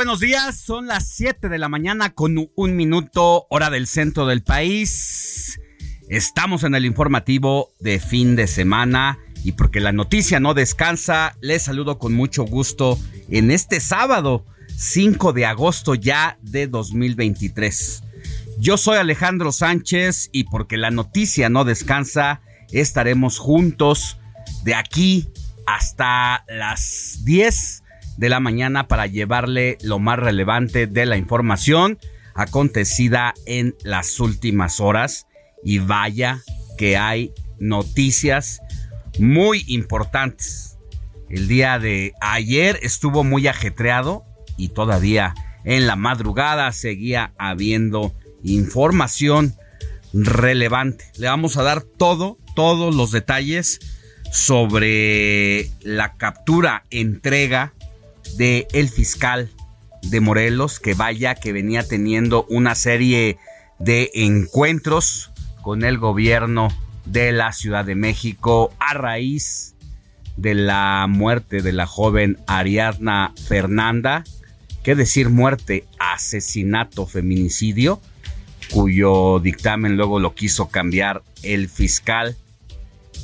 Buenos días, son las 7 de la mañana con un minuto hora del centro del país. Estamos en el informativo de fin de semana y porque la noticia no descansa, les saludo con mucho gusto en este sábado 5 de agosto ya de 2023. Yo soy Alejandro Sánchez y porque la noticia no descansa, estaremos juntos de aquí hasta las 10 de la mañana para llevarle lo más relevante de la información acontecida en las últimas horas. Y vaya que hay noticias muy importantes. El día de ayer estuvo muy ajetreado y todavía en la madrugada seguía habiendo información relevante. Le vamos a dar todo, todos los detalles sobre la captura, entrega de el fiscal de Morelos, que vaya que venía teniendo una serie de encuentros con el gobierno de la Ciudad de México a raíz de la muerte de la joven Ariadna Fernanda, qué decir muerte, asesinato, feminicidio, cuyo dictamen luego lo quiso cambiar el fiscal,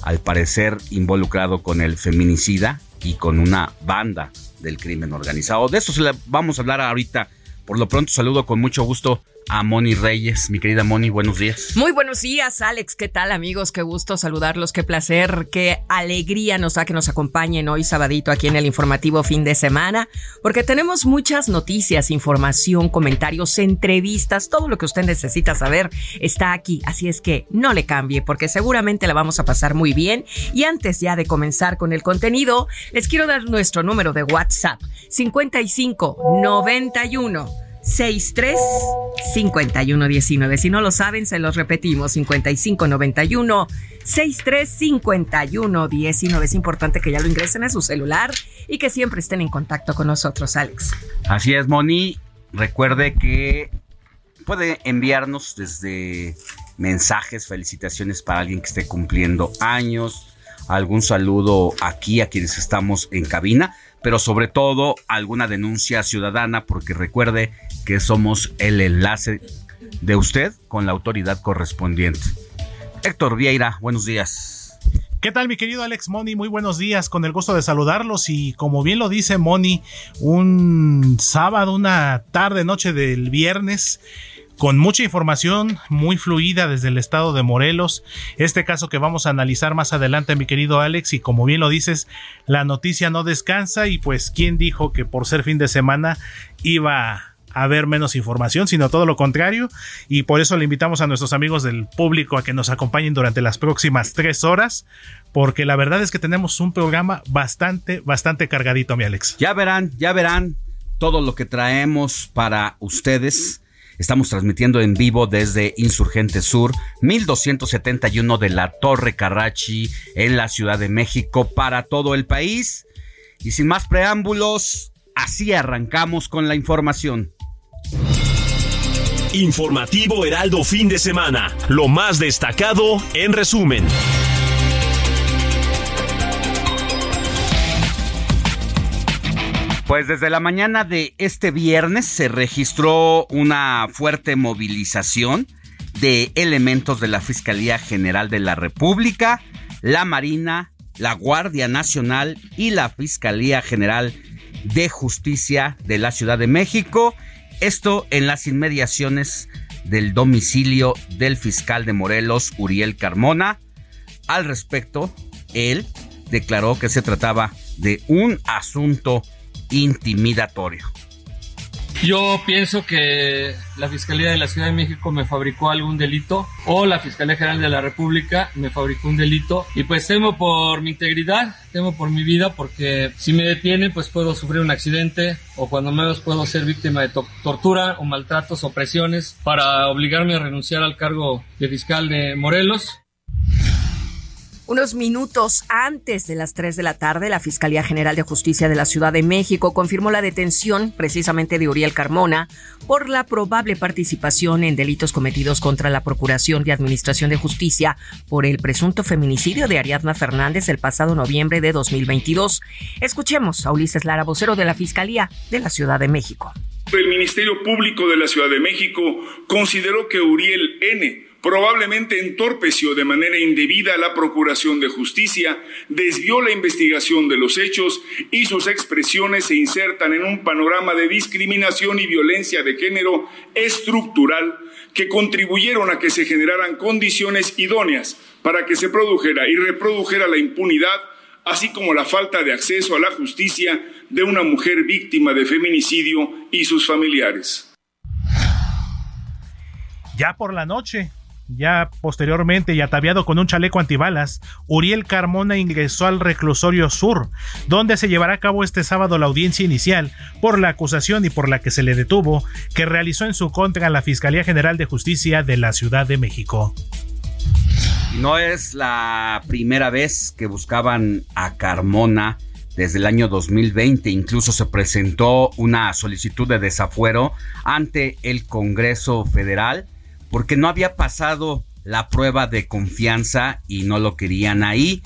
al parecer involucrado con el feminicida y con una banda del crimen organizado. De eso se le vamos a hablar ahorita. Por lo pronto saludo con mucho gusto a Moni Reyes. Mi querida Moni, buenos días. Muy buenos días, Alex. ¿Qué tal, amigos? Qué gusto saludarlos, qué placer, qué alegría nos da que nos acompañen hoy sabadito aquí en el informativo fin de semana, porque tenemos muchas noticias, información, comentarios, entrevistas, todo lo que usted necesita saber está aquí. Así es que no le cambie, porque seguramente la vamos a pasar muy bien. Y antes ya de comenzar con el contenido, les quiero dar nuestro número de WhatsApp, 55 91 63 5119. Si no lo saben, se los repetimos: 5591 63 5119. Es importante que ya lo ingresen a su celular y que siempre estén en contacto con nosotros, Alex. Así es, Moni. Recuerde que puede enviarnos desde mensajes, felicitaciones para alguien que esté cumpliendo años, algún saludo aquí a quienes estamos en cabina, pero sobre todo alguna denuncia ciudadana, porque recuerde que somos el enlace de usted con la autoridad correspondiente. Héctor Vieira, buenos días. ¿Qué tal mi querido Alex Moni? Muy buenos días, con el gusto de saludarlos y como bien lo dice Moni, un sábado, una tarde, noche del viernes con mucha información muy fluida desde el estado de Morelos. Este caso que vamos a analizar más adelante, mi querido Alex, y como bien lo dices, la noticia no descansa y pues quién dijo que por ser fin de semana iba haber menos información, sino todo lo contrario. Y por eso le invitamos a nuestros amigos del público a que nos acompañen durante las próximas tres horas, porque la verdad es que tenemos un programa bastante, bastante cargadito, mi Alex. Ya verán, ya verán todo lo que traemos para ustedes. Estamos transmitiendo en vivo desde Insurgente Sur, 1271 de la Torre Carrachi, en la Ciudad de México, para todo el país. Y sin más preámbulos, así arrancamos con la información. Informativo Heraldo fin de semana. Lo más destacado en resumen. Pues desde la mañana de este viernes se registró una fuerte movilización de elementos de la Fiscalía General de la República, la Marina, la Guardia Nacional y la Fiscalía General de Justicia de la Ciudad de México. Esto en las inmediaciones del domicilio del fiscal de Morelos, Uriel Carmona. Al respecto, él declaró que se trataba de un asunto intimidatorio. Yo pienso que la Fiscalía de la Ciudad de México me fabricó algún delito o la Fiscalía General de la República me fabricó un delito y pues temo por mi integridad, temo por mi vida porque si me detienen pues puedo sufrir un accidente o cuando menos puedo ser víctima de tortura o maltratos o presiones para obligarme a renunciar al cargo de fiscal de Morelos. Unos minutos antes de las 3 de la tarde, la Fiscalía General de Justicia de la Ciudad de México confirmó la detención precisamente de Uriel Carmona por la probable participación en delitos cometidos contra la Procuración de Administración de Justicia por el presunto feminicidio de Ariadna Fernández el pasado noviembre de 2022. Escuchemos a Ulises Lara, vocero de la Fiscalía de la Ciudad de México. El Ministerio Público de la Ciudad de México consideró que Uriel N probablemente entorpeció de manera indebida la Procuración de Justicia, desvió la investigación de los hechos y sus expresiones se insertan en un panorama de discriminación y violencia de género estructural que contribuyeron a que se generaran condiciones idóneas para que se produjera y reprodujera la impunidad, así como la falta de acceso a la justicia de una mujer víctima de feminicidio y sus familiares. Ya por la noche, ya posteriormente y ataviado con un chaleco antibalas, Uriel Carmona ingresó al reclusorio sur, donde se llevará a cabo este sábado la audiencia inicial por la acusación y por la que se le detuvo, que realizó en su contra la Fiscalía General de Justicia de la Ciudad de México. No es la primera vez que buscaban a Carmona desde el año 2020. Incluso se presentó una solicitud de desafuero ante el Congreso Federal porque no había pasado la prueba de confianza y no lo querían ahí.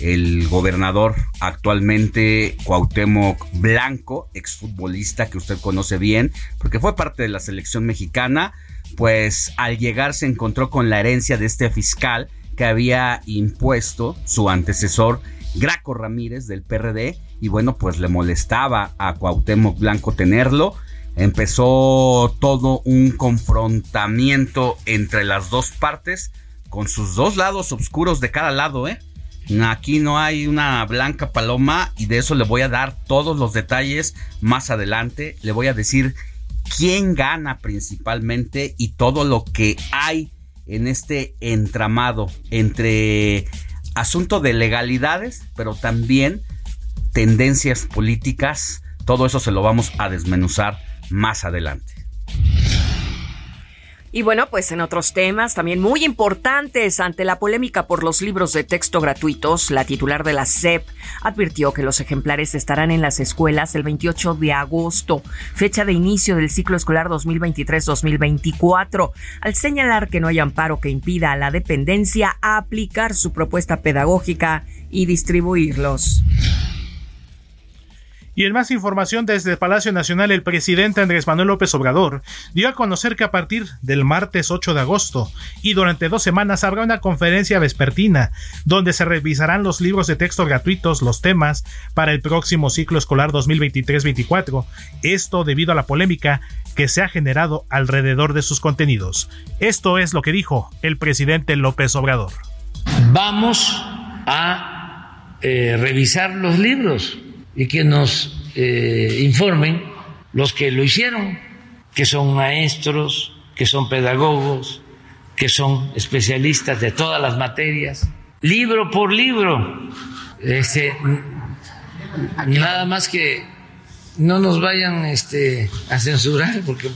El gobernador actualmente Cuauhtémoc Blanco, exfutbolista que usted conoce bien, porque fue parte de la selección mexicana, pues al llegar se encontró con la herencia de este fiscal que había impuesto su antecesor Graco Ramírez del PRD y bueno, pues le molestaba a Cuauhtémoc Blanco tenerlo empezó todo un confrontamiento entre las dos partes con sus dos lados oscuros de cada lado, ¿eh? Aquí no hay una blanca paloma y de eso le voy a dar todos los detalles más adelante. Le voy a decir quién gana principalmente y todo lo que hay en este entramado entre asunto de legalidades, pero también tendencias políticas. Todo eso se lo vamos a desmenuzar más adelante. Y bueno, pues en otros temas también muy importantes, ante la polémica por los libros de texto gratuitos, la titular de la SEP advirtió que los ejemplares estarán en las escuelas el 28 de agosto, fecha de inicio del ciclo escolar 2023-2024, al señalar que no hay amparo que impida a la dependencia aplicar su propuesta pedagógica y distribuirlos. Y en más información desde el Palacio Nacional, el presidente Andrés Manuel López Obrador dio a conocer que a partir del martes 8 de agosto y durante dos semanas habrá una conferencia vespertina donde se revisarán los libros de texto gratuitos, los temas para el próximo ciclo escolar 2023-24. Esto debido a la polémica que se ha generado alrededor de sus contenidos. Esto es lo que dijo el presidente López Obrador. Vamos a eh, revisar los libros y que nos eh, informen los que lo hicieron, que son maestros, que son pedagogos, que son especialistas de todas las materias, libro por libro. Este, nada más que no nos vayan este, a censurar porque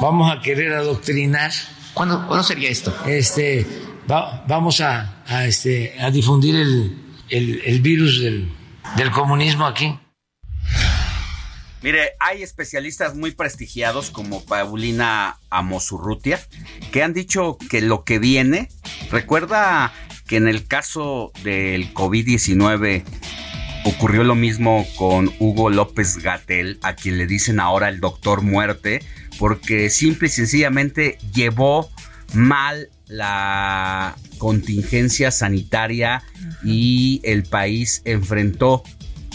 vamos a querer adoctrinar. ¿Cuándo, sería esto? Este, vamos a, este, a difundir el, el, el virus del del comunismo aquí. Mire, hay especialistas muy prestigiados como Paulina Amosurrutia que han dicho que lo que viene, recuerda que en el caso del COVID-19 ocurrió lo mismo con Hugo López Gatel, a quien le dicen ahora el doctor muerte, porque simple y sencillamente llevó mal la contingencia sanitaria y el país enfrentó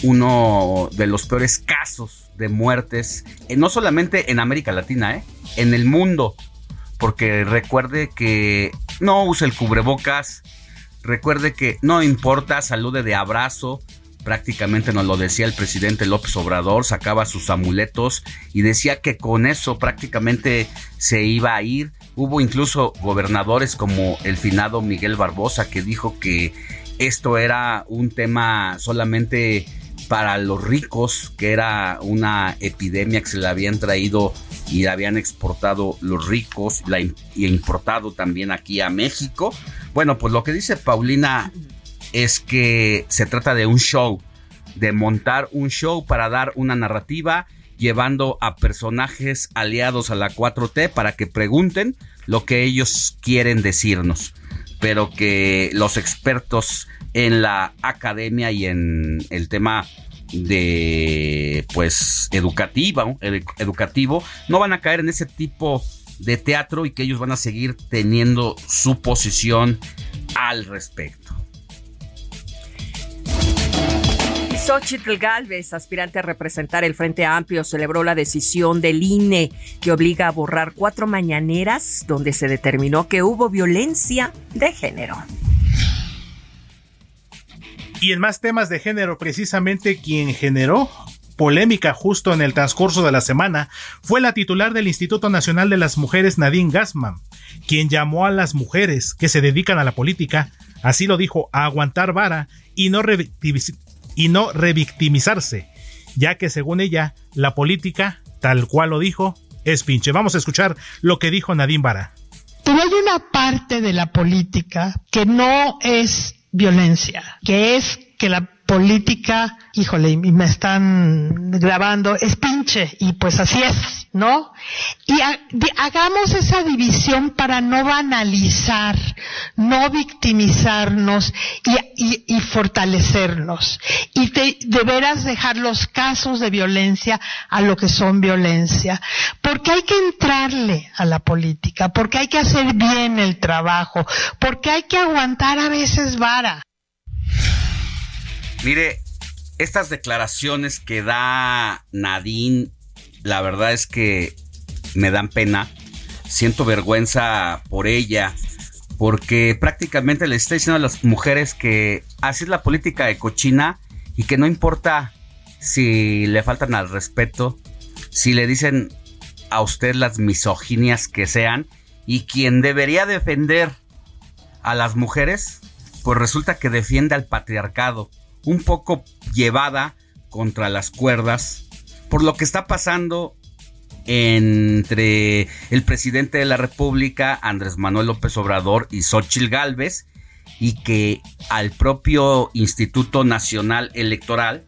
uno de los peores casos de muertes, eh, no solamente en América Latina, eh, en el mundo, porque recuerde que no use el cubrebocas, recuerde que no importa, salude de abrazo, prácticamente nos lo decía el presidente López Obrador, sacaba sus amuletos y decía que con eso prácticamente se iba a ir. Hubo incluso gobernadores como el finado Miguel Barbosa que dijo que esto era un tema solamente para los ricos, que era una epidemia que se la habían traído y la habían exportado los ricos la, y importado también aquí a México. Bueno, pues lo que dice Paulina es que se trata de un show, de montar un show para dar una narrativa llevando a personajes aliados a la 4T para que pregunten lo que ellos quieren decirnos, pero que los expertos en la academia y en el tema de pues educativa, educativo, no van a caer en ese tipo de teatro y que ellos van a seguir teniendo su posición al respecto. Xochitl Galvez, aspirante a representar el Frente Amplio, celebró la decisión del INE que obliga a borrar cuatro mañaneras donde se determinó que hubo violencia de género. Y en más temas de género, precisamente quien generó polémica justo en el transcurso de la semana fue la titular del Instituto Nacional de las Mujeres, Nadine Gassman, quien llamó a las mujeres que se dedican a la política, así lo dijo, a aguantar vara y no y no revictimizarse, ya que según ella, la política, tal cual lo dijo, es pinche. Vamos a escuchar lo que dijo Nadine Vara. Pero hay una parte de la política que no es violencia, que es que la política, híjole, y me están grabando, es pinche, y pues así es, ¿no? Y hagamos esa división para no banalizar, no victimizarnos y, fortalecernos. Y de veras dejar los casos de violencia a lo que son violencia. Porque hay que entrarle a la política, porque hay que hacer bien el trabajo, porque hay que aguantar a veces vara. Mire, estas declaraciones que da Nadine, la verdad es que me dan pena. Siento vergüenza por ella, porque prácticamente le está diciendo a las mujeres que así es la política de cochina y que no importa si le faltan al respeto, si le dicen a usted las misoginias que sean, y quien debería defender a las mujeres, pues resulta que defiende al patriarcado un poco llevada contra las cuerdas por lo que está pasando entre el presidente de la República, Andrés Manuel López Obrador y Xochitl Gálvez, y que al propio Instituto Nacional Electoral,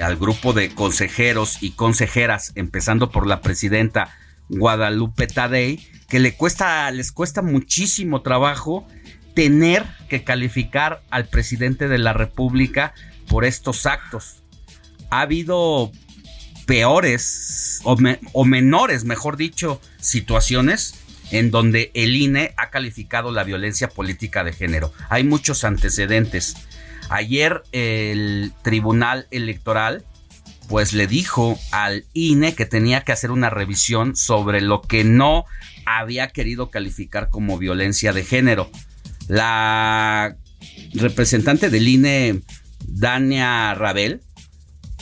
al grupo de consejeros y consejeras, empezando por la presidenta Guadalupe Tadei, que le cuesta, les cuesta muchísimo trabajo tener que calificar al presidente de la República por estos actos. Ha habido peores o, menores, mejor dicho, situaciones en donde el INE ha calificado la violencia política de género. Hay muchos antecedentes. Ayer el Tribunal Electoral pues le dijo al INE que tenía que hacer una revisión sobre lo que no había querido calificar como violencia de género. La representante del INE Dania Rabel,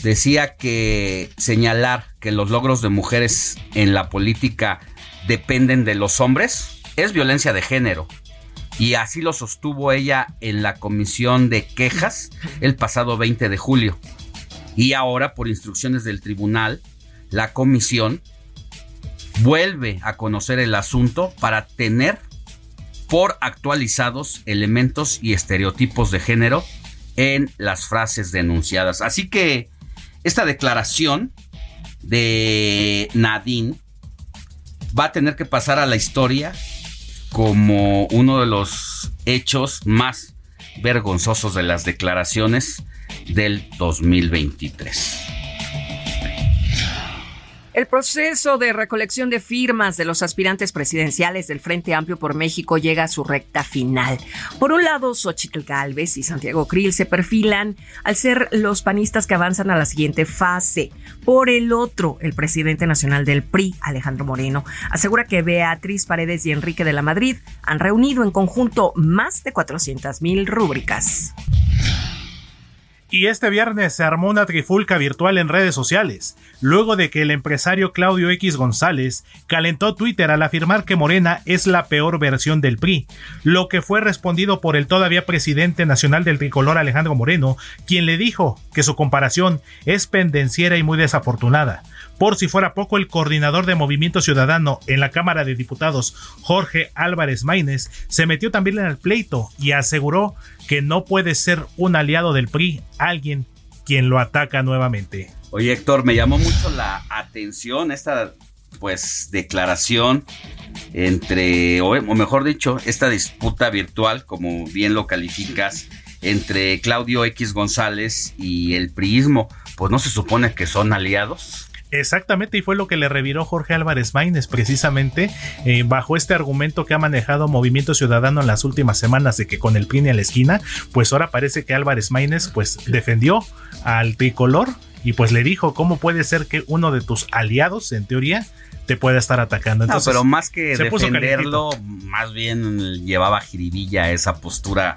decía que señalar que los logros de mujeres en la política dependen de los hombres es violencia de género. Y así lo sostuvo ella en la comisión de quejas el pasado 20 de julio. Y ahora, por instrucciones del tribunal, la comisión vuelve a conocer el asunto para tener por actualizados elementos y estereotipos de género en las frases denunciadas. Así que esta declaración de Nadine va a tener que pasar a la historia como uno de los hechos más vergonzosos de las declaraciones del 2023. El proceso de recolección de firmas de los aspirantes presidenciales del Frente Amplio por México llega a su recta final. Por un lado, Xochitl Galvez y Santiago Krill se perfilan al ser los panistas que avanzan a la siguiente fase. Por el otro, el presidente nacional del PRI, Alejandro Moreno, asegura que Beatriz Paredes y Enrique de la Madrid han reunido en conjunto más de 400 mil rúbricas. Y este viernes se armó una trifulca virtual en redes sociales, luego de que el empresario Claudio X González calentó Twitter al afirmar que Morena es la peor versión del PRI, lo que fue respondido por el todavía presidente nacional del tricolor Alejandro Moreno, quien le dijo que su comparación es pendenciera y muy desafortunada. Por si fuera poco, el coordinador de Movimiento Ciudadano en la Cámara de Diputados, Jorge Álvarez Maínez, se metió también en el pleito y aseguró que no puede ser un aliado del PRI alguien quien lo ataca nuevamente. Oye, Héctor, me llamó mucho la atención esta pues declaración entre, o, mejor dicho, esta disputa virtual, como bien lo calificas, entre Claudio X González y el priismo, pues no se supone que son aliados. Exactamente, y fue lo que le reviró Jorge Álvarez Maínez precisamente eh, bajo este argumento que ha manejado Movimiento Ciudadano en las últimas semanas de que con el PRI a la esquina, pues ahora parece que Álvarez Maínez pues defendió al tricolor y pues le dijo cómo puede ser que uno de tus aliados, en teoría, te pueda estar atacando. Entonces, no, pero más que defenderlo, más bien llevaba jiribilla esa postura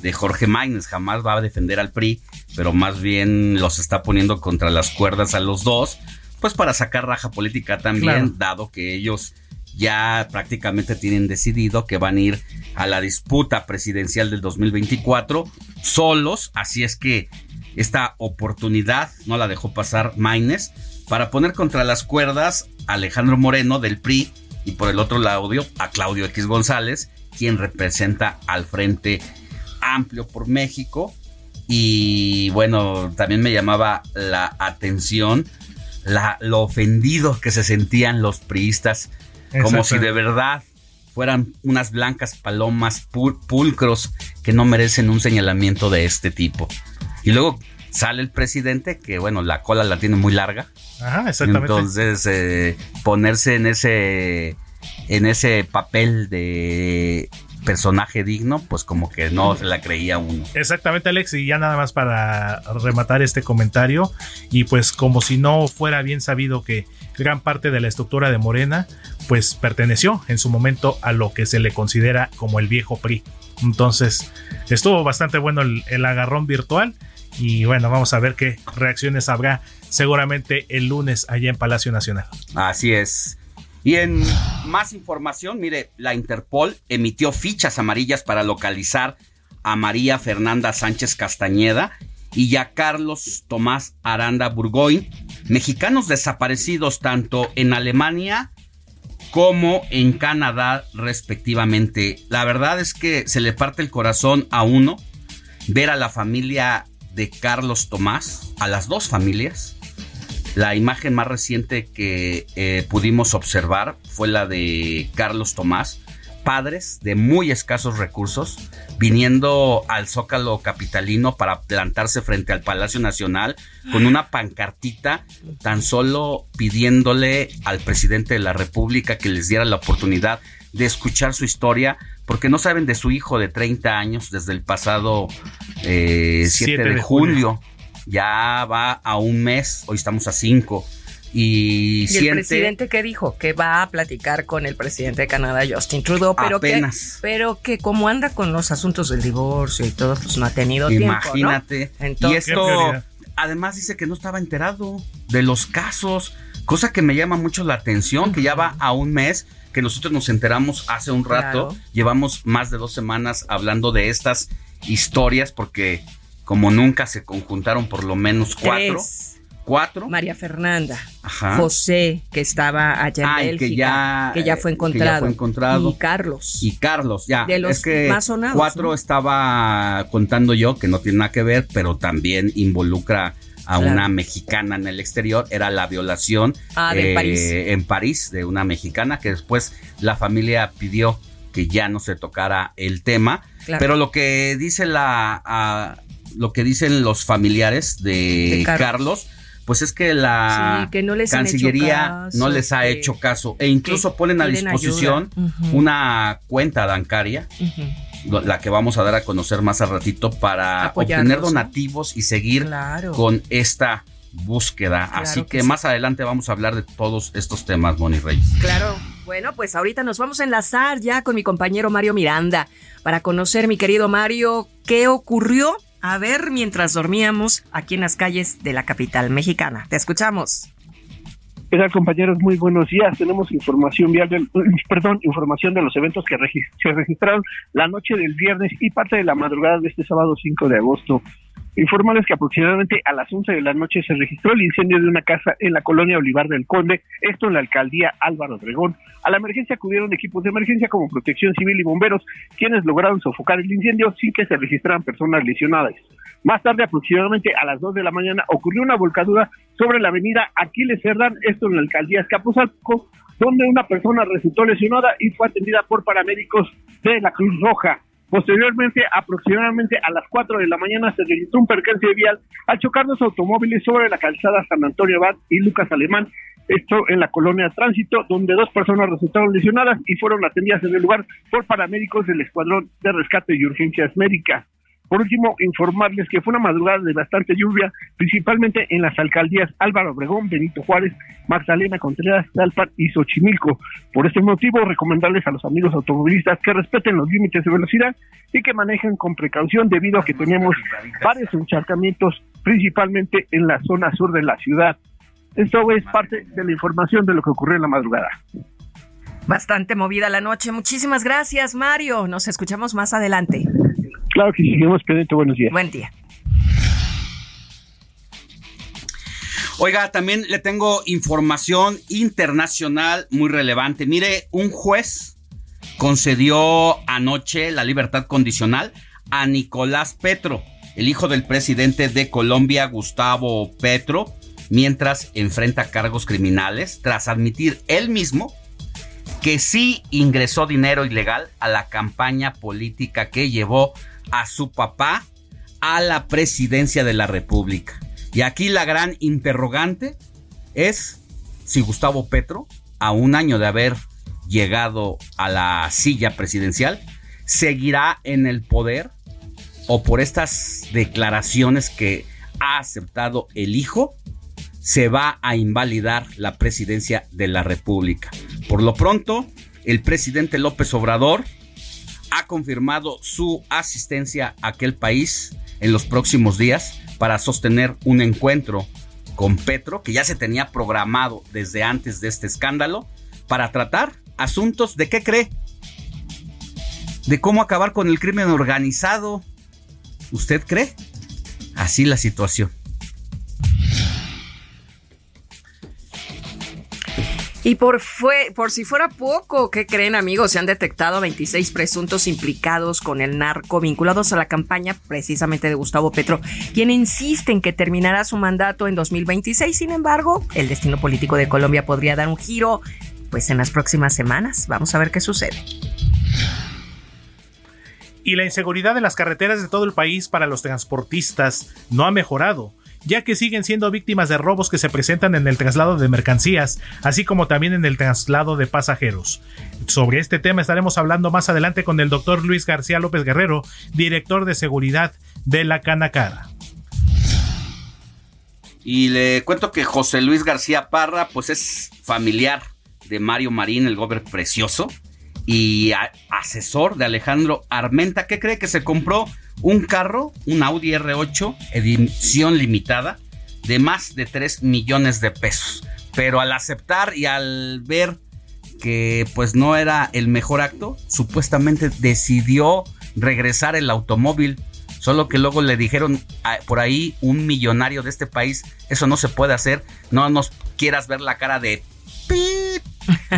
de Jorge Maínez, jamás va a defender al PRI, pero más bien los está poniendo contra las cuerdas a los dos pues para sacar raja política también, dado que ellos ya prácticamente tienen decidido que van a ir a la disputa presidencial del 2024 solos, así es que esta oportunidad no la dejó pasar Maines para poner contra las cuerdas a Alejandro Moreno del PRI y por el otro lado a Claudio X González, quien representa al Frente Amplio por México. Y bueno, también me llamaba la atención la, lo ofendido que se sentían los priistas, como si de verdad fueran unas blancas palomas pulcros que no merecen un señalamiento de este tipo. Y luego sale el presidente, que bueno, la cola la tiene muy larga. Ajá, exactamente. Entonces, eh, ponerse en ese, en ese papel de personaje digno, pues como que no se la creía uno. Exactamente, Alex, y ya nada más para rematar este comentario, y pues como si no fuera bien sabido que gran parte de la estructura de Morena, pues perteneció en su momento a lo que se le considera como el viejo PRI. Entonces, estuvo bastante bueno el, el agarrón virtual. Y bueno, vamos a ver qué reacciones habrá seguramente el lunes allá en Palacio Nacional. Así es. Y en más información, mire, la Interpol emitió fichas amarillas para localizar a María Fernanda Sánchez Castañeda y a Carlos Tomás Aranda Burgoyne, mexicanos desaparecidos tanto en Alemania como en Canadá respectivamente. La verdad es que se le parte el corazón a uno ver a la familia de Carlos Tomás, a las dos familias, la imagen más reciente que eh, pudimos observar fue la de Carlos Tomás, padres de muy escasos recursos, viniendo al Zócalo Capitalino para plantarse frente al Palacio Nacional con una pancartita tan solo pidiéndole al presidente de la República que les diera la oportunidad de escuchar su historia, porque no saben de su hijo de 30 años desde el pasado 7, eh, de, julio ya va a un mes, hoy estamos a cinco. Y, el presidente qué dijo? Que va a platicar con el presidente de Canadá, Justin Trudeau, pero apenas. que, pero que como anda con los asuntos del divorcio y todo, pues no ha tenido Imagínate. tiempo. Imagínate. y esto, además dice que no estaba enterado de los casos, cosa que me llama mucho la atención, que ya va a un mes que nosotros nos enteramos hace un rato, llevamos más de dos semanas hablando de estas historias porque como nunca se conjuntaron por lo menos cuatro. Cuatro. María Fernanda. José, que estaba allá en Bélgica, que ya, que ya, fue encontrado, encontrado. Y Carlos. Y Carlos, ya. De los es que más sonados. Cuatro estaba contando yo, que no tiene nada que ver, pero también involucra a una mexicana en el exterior, era la violación ah, eh, en París de una mexicana que después la familia pidió que ya no se tocara el tema. Pero lo que dice la, lo que dicen los familiares de, Carlos. pues es que la Cancillería no les ha hecho caso e incluso ponen a disposición una cuenta bancaria la que vamos a dar a conocer más al ratito para obtener donativos y seguir con esta búsqueda. Así que, más adelante vamos a hablar de todos estos temas, Moni Reyes. Claro. Bueno, pues ahorita nos vamos a enlazar ya con mi compañero Mario Miranda para conocer, mi querido Mario, qué ocurrió. A ver, mientras dormíamos aquí en las calles de la capital mexicana. Te escuchamos. ¿Qué tal, compañeros? Muy buenos días. Tenemos información vial perdón, información de los eventos que se registraron la noche del viernes y parte de la madrugada de este sábado 5 de agosto. Informarles que aproximadamente a las 11 de la noche se registró el incendio de una casa en la colonia Olivar del Conde, esto en la alcaldía Álvaro Obregón. A la emergencia acudieron equipos de emergencia como Protección Civil y bomberos, quienes lograron sofocar el incendio sin que se registraran personas lesionadas. Más tarde, aproximadamente a las 2 de la mañana, ocurrió una volcadura sobre la avenida Aquiles Cerdán, esto en la alcaldía Escapuzalco, donde una persona resultó lesionada y fue atendida por paramédicos de la Cruz Roja. Posteriormente, aproximadamente a las 4 de la mañana, se registró un percance vial al chocar dos automóviles sobre la calzada San Antonio Abad y Lucas Alemán, esto en la colonia Tránsito, donde dos personas resultaron lesionadas y fueron atendidas en el lugar por paramédicos del Escuadrón de Rescate y Urgencias Médicas. Por último, informarles que fue una madrugada de bastante lluvia, principalmente en las alcaldías Álvaro Obregón, Benito Juárez, Magdalena Contreras, Talpan y Xochimilco. Por este motivo, recomendarles a los amigos automovilistas que respeten los límites de velocidad y que manejen con precaución debido a que tenemos varios encharcamientos, principalmente en la zona sur de la ciudad. Esto es parte de la información de lo que ocurrió en la madrugada. Bastante movida la noche. Muchísimas gracias, Mario. Nos escuchamos más adelante. Claro que sí, seguimos pendiente. Buenos días. Buen día. Oiga, también le tengo información internacional muy relevante. Mire, un juez concedió anoche la libertad condicional a Nicolás Petro, el hijo del presidente de Colombia, Gustavo Petro, mientras enfrenta cargos criminales tras admitir él mismo que sí ingresó dinero ilegal a la campaña política que llevó a su papá a la presidencia de la República. Y aquí la gran interrogante es si Gustavo Petro, a un año de haber llegado a la silla presidencial, seguirá en el poder o por estas declaraciones que ha aceptado el hijo, se va a invalidar la presidencia de la República. Por lo pronto, el presidente López Obrador ha confirmado su asistencia a aquel país en los próximos días para sostener un encuentro con Petro, que ya se tenía programado desde antes de este escándalo, para tratar asuntos de qué cree, de cómo acabar con el crimen organizado. ¿Usted cree? Así la situación. Y por, fue, por si fuera poco, ¿qué creen amigos? Se han detectado 26 presuntos implicados con el narco vinculados a la campaña precisamente de Gustavo Petro, quien insiste en que terminará su mandato en 2026. Sin embargo, el destino político de Colombia podría dar un giro pues en las próximas semanas. Vamos a ver qué sucede. Y la inseguridad en las carreteras de todo el país para los transportistas no ha mejorado ya que siguen siendo víctimas de robos que se presentan en el traslado de mercancías, así como también en el traslado de pasajeros. Sobre este tema estaremos hablando más adelante con el doctor Luis García López Guerrero, director de seguridad de la Canacara. Y le cuento que José Luis García Parra, pues es familiar de Mario Marín, el gober precioso, y asesor de Alejandro Armenta, que cree que se compró un carro, un Audi R8, edición limitada, de más de 3 millones de pesos. Pero al aceptar y al ver que pues no era el mejor acto, supuestamente decidió regresar el automóvil. Solo que luego le dijeron por ahí un millonario de este país, eso no se puede hacer, no nos quieras ver la cara de...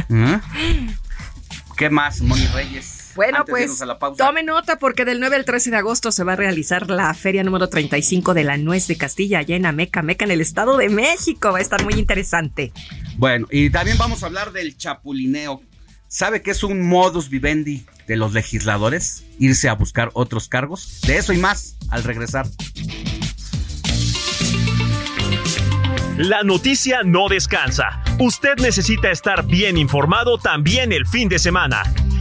¿Mm? ¿Qué más, Moni Reyes? Bueno, pues tome nota porque del 9 al 13 de agosto se va a realizar la feria número 35 de la nuez de Castilla allá en Ameca, Meca en el Estado de México. Va a estar muy interesante. Bueno, y también vamos a hablar del chapulineo. ¿Sabe qué es un modus vivendi de los legisladores? Irse a buscar otros cargos. De eso y más al regresar. La noticia no descansa. Usted necesita estar bien informado también el fin de semana.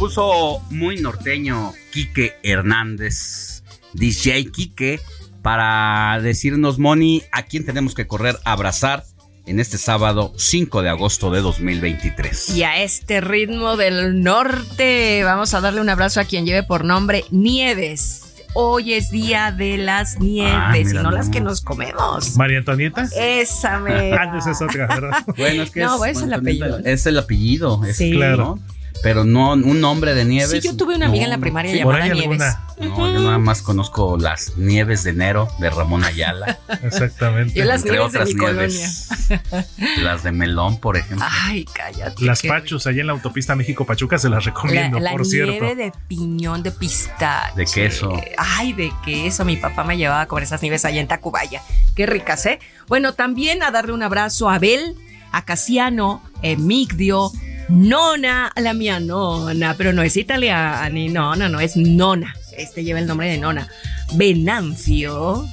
Puso muy norteño Quique Hernández, DJ Quique, para decirnos, Moni, a quién tenemos que correr a abrazar en este sábado 5 de agosto de 2023. Y a este ritmo del norte, vamos a darle un abrazo a quien lleve por nombre Nieves. Hoy es día de las nieves ah, y no las que nos comemos. María Antonieta. Esa me. Ah, esa es otra, ¿verdad? Bueno, es que no, es, el apellido. Es el apellido, es sí. claro pero no un nombre de Nieves. Sí, yo tuve una amiga en la primaria llamada Nieves. No, yo nada más conozco las Nieves de enero de Ramón Ayala. Exactamente. Yo las Nieves de mi colonia. Las de melón, por ejemplo. Ay, cállate. Las pachos allá en la autopista México-Pachuca se las recomiendo, la, por cierto. nieve de piñón de pistache. De queso. Ay, de queso. Mi papá me llevaba a comer esas nieves allá en Tacubaya. Qué ricas, ¿eh? Bueno, también a darle un abrazo a Abel, a Casiano, Emigdio, Nona, la mía nona, pero no es italiana, ni no, no, no, es nona. Este lleva el nombre de nona. Venancio,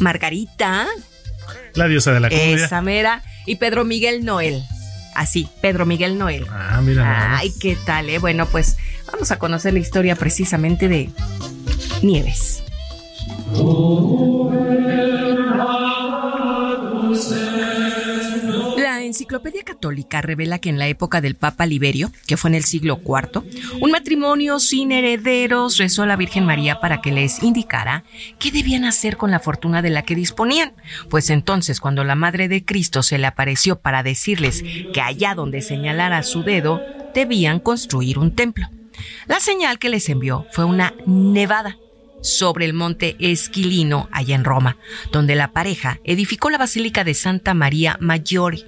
Margarita, la diosa de la cumbia. Esa mera. Y Pedro Miguel Noel. Así, Pedro Miguel Noel. Ah, mira. Ay, qué tal, ¿eh? Bueno, pues vamos a conocer la historia precisamente de Nieves. Enciclopedia Católica revela que en la época del Papa Liberio, que fue en el siglo IV, un matrimonio sin herederos rezó a la Virgen María para que les indicara qué debían hacer con la fortuna de la que disponían. Pues entonces, cuando la Madre de Cristo se le apareció para decirles que allá donde señalara su dedo, debían construir un templo. La señal que les envió fue una nevada sobre el monte Esquilino, allá en Roma, donde la pareja edificó la Basílica de Santa María Maggiore.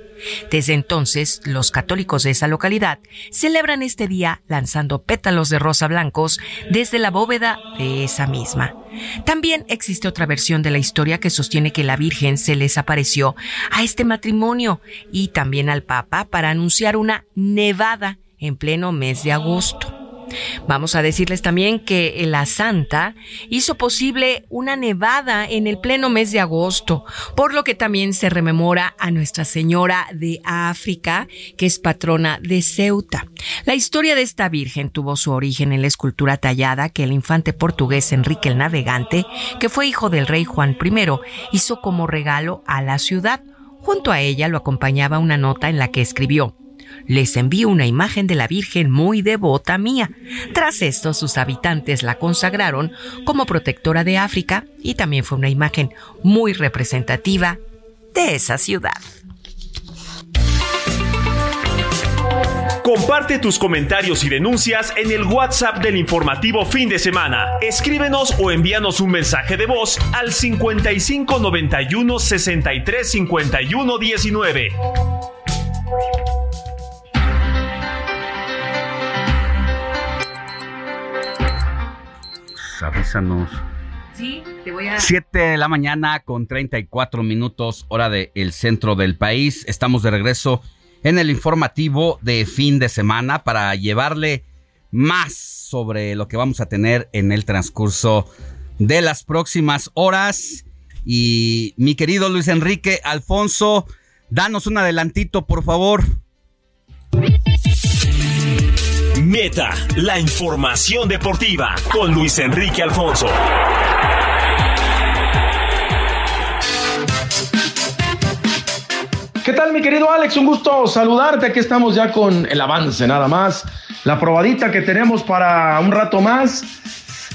Desde entonces, los católicos de esa localidad celebran este día lanzando pétalos de rosa blancos desde la bóveda de esa misma. También existe otra versión de la historia que sostiene que la Virgen se les apareció a este matrimonio y también al Papa para anunciar una nevada en pleno mes de agosto. Vamos a decirles también que la Santa hizo posible una nevada en el pleno mes de agosto, por lo que también se rememora a Nuestra Señora de África, que es patrona de Ceuta. La historia de esta Virgen tuvo su origen en la escultura tallada que el infante portugués Enrique el Navegante, que fue hijo del rey Juan I, hizo como regalo a la ciudad. Junto a ella lo acompañaba una nota en la que escribió les envío una imagen de la Virgen muy devota mía. Tras esto, sus habitantes la consagraron como protectora de África y también fue una imagen muy representativa de esa ciudad. Comparte tus comentarios y denuncias en el WhatsApp del informativo fin de semana. Escríbenos o envíanos un mensaje de voz al 55 91 63 51 19. Avísanos. Sí, te voy a... 7 de la mañana con 34 minutos, hora del centro del país. Estamos de regreso en el informativo de fin de semana para llevarle más sobre lo que vamos a tener en el transcurso de las próximas horas. Y mi querido Luis Enrique Alfonso, danos un adelantito, por favor. Meta, la información deportiva con Luis Enrique Alfonso. ¿Qué tal mi querido Alex? Un gusto saludarte. Aquí estamos ya con el avance nada más. La probadita que tenemos para un rato más.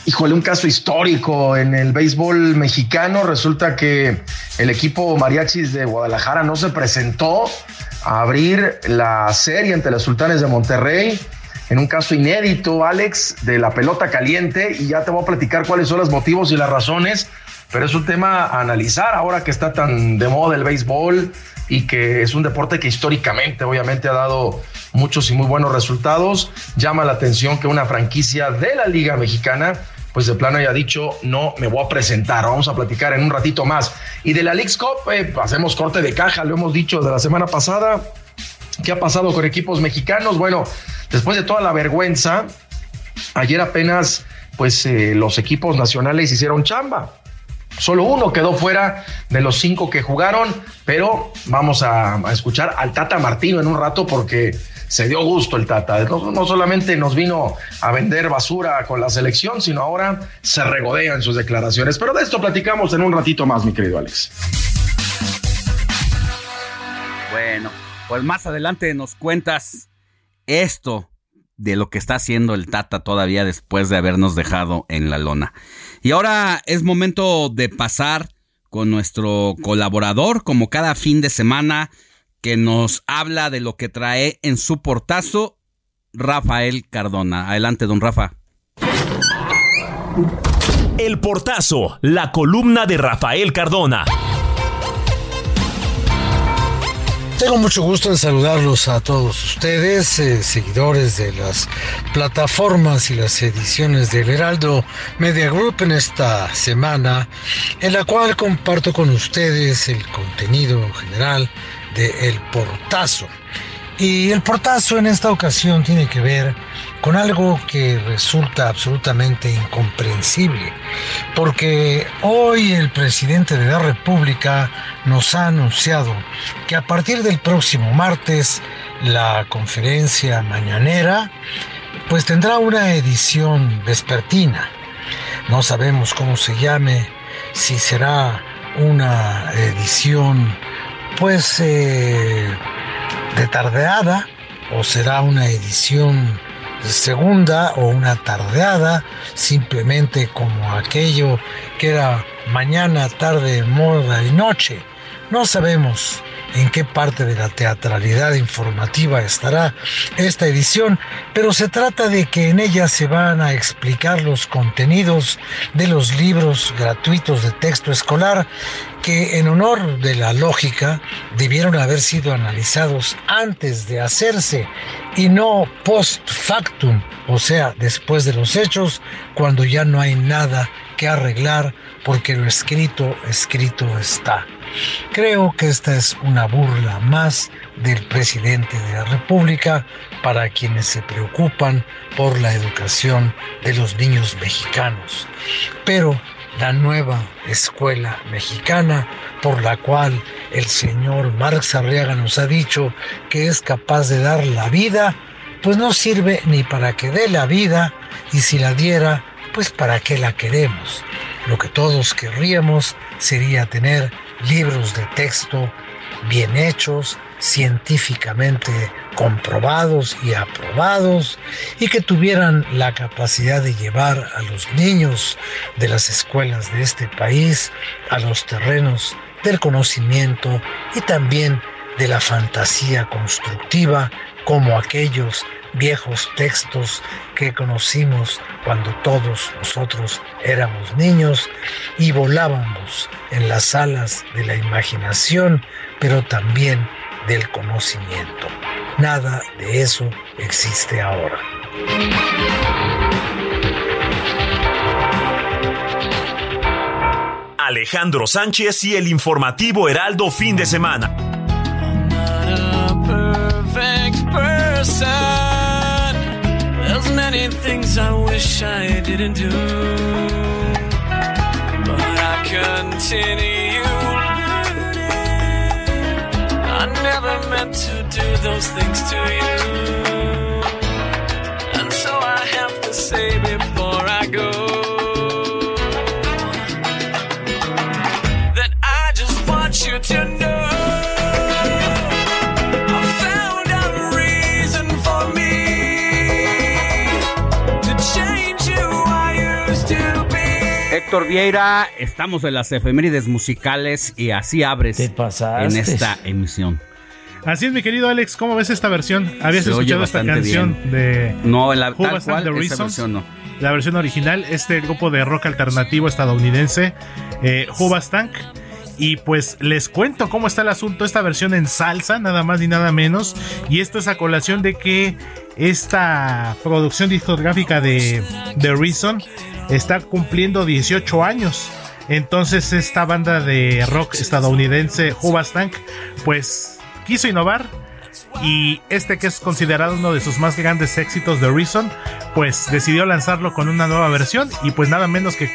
Híjole, un caso histórico en el béisbol mexicano. Resulta que el equipo Mariachis de Guadalajara no se presentó a abrir la serie ante los Sultanes de Monterrey en un caso inédito, Alex, de la pelota caliente y ya te voy a platicar cuáles son los motivos y las razones, pero es un tema a analizar ahora que está tan de moda el béisbol y que es un deporte que históricamente obviamente ha dado muchos y muy buenos resultados. Llama la atención que una franquicia de la Liga Mexicana pues de plano haya dicho, no me voy a presentar, vamos a platicar en un ratito más. Y de la League's Cup, eh, hacemos corte de caja, lo hemos dicho de la semana pasada, ¿qué ha pasado con equipos mexicanos? Bueno, después de toda la vergüenza, ayer apenas pues eh, los equipos nacionales hicieron chamba. Solo uno quedó fuera de los cinco que jugaron, pero vamos a, escuchar al Tata Martino en un rato porque se dio gusto el Tata. No, solamente nos vino a vender basura con la selección, sino ahora se regodea en sus declaraciones. Pero de esto platicamos en un ratito más, mi querido Alex. Bueno, pues más adelante nos cuentas esto de lo que está haciendo el Tata todavía después de habernos dejado en la lona. Y ahora es momento de pasar con nuestro colaborador, como cada fin de semana que nos habla de lo que trae en su portazo Rafael Cardona. Adelante, don Rafa. El portazo, la columna de Rafael Cardona. Tengo mucho gusto en saludarlos a todos ustedes, eh, seguidores de las plataformas y las ediciones del Heraldo Media Group en esta semana, en la cual comparto con ustedes el contenido general de El Portazo. Y el portazo en esta ocasión tiene que ver con algo que resulta absolutamente incomprensible, porque hoy el presidente de la República nos ha anunciado que a partir del próximo martes la conferencia mañanera pues tendrá una edición vespertina. No sabemos cómo se llame, si será una edición pues eh, de tardeada o será una edición segunda o una tardeada, simplemente como aquello que era mañana, tarde, moda y noche. No sabemos en qué parte de la teatralidad informativa estará esta edición, pero se trata de que en ella se van a explicar los contenidos de los libros gratuitos de texto escolar que en honor de la lógica debieron haber sido analizados antes de hacerse y no post factum, o sea, después de los hechos, cuando ya no hay nada que arreglar porque lo escrito, escrito está. Creo que esta es una burla más del presidente de la República para quienes se preocupan por la educación de los niños mexicanos. Pero la nueva escuela mexicana por la cual el señor Marx Arriaga nos ha dicho que es capaz de dar la vida, pues no sirve ni para que dé la vida y si la diera, pues para qué la queremos. Lo que todos querríamos sería tener libros de texto bien hechos, científicamente comprobados y aprobados y que tuvieran la capacidad de llevar a los niños de las escuelas de este país a los terrenos del conocimiento y también de la fantasía constructiva como aquellos viejos textos que conocimos cuando todos nosotros éramos niños y volábamos en las alas de la imaginación, pero también del conocimiento. Nada de eso existe ahora. Alejandro Sánchez y el informativo Heraldo fin de semana. Continue. meant to do those things to you. And so I have to say before I go that I just want you to know. I found a reason for me to change who I used to be. Héctor Vieira, estamos en las efemérides musicales y así abres en esta emisión. Así es, mi querido Alex, ¿cómo ves esta versión? ¿Habías Se escuchado esta canción bien. de No, la, Who tal cual, the esa Reasons? versión no. la versión original, este grupo de rock alternativo estadounidense, eh. Y pues les cuento cómo está el asunto, esta versión en salsa, nada más ni nada menos. Y esto es a colación de que esta producción discográfica de The Reason está cumpliendo 18 años. Entonces esta banda de rock estadounidense, Hoobastank, pues quiso innovar y este que es considerado uno de sus más grandes éxitos de Reason, pues decidió lanzarlo con una nueva versión y pues nada menos que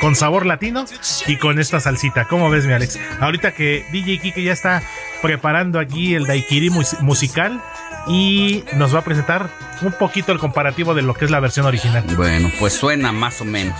con sabor latino y con esta salsita. ¿Cómo ves, mi Alex? Ahorita que DJ Kike ya está preparando aquí el daiquiri mus- musical y nos va a presentar un poquito el comparativo de lo que es la versión original. Bueno, pues suena más o menos.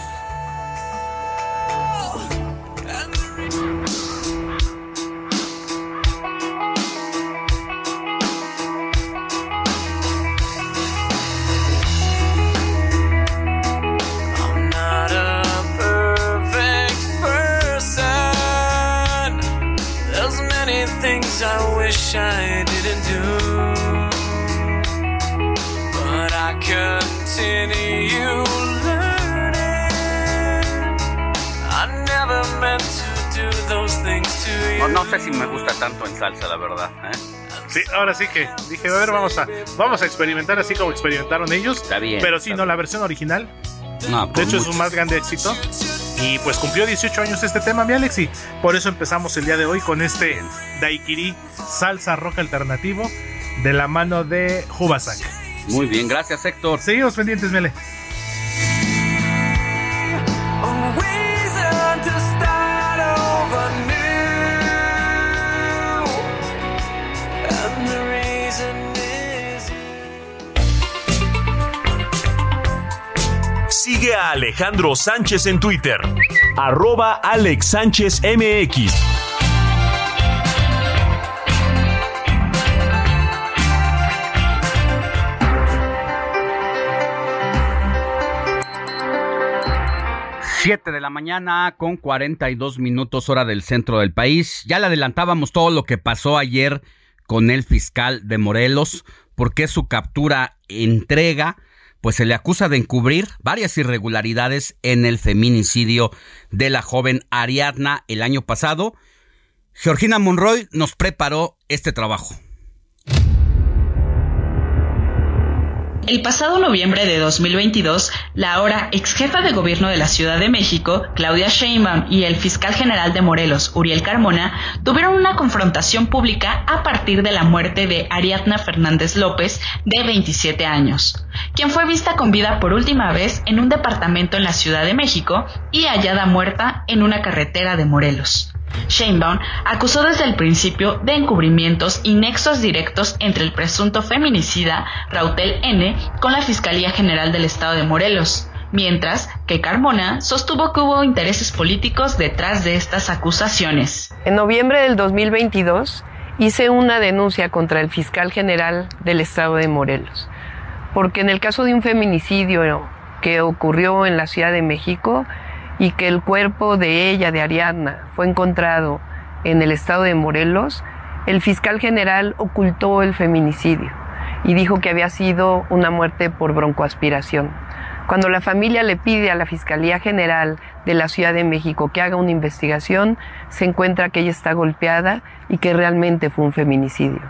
No, sé si me gusta tanto en salsa, la verdad. ¿eh? Sí, ahora sí que dije, a ver, vamos a, vamos a experimentar así como experimentaron ellos. Está bien, Pero sí, no, la versión original No, De por hecho, es su más grande éxito. Y pues cumplió 18 años este tema, mi Alex. Y por eso empezamos el día de hoy con este Daiquiri salsa rock alternativo de la mano de Hubasak. Muy bien, gracias Héctor. Seguimos pendientes, Mele. Sigue a Alejandro Sánchez en Twitter. Arroba Alex Sánchez MX. Siete de la mañana con 42 minutos hora del centro del país. Ya le adelantábamos todo lo que pasó ayer con el fiscal de Morelos, porque su captura entrega, pues se le acusa de encubrir varias irregularidades en el feminicidio de la joven Ariadna el año pasado. Georgina Monroy nos preparó este trabajo. El pasado noviembre de 2022, la ahora ex jefa de gobierno de la Ciudad de México, Claudia Sheinbaum, y el fiscal general de Morelos, Uriel Carmona, tuvieron una confrontación pública a partir de la muerte de Ariadna Fernández López, de 27 años, quien fue vista con vida por última vez en un departamento en la Ciudad de México y hallada muerta en una carretera de Morelos. Sheinbaum acusó desde el principio de encubrimientos y nexos directos entre el presunto feminicida Rautel N con la Fiscalía General del Estado de Morelos, mientras que Carmona sostuvo que hubo intereses políticos detrás de estas acusaciones. En noviembre del 2022 hice una denuncia contra el fiscal general del estado de Morelos, porque en el caso de un feminicidio que ocurrió en la Ciudad de México y que el cuerpo de ella, de Ariadna, fue encontrado en el estado de Morelos, el fiscal general ocultó el feminicidio y dijo que había sido una muerte por broncoaspiración. Cuando la familia le pide a la Fiscalía General de la Ciudad de México que haga una investigación, se encuentra que ella está golpeada y que realmente fue un feminicidio.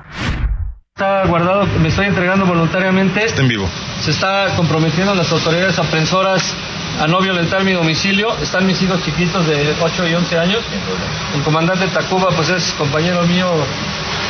Está guardado, me estoy entregando voluntariamente. Está en vivo. Se está comprometiendo a las autoridades aprensoras a no violentar mi domicilio. Están mis hijos chiquitos de 8 y 11 años. El comandante Tacuba, pues es compañero mío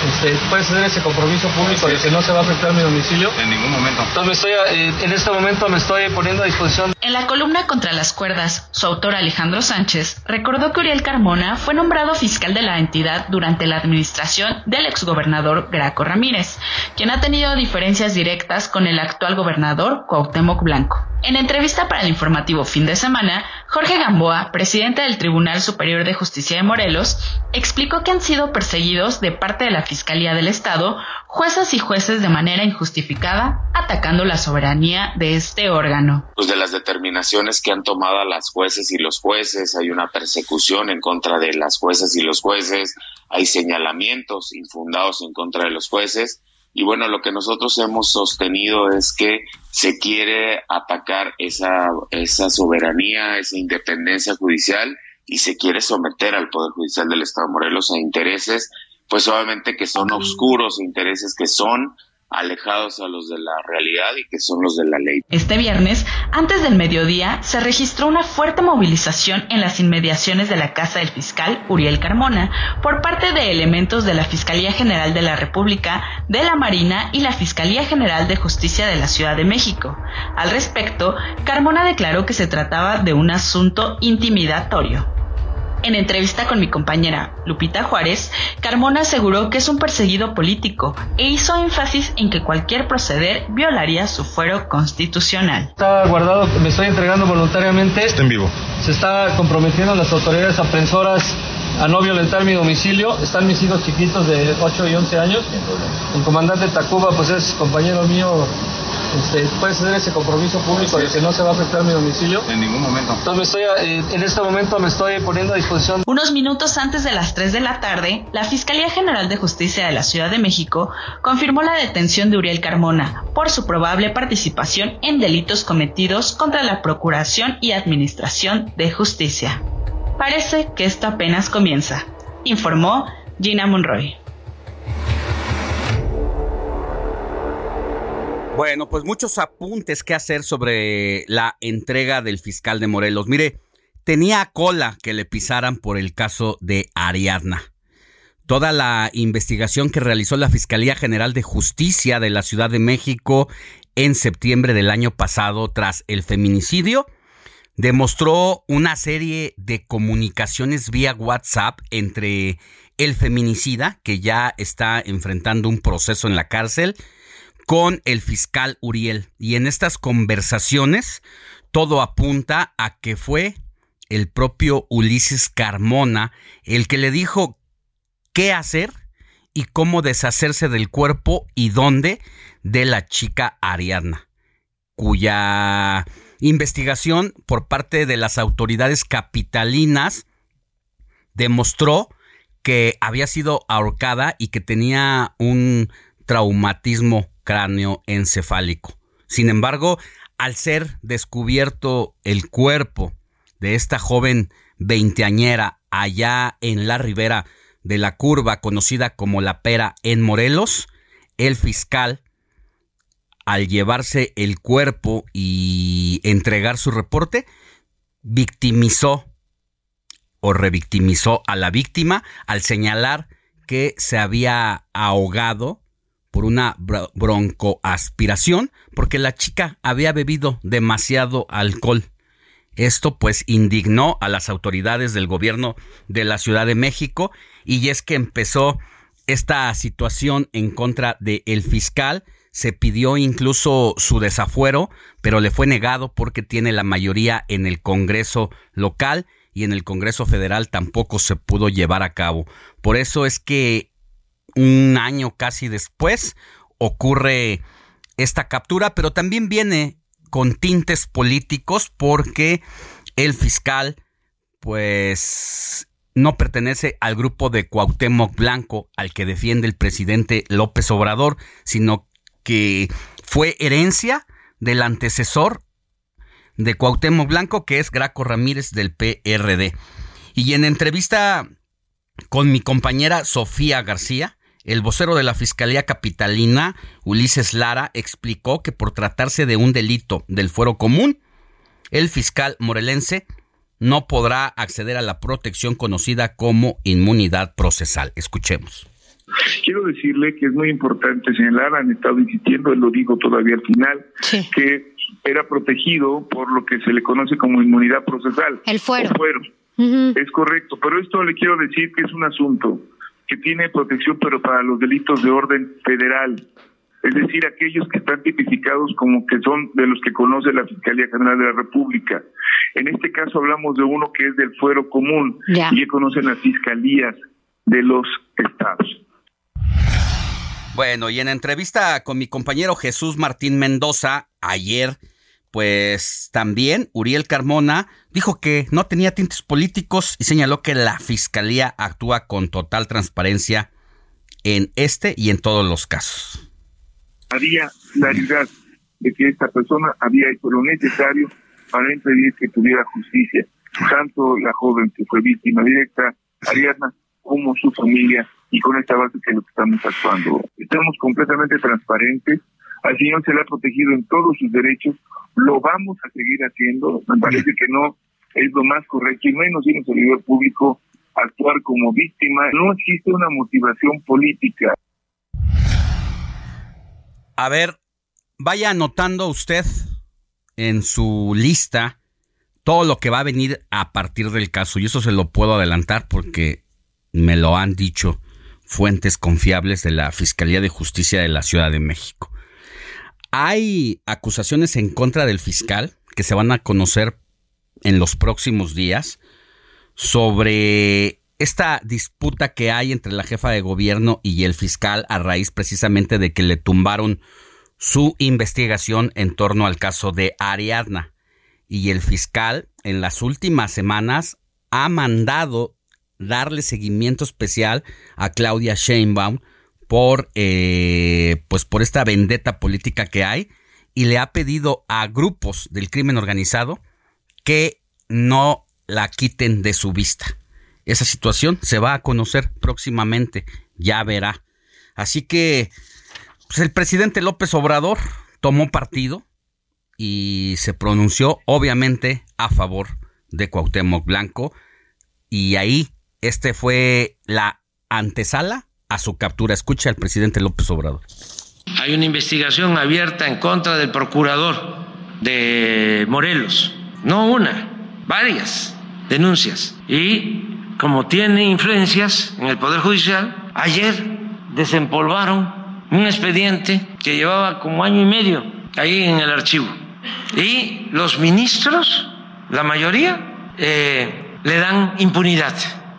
este, ¿puedes hacer ese compromiso público de que no se va a afectar mi domicilio? En ningún momento. Entonces, estoy, eh, en este momento me estoy poniendo a disposición En la columna Contra las cuerdas, su autor Alejandro Sánchez recordó que Uriel Carmona fue nombrado fiscal de la entidad durante la administración del exgobernador Graco Ramírez, quien ha tenido diferencias directas con el actual gobernador Cuauhtémoc Blanco. En entrevista para el informativo fin de semana, Jorge Gamboa, presidente del Tribunal Superior de Justicia de Morelos, explicó que han sido perseguidos de parte de la Fiscalía del Estado juezas y jueces de manera injustificada, atacando la soberanía de este órgano. pues de las determinaciones que han tomado las jueces y los jueces, hay una persecución en contra de las jueces y los jueces, hay señalamientos infundados en contra de los jueces y bueno, lo que nosotros hemos sostenido es que se quiere atacar esa, esa soberanía, esa independencia judicial y se quiere someter al Poder Judicial del Estado de Morelos a intereses, pues obviamente que son oscuros, intereses que son alejados a los de la realidad y que son los de la ley. Este viernes, antes del mediodía, se registró una fuerte movilización en las inmediaciones de la casa del fiscal Uriel Carmona por parte de elementos de la Fiscalía General de la República, de la Marina y la Fiscalía General de Justicia de la Ciudad de México. Al respecto, Carmona declaró que se trataba de un asunto intimidatorio. En entrevista con mi compañera Lupita Juárez, Carmona aseguró que es un perseguido político e hizo énfasis en que cualquier proceder violaría su fuero constitucional. Está guardado, me estoy entregando voluntariamente. Está en vivo. Se está comprometiendo a las autoridades aprensoras a no violentar mi domicilio. Están mis hijos chiquitos de 8 y 11 años. El comandante Tacuba, pues es compañero mío. Este, ¿Puedes hacer ese compromiso público de que no se va a afectar mi domicilio? En ningún momento. Entonces, me estoy, eh, en este momento me estoy poniendo a disposición. Unos minutos antes de las 3 de la tarde, la Fiscalía General de Justicia de la Ciudad de México confirmó la detención de Uriel Carmona por su probable participación en delitos cometidos contra la Procuración y Administración de Justicia. Parece que esto apenas comienza, informó Gina Monroy. Bueno, pues muchos apuntes que hacer sobre la entrega del fiscal de Morelos. Mire, tenía cola que le pisaran por el caso de Ariadna. Toda la investigación que realizó la Fiscalía General de Justicia de la Ciudad de México en septiembre del año pasado tras el feminicidio demostró una serie de comunicaciones vía WhatsApp entre el feminicida, que ya está enfrentando un proceso en la cárcel, con el fiscal Uriel. Y en estas conversaciones todo apunta a que fue el propio Ulises Carmona el que le dijo qué hacer y cómo deshacerse del cuerpo y dónde de la chica Ariadna, cuya investigación por parte de las autoridades capitalinas demostró que había sido ahorcada y que tenía un traumatismo cráneoencefálico. Sin embargo, al ser descubierto el cuerpo de esta joven veinteañera allá en la ribera de la curva conocida como La Pera en Morelos, el fiscal, al llevarse el cuerpo y entregar su reporte, victimizó o revictimizó a la víctima al señalar que se había ahogado por una bro- broncoaspiración porque la chica había bebido demasiado alcohol. Esto pues indignó a las autoridades del gobierno de la Ciudad de México y es que empezó esta situación en contra del fiscal. Se pidió incluso su desafuero, pero le fue negado porque tiene la mayoría en el Congreso local y en el Congreso federal tampoco se pudo llevar a cabo. Por eso es que un año casi después ocurre esta captura, pero también viene con tintes políticos porque el fiscal pues no pertenece al grupo de Cuauhtémoc Blanco al que defiende el presidente López Obrador, sino que fue herencia del antecesor de Cuauhtémoc Blanco, que es Graco Ramírez del PRD. Y en entrevista con mi compañera Sofía García, el vocero de la Fiscalía Capitalina, Ulises Lara, explicó que por tratarse de un delito del fuero común, el fiscal morelense no podrá acceder a la protección conocida como inmunidad procesal. Escuchemos. Quiero decirle que es muy importante señalar, han estado insistiendo, él lo dijo todavía al final, que era protegido por lo que se le conoce como inmunidad procesal. El fuero. o fuero. Es correcto, pero esto le quiero decir que es un asunto que tiene protección, pero para los delitos de orden federal. Es decir, aquellos que están tipificados como que son de los que conoce la Fiscalía General de la República. En este caso hablamos de uno que es del fuero común Ya. y que conocen las fiscalías de los estados. Bueno, y en entrevista con mi compañero Jesús Martín Mendoza ayer, pues también Uriel Carmona dijo que no tenía tintes políticos y señaló que la fiscalía actúa con total transparencia en este y en todos los casos. Había claridad de que esta persona había hecho lo necesario para impedir que tuviera justicia. Tanto la joven que fue víctima directa, Ariadna, como su familia, y con esta base que lo estamos actuando. Estamos completamente transparentes, al señor se le ha protegido en todos sus derechos, lo vamos a seguir haciendo, me parece que no es lo más correcto, y menos en un servidor público actuar como víctima. No existe una motivación política. A ver, vaya anotando usted en su lista todo lo que va a venir a partir del caso. Y eso se lo puedo adelantar porque me lo han dicho fuentes confiables de la Fiscalía de Justicia de la Ciudad de México. Hay acusaciones en contra del fiscal que se van a conocer en los próximos días sobre esta disputa que hay entre la jefa de gobierno y el fiscal a raíz precisamente de que le tumbaron su investigación en torno al caso de Ariadna. Y el fiscal en las últimas semanas ha mandado darle seguimiento especial a Claudia Sheinbaum por eh, pues por esta vendetta política que hay y le ha pedido a grupos del crimen organizado que no la quiten de su vista. Esa situación se va a conocer próximamente, ya verá. Así que pues, el presidente López Obrador tomó partido y se pronunció obviamente a favor de Cuauhtémoc Blanco y ahí este fue la antesala a su captura. Escucha al presidente López Obrador. Hay una investigación abierta en contra del procurador de Morelos. No una, varias denuncias. Y como tiene influencias en el Poder Judicial, ayer desempolvaron un expediente que llevaba como año y medio ahí en el archivo. Y los ministros, la mayoría, eh, le dan impunidad,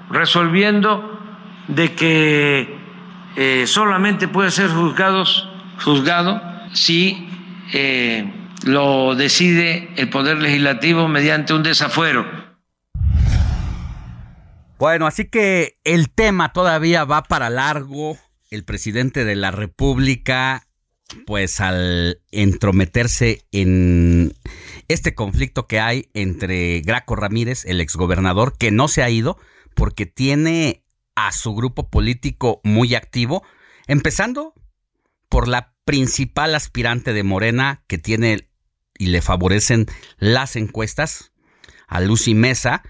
resolviendo de que eh, solamente puede ser juzgados, juzgado si eh, lo decide el Poder Legislativo mediante un desafuero. Bueno, así que el tema todavía va para largo. El presidente de la República, pues al entrometerse en este conflicto que hay entre Graco Ramírez, el exgobernador, que no se ha ido porque tiene a su grupo político muy activo, empezando por la principal aspirante de Morena que tiene y le favorecen las encuestas, a Lucy Mesa,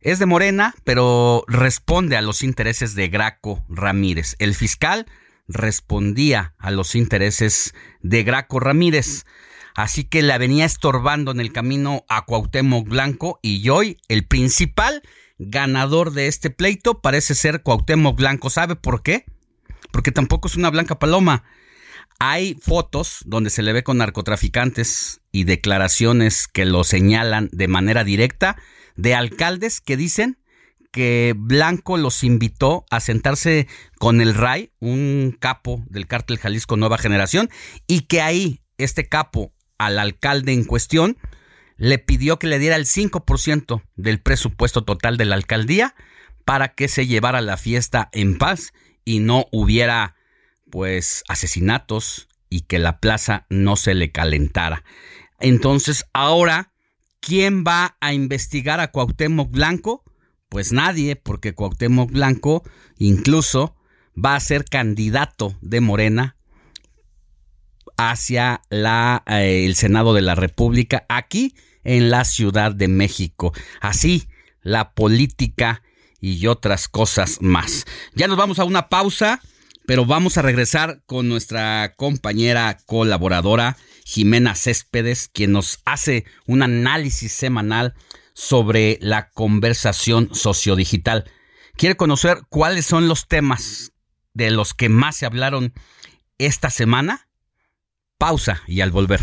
es de Morena, pero responde a los intereses de Graco Ramírez. El fiscal respondía a los intereses de Graco Ramírez. Así que la venía estorbando en el camino a Cuauhtémoc Blanco y hoy el principal ganador de este pleito parece ser Cuauhtémoc Blanco. ¿Sabe por qué? Porque tampoco es una blanca paloma. Hay fotos donde se le ve con narcotraficantes y declaraciones que lo señalan de manera directa de alcaldes que dicen que Blanco los invitó a sentarse con el RAI, un capo del cártel Jalisco Nueva Generación, y que ahí este capo al alcalde en cuestión le pidió que le diera el 5% del presupuesto total de la alcaldía para que se llevara la fiesta en paz y no hubiera pues asesinatos y que la plaza no se le calentara. Entonces, ahora, ¿quién va a investigar a Cuauhtémoc Blanco? Pues nadie, porque Cuauhtémoc Blanco incluso va a ser candidato de Morena hacia la, eh, el Senado de la República aquí en la Ciudad de México. Así, la política y otras cosas más. Ya nos vamos a una pausa pero vamos a regresar con nuestra compañera colaboradora Jimena Céspedes, quien nos hace un análisis semanal sobre la conversación sociodigital. ¿Quiere conocer cuáles son los temas de los que más se hablaron esta semana? Pausa y al volver.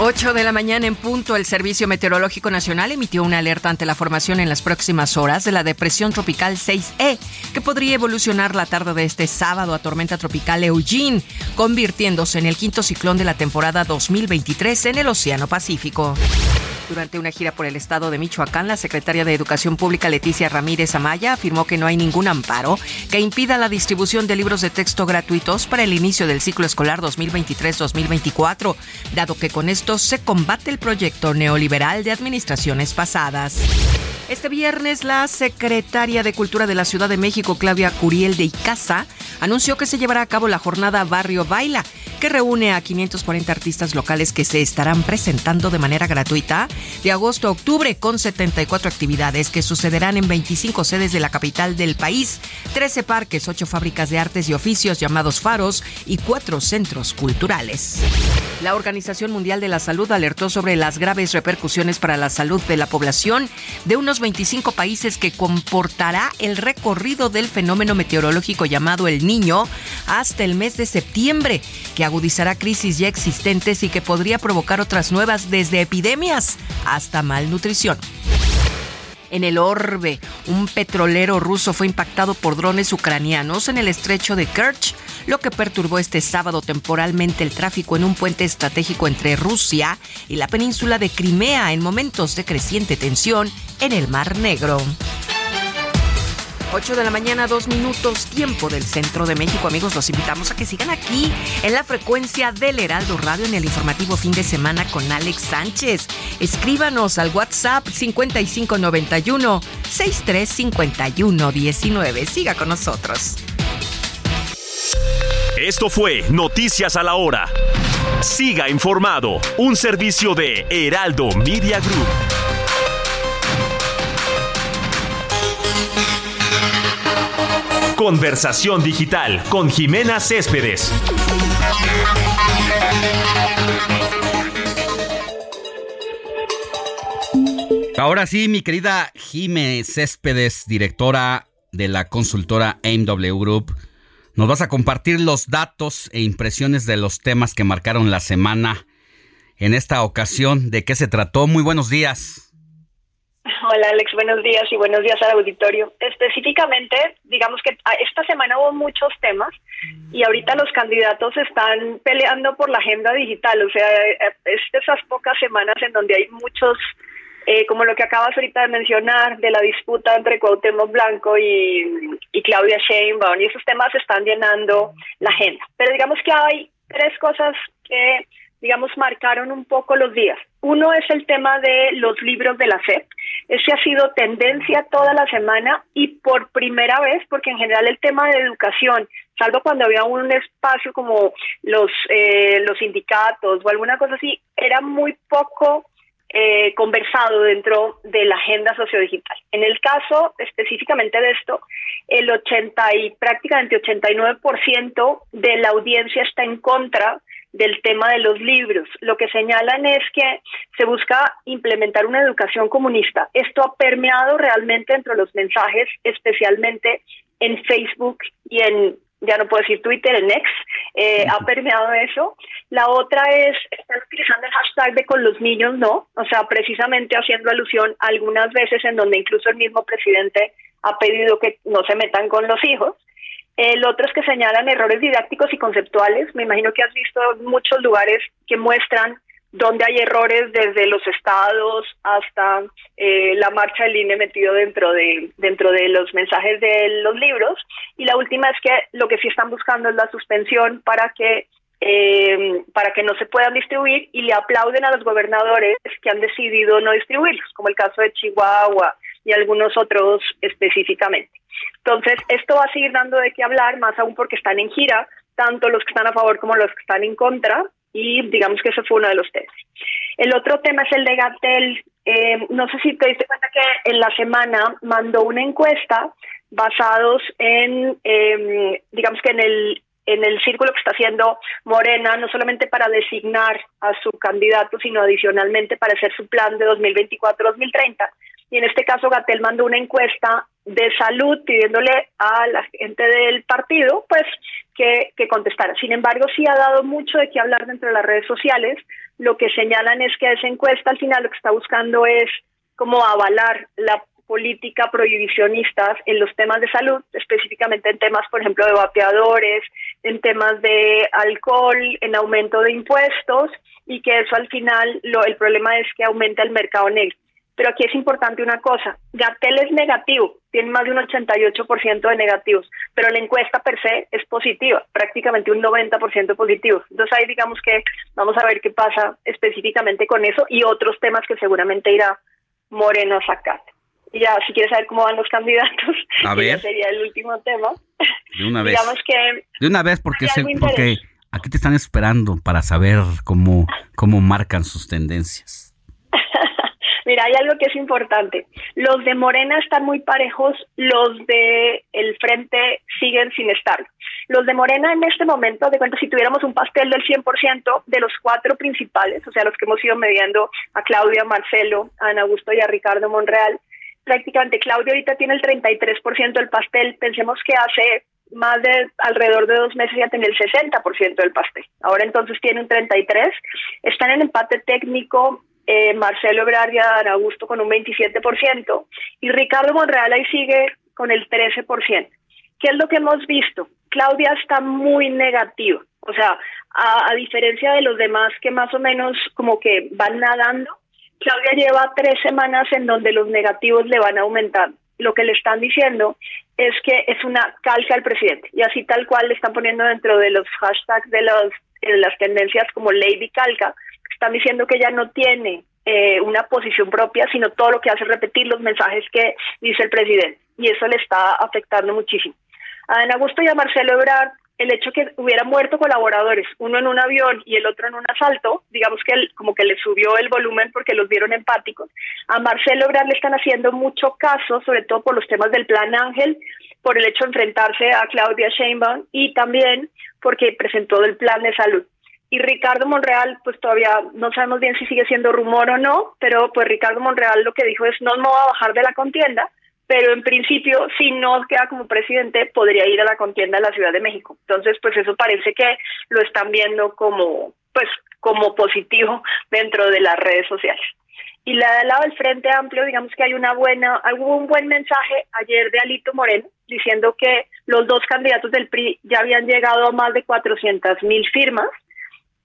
8 de la mañana en punto, el Servicio Meteorológico Nacional emitió una alerta ante la formación en las próximas horas de la depresión tropical 6E, que podría evolucionar la tarde de este sábado a tormenta tropical Eugene, convirtiéndose en el quinto ciclón de la temporada 2023 en el Océano Pacífico. Durante una gira por el estado de Michoacán, la secretaria de Educación Pública Leticia Ramírez Amaya afirmó que no hay ningún amparo que impida la distribución de libros de texto gratuitos para el inicio del ciclo escolar 2023-2024, dado que con esto se combate el proyecto neoliberal de administraciones pasadas. Este viernes, la secretaria de Cultura de la Ciudad de México, Claudia Curiel de Icaza, anunció que se llevará a cabo la jornada Barrio Baila, que reúne a 540 artistas locales que se estarán presentando de manera gratuita de agosto a octubre con 74 actividades que sucederán en 25 sedes de la capital del país, 13 parques, 8 fábricas de artes y oficios llamados faros y 4 centros culturales. La Organización Mundial de la Salud alertó sobre las graves repercusiones para la salud de la población de unos 25 países que comportará el recorrido del fenómeno meteorológico llamado el Niño hasta el mes de septiembre, que agudizará crisis ya existentes y que podría provocar otras nuevas desde epidemias hasta malnutrición. En el orbe, un petrolero ruso fue impactado por drones ucranianos en el estrecho de Kerch, lo que perturbó este sábado temporalmente el tráfico en un puente estratégico entre Rusia y la península de Crimea en momentos de creciente tensión en el Mar Negro. 8 de la mañana, dos minutos, tiempo del centro de México. Amigos, los invitamos a que sigan aquí en la frecuencia del Heraldo Radio en el informativo fin de semana con Alex Sánchez. Escríbanos al WhatsApp 5591 635119. Siga con nosotros. Esto fue Noticias a la Hora. Siga informado, un servicio de Heraldo Media Group. Conversación digital con Jimena Céspedes. Ahora sí, mi querida Jime Céspedes, directora de la consultora AIMW Group, nos vas a compartir los datos e impresiones de los temas que marcaron la semana. En esta ocasión, ¿de qué se trató? Muy buenos días. Hola Alex, buenos días y buenos días al auditorio. Específicamente, digamos que ah, esta semana hubo muchos temas y ahorita los candidatos están peleando por la agenda digital, o sea, eh, es de esas pocas semanas en donde hay muchos, eh, como lo que acabas ahorita de mencionar, de la disputa entre Cuauhtémoc Blanco y, y Claudia Sheinbaum, y esos temas están llenando la agenda. Pero digamos que hay tres cosas que digamos, marcaron un poco los días. Uno es el tema de los libros de la SEP. Ese ha sido tendencia toda la semana y por primera vez, porque en general el tema de educación, salvo cuando había un espacio como los, eh, los sindicatos o alguna cosa así, era muy poco eh, conversado dentro de la agenda sociodigital. En el caso específicamente de esto, el 80 y prácticamente 89% de la audiencia está en contra del tema de los libros. Lo que señalan es que se busca implementar una educación comunista. Esto ha permeado realmente entre los mensajes, especialmente en Facebook y en, ya no puedo decir Twitter, en X, eh, ha permeado eso. La otra es, están utilizando el hashtag de con los niños, ¿no? O sea, precisamente haciendo alusión algunas veces en donde incluso el mismo presidente ha pedido que no se metan con los hijos. El otro es que señalan errores didácticos y conceptuales. Me imagino que has visto muchos lugares que muestran donde hay errores desde los estados hasta eh, la marcha del INE metido dentro de dentro de los mensajes de los libros y la última es que lo que sí están buscando es la suspensión para que eh, para que no se puedan distribuir y le aplauden a los gobernadores que han decidido no distribuirlos como el caso de Chihuahua y algunos otros específicamente entonces esto va a seguir dando de qué hablar más aún porque están en gira tanto los que están a favor como los que están en contra y digamos que ese fue uno de los temas. El otro tema es el de Gatel. Eh, no sé si te diste cuenta que en la semana mandó una encuesta basados en, eh, digamos que en el en el círculo que está haciendo Morena, no solamente para designar a su candidato, sino adicionalmente para hacer su plan de 2024-2030. Y en este caso, Gatel mandó una encuesta de salud pidiéndole a la gente del partido, pues, que, que contestara. Sin embargo, sí ha dado mucho de qué hablar dentro de las redes sociales. Lo que señalan es que esa encuesta al final lo que está buscando es como avalar la política prohibicionistas en los temas de salud, específicamente en temas, por ejemplo, de vapeadores, en temas de alcohol, en aumento de impuestos, y que eso al final lo, el problema es que aumenta el mercado negro. Pero aquí es importante una cosa, Gatel es negativo, tiene más de un 88% de negativos, pero la encuesta per se es positiva, prácticamente un 90% positivo. Entonces ahí digamos que vamos a ver qué pasa específicamente con eso y otros temas que seguramente irá Moreno a sacar. Y ya, si quieres saber cómo van los candidatos, A ver. sería el último tema. De una vez. Digamos que De una vez, porque, se- porque aquí te están esperando para saber cómo, cómo marcan sus tendencias. Mira, hay algo que es importante. Los de Morena están muy parejos, los de el Frente siguen sin estar. Los de Morena en este momento, de cuenta, si tuviéramos un pastel del 100% de los cuatro principales, o sea, los que hemos ido mediando a Claudia, Marcelo, a Ana Augusto y a Ricardo Monreal, prácticamente Claudia ahorita tiene el 33% del pastel. Pensemos que hace más de alrededor de dos meses ya tenía el 60% del pastel. Ahora entonces tiene un 33%. Están en empate técnico eh, Marcelo Ebrard y Adán Augusto con un 27% y Ricardo Monreal ahí sigue con el 13%. ¿Qué es lo que hemos visto? Claudia está muy negativa, o sea, a, a diferencia de los demás que más o menos como que van nadando, Claudia lleva tres semanas en donde los negativos le van aumentando. Lo que le están diciendo es que es una calca al presidente y así tal cual le están poniendo dentro de los hashtags de, de las tendencias como Lady Calca, están diciendo que ella no tiene eh, una posición propia, sino todo lo que hace es repetir los mensajes que dice el presidente y eso le está afectando muchísimo. A Ana Augusto y a Marcelo Ebrard, el hecho que hubiera muerto colaboradores, uno en un avión y el otro en un asalto, digamos que él, como que le subió el volumen porque los vieron empáticos. A Marcelo Ebrard le están haciendo mucho caso, sobre todo por los temas del Plan Ángel, por el hecho de enfrentarse a Claudia Sheinbaum y también porque presentó el plan de salud. Y Ricardo Monreal, pues todavía no sabemos bien si sigue siendo rumor o no, pero pues Ricardo Monreal lo que dijo es no me voy a bajar de la contienda, pero en principio, si no queda como presidente, podría ir a la contienda de la Ciudad de México. Entonces, pues eso parece que lo están viendo como, pues, como positivo dentro de las redes sociales. Y la del lado del Frente Amplio, digamos que hay una buena, hubo un buen mensaje ayer de Alito Moreno diciendo que los dos candidatos del PRI ya habían llegado a más de 400 mil firmas.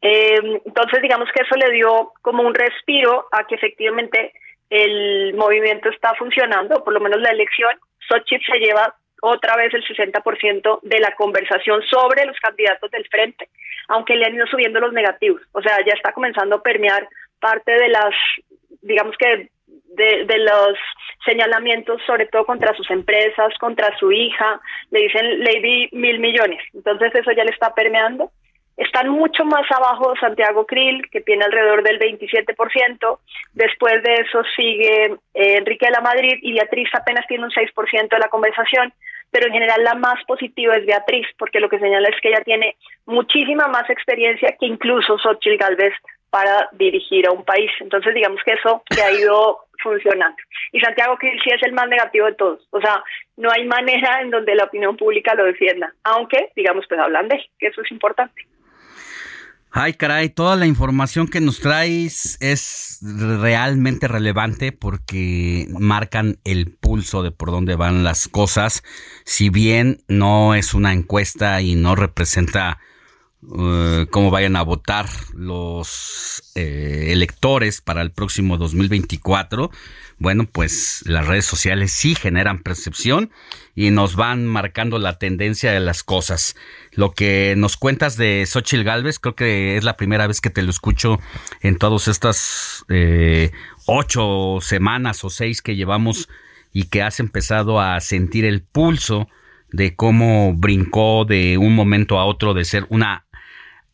Eh, entonces, digamos que eso le dio como un respiro a que efectivamente el movimiento está funcionando, por lo menos la elección. Xochitl se lleva otra vez el 60% de la conversación sobre los candidatos del frente, aunque le han ido subiendo los negativos. O sea, ya está comenzando a permear parte de las, digamos que, de, de los señalamientos, sobre todo contra sus empresas, contra su hija. Le dicen Lady Mil Millones. Entonces, eso ya le está permeando. Están mucho más abajo Santiago Krill, que tiene alrededor del 27%. Después de eso sigue eh, Enrique de la Madrid y Beatriz apenas tiene un 6% de la conversación. Pero en general la más positiva es Beatriz, porque lo que señala es que ella tiene muchísima más experiencia que incluso Xochitl Galvez para dirigir a un país. Entonces, digamos que eso se ha ido funcionando. Y Santiago Krill sí es el más negativo de todos. O sea, no hay manera en donde la opinión pública lo defienda, aunque, digamos, pues hablan de él, que eso es importante. Ay, caray, toda la información que nos traes es realmente relevante porque marcan el pulso de por dónde van las cosas. Si bien no es una encuesta y no representa uh, cómo vayan a votar los eh, electores para el próximo 2024, bueno, pues las redes sociales sí generan percepción y nos van marcando la tendencia de las cosas. Lo que nos cuentas de Xochitl Galvez, creo que es la primera vez que te lo escucho en todas estas eh, ocho semanas o seis que llevamos y que has empezado a sentir el pulso de cómo brincó de un momento a otro de ser una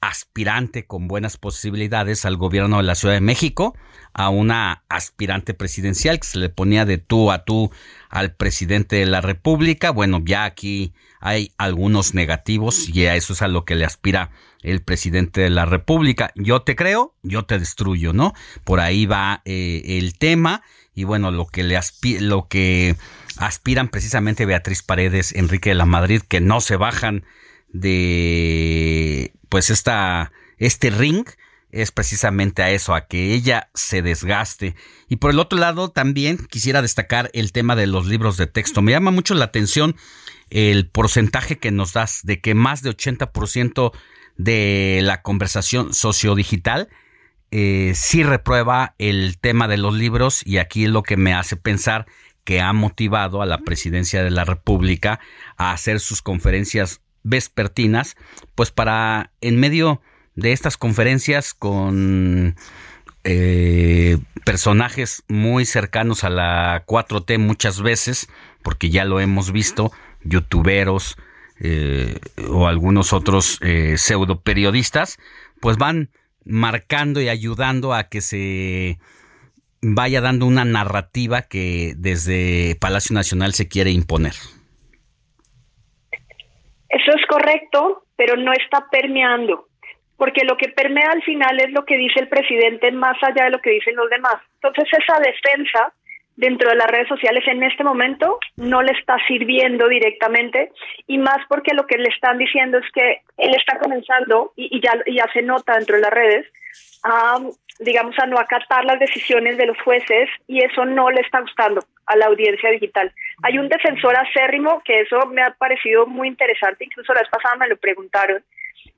aspirante con buenas posibilidades al gobierno de la Ciudad de México a una aspirante presidencial que se le ponía de tú a tú al presidente de la República. Bueno, ya aquí hay algunos negativos y a eso es a lo que le aspira el presidente de la República. Yo te creo, yo te destruyo, ¿no? Por ahí va eh, el tema y bueno, lo que le lo que aspiran precisamente Beatriz Paredes, Enrique de la Madrid, que no se bajan de pues esta este ring es precisamente a eso, a que ella se desgaste. Y por el otro lado, también quisiera destacar el tema de los libros de texto. Me llama mucho la atención el porcentaje que nos das de que más de 80% de la conversación sociodigital eh, sí reprueba el tema de los libros y aquí es lo que me hace pensar que ha motivado a la presidencia de la República a hacer sus conferencias vespertinas, pues para en medio de estas conferencias con eh, personajes muy cercanos a la 4T muchas veces, porque ya lo hemos visto, youtuberos eh, o algunos otros eh, pseudo periodistas, pues van marcando y ayudando a que se vaya dando una narrativa que desde Palacio Nacional se quiere imponer. Eso es correcto, pero no está permeando, porque lo que permea al final es lo que dice el presidente más allá de lo que dicen los demás. Entonces esa defensa dentro de las redes sociales en este momento no le está sirviendo directamente y más porque lo que le están diciendo es que él está comenzando y, ya, ya se nota dentro de las redes a digamos a no acatar las decisiones de los jueces y eso no le está gustando a la audiencia digital. Hay un defensor acérrimo que eso me ha parecido muy interesante, incluso la vez pasada me lo preguntaron,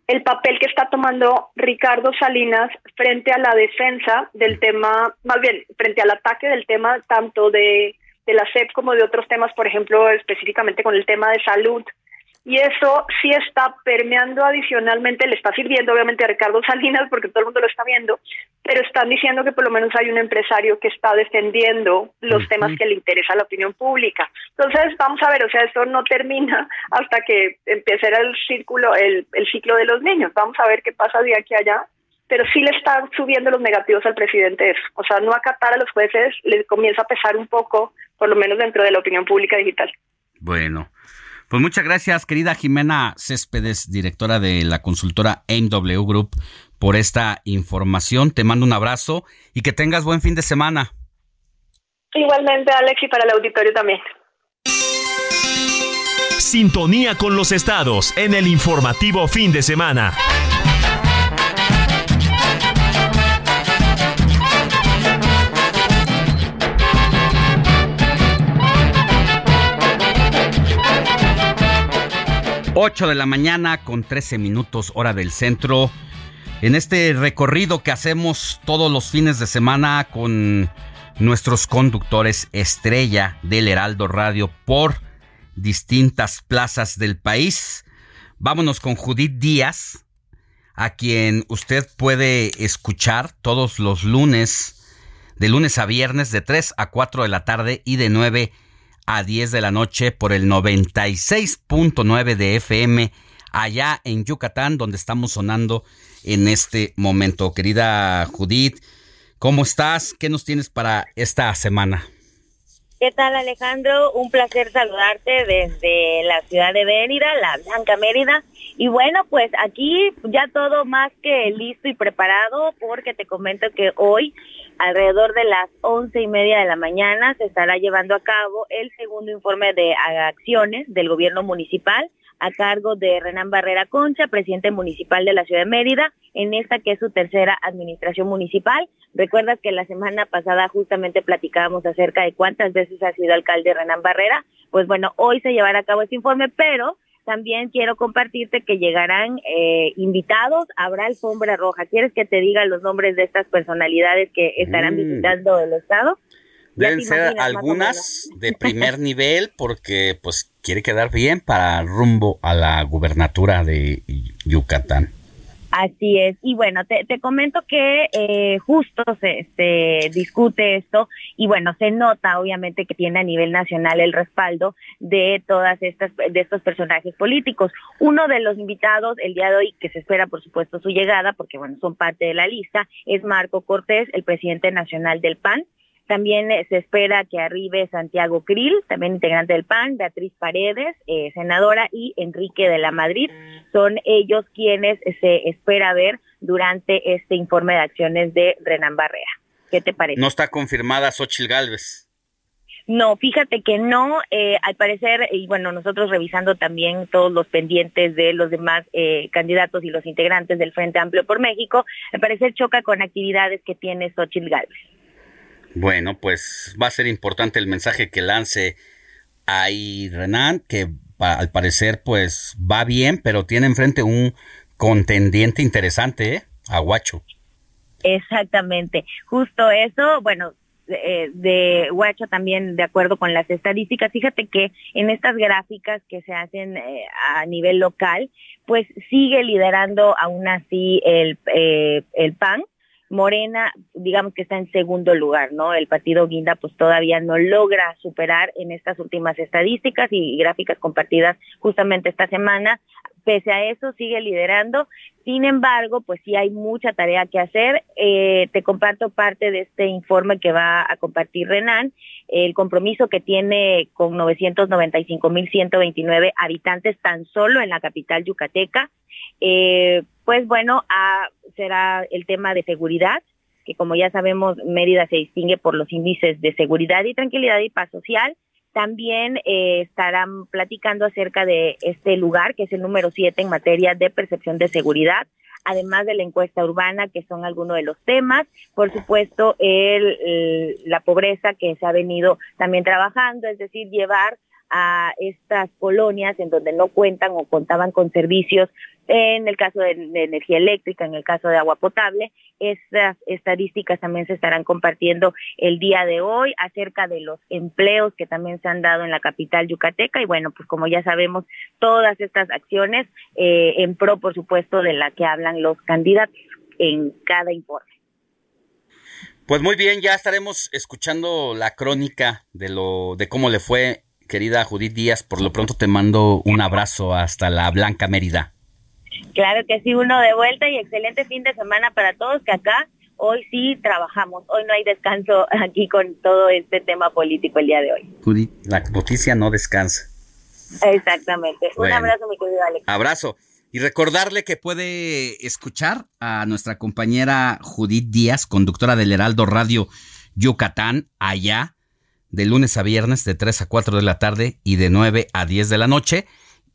el papel que está tomando Ricardo Salinas frente a la defensa del tema, más bien frente al ataque del tema tanto de, de la SEP como de otros temas, por ejemplo, específicamente con el tema de salud. Y eso sí está permeando adicionalmente, le está sirviendo obviamente a Ricardo Salinas porque todo el mundo lo está viendo, pero están diciendo que por lo menos hay un empresario que está defendiendo los temas que le interesa a la opinión pública. Entonces, vamos a ver, o sea, esto no termina hasta que empiece el círculo, el, el ciclo de los niños. Vamos a ver qué pasa de aquí a allá pero sí le están subiendo los negativos al presidente eso. O sea, no acatar a los jueces le comienza a pesar un poco, por lo menos dentro de la opinión pública digital. Bueno, pues muchas gracias, querida Jimena Céspedes, directora de la consultora MW Group, por esta información. Te mando un abrazo y que tengas buen fin de semana. Igualmente, Alex, y para el auditorio también. Sintonía con los estados en el informativo fin de semana. Ocho de la mañana con 13 minutos hora del centro. En este recorrido que hacemos todos los fines de semana con nuestros conductores estrella del Heraldo Radio por distintas plazas del país. Vámonos con Judith Díaz, a quien usted puede escuchar todos los lunes, de lunes a viernes, de 3 a 4 de la tarde y de 9 a 10 de la noche por el 96.9 de FM allá en Yucatán, donde estamos sonando en este momento. Querida Judith, ¿cómo estás? ¿Qué nos tienes para esta semana? ¿Qué tal Alejandro? Un placer saludarte desde la ciudad de Mérida, la Blanca Mérida. Y bueno, pues aquí ya todo más que listo y preparado porque te comento que hoy alrededor de las once y media de la mañana se estará llevando a cabo el segundo informe de acciones del gobierno municipal a cargo de Renan Barrera Concha, presidente municipal de la ciudad de Mérida, en esta que es su tercera administración municipal. Recuerdas que la semana pasada justamente platicábamos acerca de cuántas veces ha sido alcalde Renan Barrera. Pues bueno, hoy se llevará a cabo este informe, pero también quiero compartirte que llegarán eh, invitados, habrá alfombra roja. ¿Quieres que te diga los nombres de estas personalidades que estarán Mm. visitando el estado? Deben ser algunas de primer nivel porque pues quiere quedar bien para rumbo a la gubernatura de Yucatán. Así es. Y bueno, te, te comento que eh, justo se, se discute esto y bueno, se nota obviamente que tiene a nivel nacional el respaldo de todas estas, de estos personajes políticos. Uno de los invitados el día de hoy, que se espera por supuesto su llegada, porque bueno, son parte de la lista, es Marco Cortés, el presidente nacional del PAN. También eh, se espera que arribe Santiago Krill, también integrante del PAN, Beatriz Paredes, eh, senadora, y Enrique de la Madrid. Son ellos quienes se espera ver durante este informe de acciones de Renan Barrera. ¿Qué te parece? No está confirmada Xochil Gálvez. No, fíjate que no, eh, al parecer, y bueno, nosotros revisando también todos los pendientes de los demás eh, candidatos y los integrantes del Frente Amplio por México, al parecer choca con actividades que tiene Xochitl Gálvez. Bueno, pues va a ser importante el mensaje que lance ahí Renan, que al parecer pues va bien, pero tiene enfrente un contendiente interesante, ¿eh? Aguacho. Exactamente, justo eso, bueno, eh, de Huacho también de acuerdo con las estadísticas, fíjate que en estas gráficas que se hacen eh, a nivel local, pues sigue liderando aún así el, eh, el PAN. Morena, digamos que está en segundo lugar, ¿no? El partido Guinda pues todavía no logra superar en estas últimas estadísticas y gráficas compartidas justamente esta semana. Pese a eso sigue liderando. Sin embargo, pues sí hay mucha tarea que hacer. Eh, te comparto parte de este informe que va a compartir Renan, el compromiso que tiene con 995.129 habitantes tan solo en la capital yucateca. Eh, pues bueno, será el tema de seguridad, que como ya sabemos, Mérida se distingue por los índices de seguridad y tranquilidad y paz social. También eh, estarán platicando acerca de este lugar, que es el número 7 en materia de percepción de seguridad, además de la encuesta urbana, que son algunos de los temas. Por supuesto, el, el- la pobreza que se ha venido también trabajando, es decir, llevar a estas colonias en donde no cuentan o contaban con servicios, en el caso de, energía eléctrica, en el caso de agua potable. Estas estadísticas también se estarán compartiendo el día de hoy acerca de los empleos que también se han dado en la capital yucateca y bueno, pues como ya sabemos, todas estas acciones eh, en pro, por supuesto, de la que hablan los candidatos en cada informe. Pues muy bien, ya estaremos escuchando la crónica de lo de cómo le fue, querida Judith Díaz. Por lo pronto te mando un abrazo hasta la Blanca Mérida. Claro que sí, uno de vuelta y excelente fin de semana para todos, que acá hoy sí trabajamos, hoy no hay descanso aquí con todo este tema político el día de hoy. Judith, la noticia no descansa. Exactamente. Bueno. Un abrazo, mi querido Alex. Abrazo. Y recordarle que puede escuchar a nuestra compañera Judith Díaz, conductora del Heraldo Radio Yucatán, allá de lunes a viernes de 3 a 4 de la tarde y de 9 a 10 de la noche.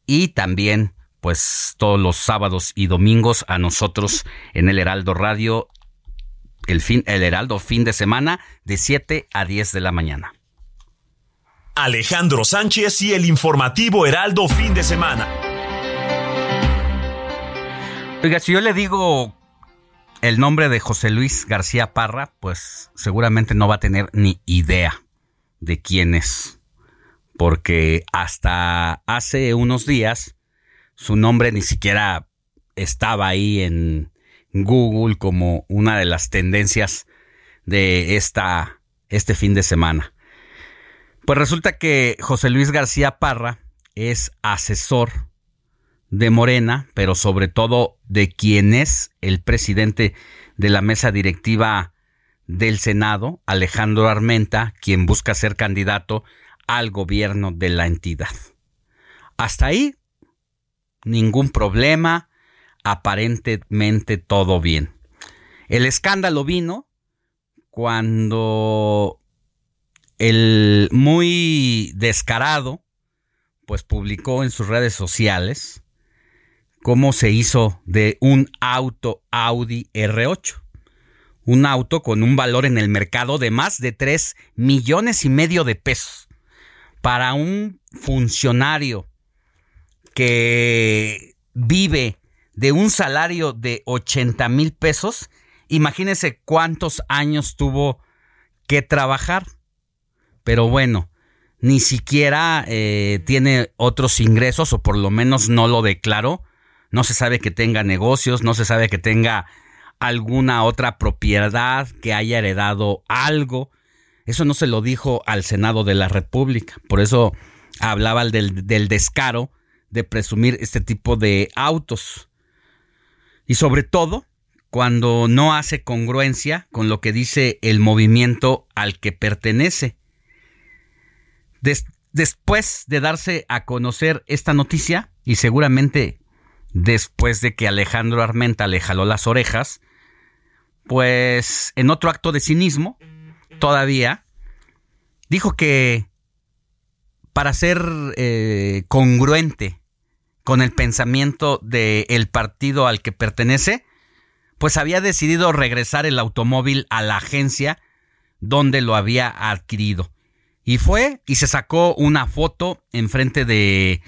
Y también, pues, todos los sábados y domingos a nosotros en el Heraldo Radio, el, fin, el Heraldo fin de semana de 7 a 10 de la mañana. Alejandro Sánchez y el informativo Heraldo fin de semana. Oiga, si yo le digo el nombre de José Luis García Parra, pues seguramente no va a tener ni idea de quién es. Porque hasta hace unos días su nombre ni siquiera estaba ahí en Google como una de las tendencias de esta, este fin de semana. Pues resulta que José Luis García Parra es asesor de Morena, pero sobre todo de quien es el presidente de la mesa directiva del Senado, Alejandro Armenta, quien busca ser candidato al gobierno de la entidad. Hasta ahí, ningún problema, aparentemente todo bien. El escándalo vino cuando el muy descarado, pues publicó en sus redes sociales cómo se hizo de un auto Audi R8. Un auto con un valor en el mercado de más de 3 millones y medio de pesos. Para un funcionario que vive de un salario de 80 mil pesos, imagínese cuántos años tuvo que trabajar. Pero bueno, ni siquiera eh, tiene otros ingresos o por lo menos no lo declaró. No se sabe que tenga negocios, no se sabe que tenga alguna otra propiedad, que haya heredado algo. Eso no se lo dijo al Senado de la República. Por eso hablaba del, del descaro de presumir este tipo de autos. Y sobre todo cuando no hace congruencia con lo que dice el movimiento al que pertenece. Des- después de darse a conocer esta noticia, y seguramente después de que Alejandro Armenta le jaló las orejas, pues en otro acto de cinismo, todavía, dijo que para ser eh, congruente con el pensamiento del partido al que pertenece, pues había decidido regresar el automóvil a la agencia donde lo había adquirido. Y fue y se sacó una foto enfrente de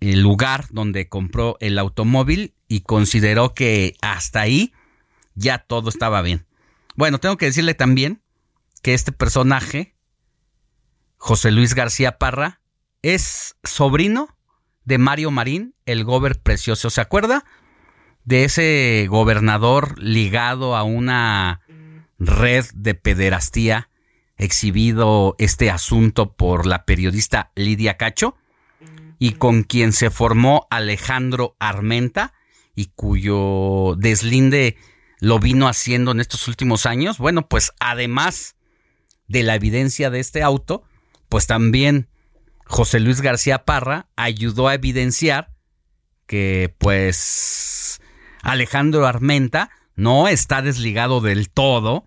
el lugar donde compró el automóvil y consideró que hasta ahí ya todo estaba bien. Bueno, tengo que decirle también que este personaje, José Luis García Parra, es sobrino de Mario Marín, el gober precioso. ¿Se acuerda? De ese gobernador ligado a una red de pederastía exhibido este asunto por la periodista Lidia Cacho y con quien se formó Alejandro Armenta y cuyo deslinde lo vino haciendo en estos últimos años. Bueno, pues además de la evidencia de este auto, pues también José Luis García Parra ayudó a evidenciar que pues Alejandro Armenta no está desligado del todo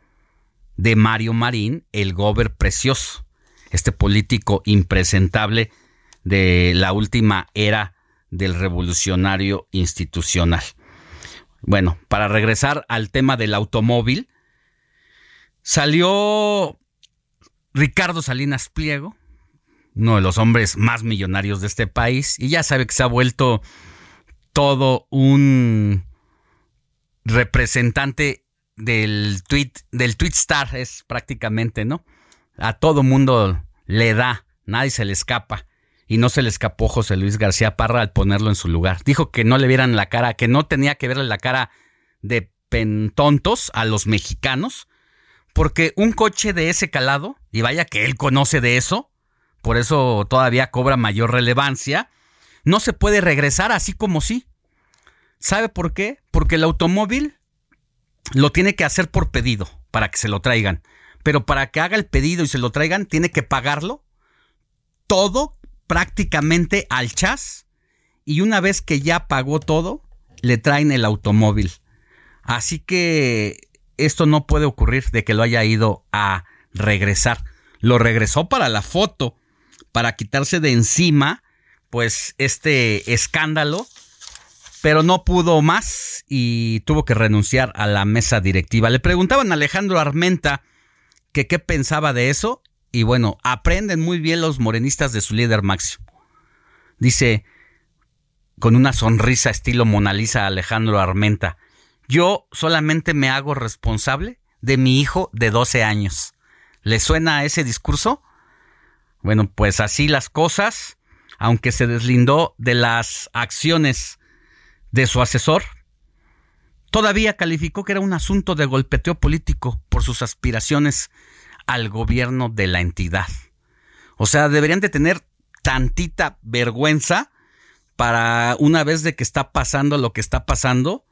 de Mario Marín, el gober precioso, este político impresentable de la última era del revolucionario institucional. Bueno, para regresar al tema del automóvil, salió Ricardo Salinas Pliego, uno de los hombres más millonarios de este país, y ya sabe que se ha vuelto todo un representante del tweet, del star es prácticamente, ¿no? A todo mundo le da, nadie se le escapa. Y no se le escapó José Luis García Parra al ponerlo en su lugar. Dijo que no le vieran la cara, que no tenía que verle la cara de pentontos a los mexicanos, porque un coche de ese calado, y vaya que él conoce de eso, por eso todavía cobra mayor relevancia, no se puede regresar así como sí. ¿Sabe por qué? Porque el automóvil lo tiene que hacer por pedido para que se lo traigan. Pero para que haga el pedido y se lo traigan, tiene que pagarlo todo prácticamente al chas. Y una vez que ya pagó todo, le traen el automóvil. Así que esto no puede ocurrir de que lo haya ido a regresar. Lo regresó para la foto, para quitarse de encima, pues, este escándalo pero no pudo más y tuvo que renunciar a la mesa directiva. Le preguntaban a Alejandro Armenta que qué pensaba de eso y bueno, aprenden muy bien los morenistas de su líder máximo. Dice con una sonrisa estilo Mona Lisa Alejandro Armenta, yo solamente me hago responsable de mi hijo de 12 años. ¿Le suena ese discurso? Bueno, pues así las cosas, aunque se deslindó de las acciones de su asesor, todavía calificó que era un asunto de golpeteo político por sus aspiraciones al gobierno de la entidad. O sea, deberían de tener tantita vergüenza para una vez de que está pasando lo que está pasando,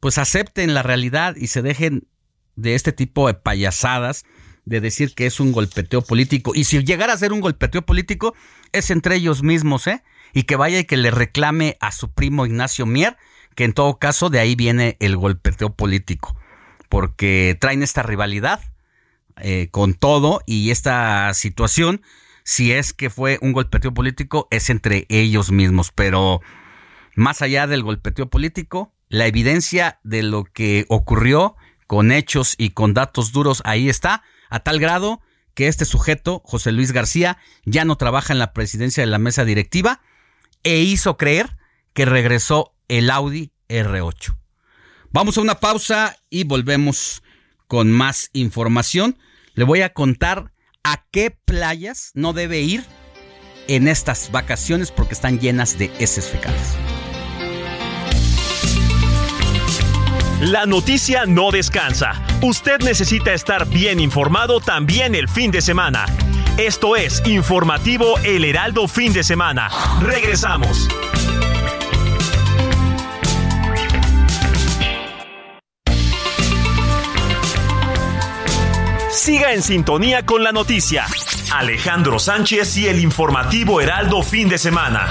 pues acepten la realidad y se dejen de este tipo de payasadas, de decir que es un golpeteo político. Y si llegara a ser un golpeteo político, es entre ellos mismos, ¿eh? Y que vaya y que le reclame a su primo Ignacio Mier, que en todo caso de ahí viene el golpeteo político, porque traen esta rivalidad eh, con todo y esta situación, si es que fue un golpeteo político, es entre ellos mismos, pero más allá del golpeteo político, la evidencia de lo que ocurrió con hechos y con datos duros ahí está, a tal grado que este sujeto, José Luis García, ya no trabaja en la presidencia de la mesa directiva e hizo creer que regresó el Audi R8. Vamos a una pausa y volvemos con más información. Le voy a contar a qué playas no debe ir en estas vacaciones porque están llenas de heces fecales. La noticia no descansa. Usted necesita estar bien informado también el fin de semana. Esto es Informativo El Heraldo Fin de Semana. Regresamos. Siga en sintonía con la noticia. Alejandro Sánchez y el Informativo Heraldo Fin de Semana.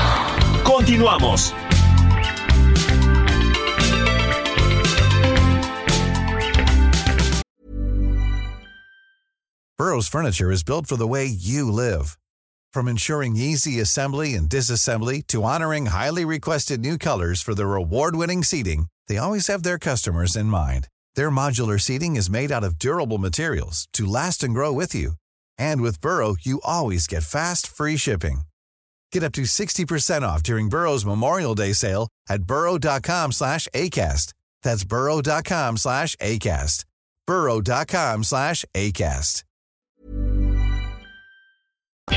Continuamos. Burrow's furniture is built for the way you live. From ensuring easy assembly and disassembly to honoring highly requested new colors for their award-winning seating, they always have their customers in mind. Their modular seating is made out of durable materials to last and grow with you. And with Burrow, you always get fast, free shipping. Get up to 60% off during Burrow's Memorial Day sale at burrow.com slash ACAST. That's burrow.com slash ACAST. burrow.com slash ACAST.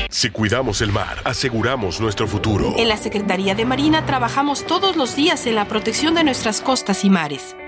Si cuidamos el mar, aseguramos nuestro futuro. En la Secretaría de Marina trabajamos todos los días en la protección de nuestras costas y mares.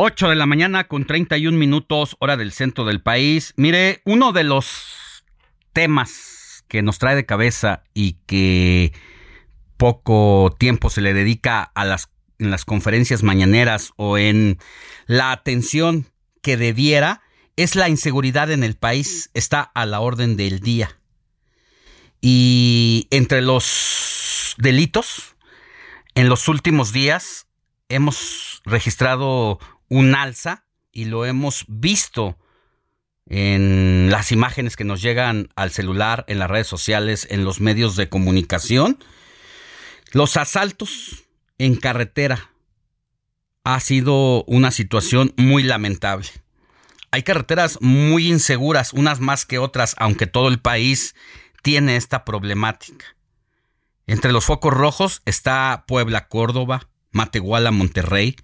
Ocho de la mañana con 31 minutos, hora del centro del país. Mire, uno de los temas que nos trae de cabeza y que poco tiempo se le dedica a las, en las conferencias mañaneras o en la atención que debiera es la inseguridad en el país. Está a la orden del día. Y entre los delitos, en los últimos días hemos registrado un alza y lo hemos visto en las imágenes que nos llegan al celular, en las redes sociales, en los medios de comunicación. Los asaltos en carretera ha sido una situación muy lamentable. Hay carreteras muy inseguras, unas más que otras, aunque todo el país tiene esta problemática. Entre los focos rojos está Puebla, Córdoba, Matehuala, Monterrey,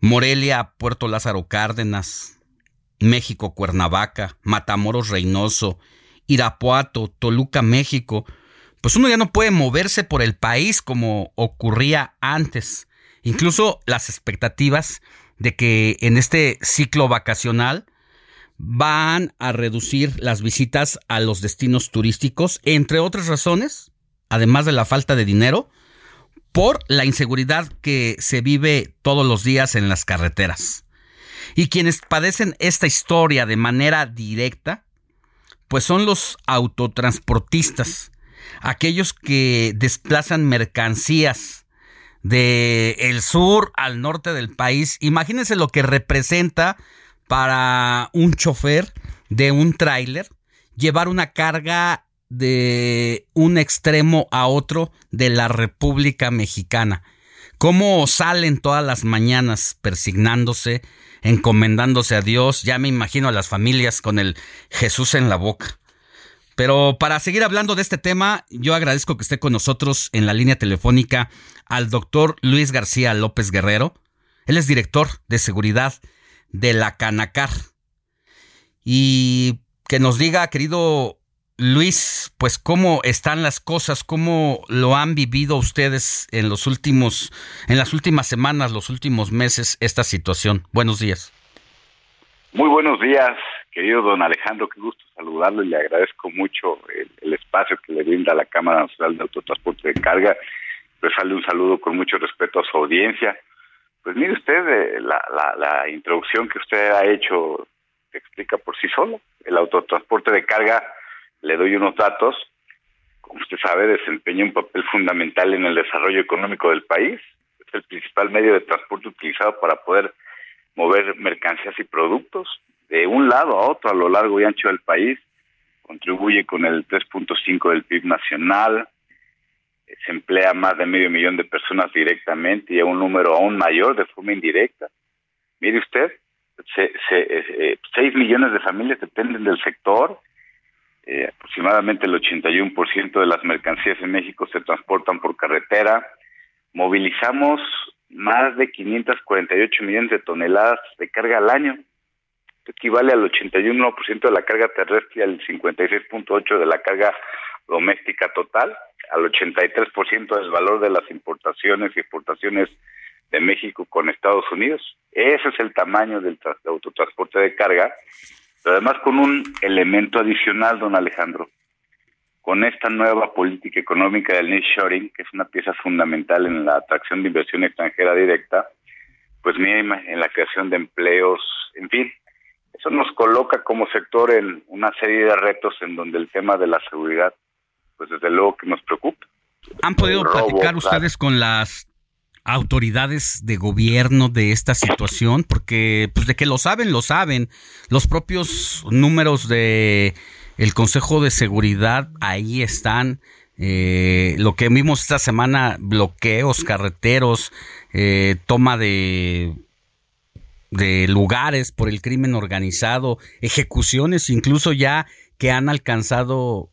Morelia, Puerto Lázaro Cárdenas, México, Cuernavaca, Matamoros, Reynoso, Irapuato, Toluca, México. Pues uno ya no puede moverse por el país como ocurría antes. Incluso las expectativas de que en este ciclo vacacional van a reducir las visitas a los destinos turísticos, entre otras razones, además de la falta de dinero, por la inseguridad que se vive todos los días en las carreteras. Y quienes padecen esta historia de manera directa, pues son los autotransportistas, aquellos que desplazan mercancías de el sur al norte del país. Imagínense lo que representa para un chofer de un tráiler llevar una carga de un extremo a otro de la República Mexicana. Cómo salen todas las mañanas persignándose, encomendándose a Dios. Ya me imagino a las familias con el Jesús en la boca. Pero para seguir hablando de este tema, yo agradezco que esté con nosotros en la línea telefónica al doctor Luis García López Guerrero. Él es director de seguridad de la Canacar. Y que nos diga, querido Luis, pues cómo están las cosas, cómo lo han vivido ustedes en los últimos, en las últimas semanas, los últimos meses, esta situación. Buenos días. Muy buenos días, querido don Alejandro, qué gusto saludarlo y le agradezco mucho el, espacio que le brinda la Cámara Nacional de Autotransporte de Carga. Pues sale un saludo con mucho respeto a su audiencia. Pues mire usted, eh, la, introducción que usted ha hecho explica por sí solo. El autotransporte de carga, le doy unos datos, como usted sabe, desempeña un papel fundamental en el desarrollo económico del país. Es el principal medio de transporte utilizado para poder mover mercancías y productos de un lado a otro a lo largo y ancho del país. Contribuye con el 3.5 del PIB nacional, se emplea a más de medio millón de personas directamente y a un número aún mayor de forma indirecta. Mire usted, se, se, eh, 6 millones de familias dependen del sector, eh, aproximadamente el 81% de las mercancías en México se transportan por carretera, movilizamos más de 548 millones de toneladas de carga al año, Esto equivale al 81% de la carga terrestre y al 56.8% de la carga doméstica total, al 83% del valor de las importaciones y exportaciones de México con Estados Unidos. Ese es el tamaño del tra- de autotransporte de carga, pero además con un elemento adicional, don Alejandro, con esta nueva política económica del nearshoring, que es una pieza fundamental en la atracción de inversión extranjera directa, pues mira, en la creación de empleos, en fin, eso nos coloca como sector en una serie de retos en donde el tema de la seguridad, pues desde luego que nos preocupa. ¿Han podido Robo, platicar ustedes con las autoridades de gobierno de esta situación? Porque, pues de que lo saben, lo saben. Los propios números de el Consejo de Seguridad ahí están. Eh, lo que vimos esta semana, bloqueos carreteros, eh, toma de de lugares por el crimen organizado, ejecuciones incluso ya que han alcanzado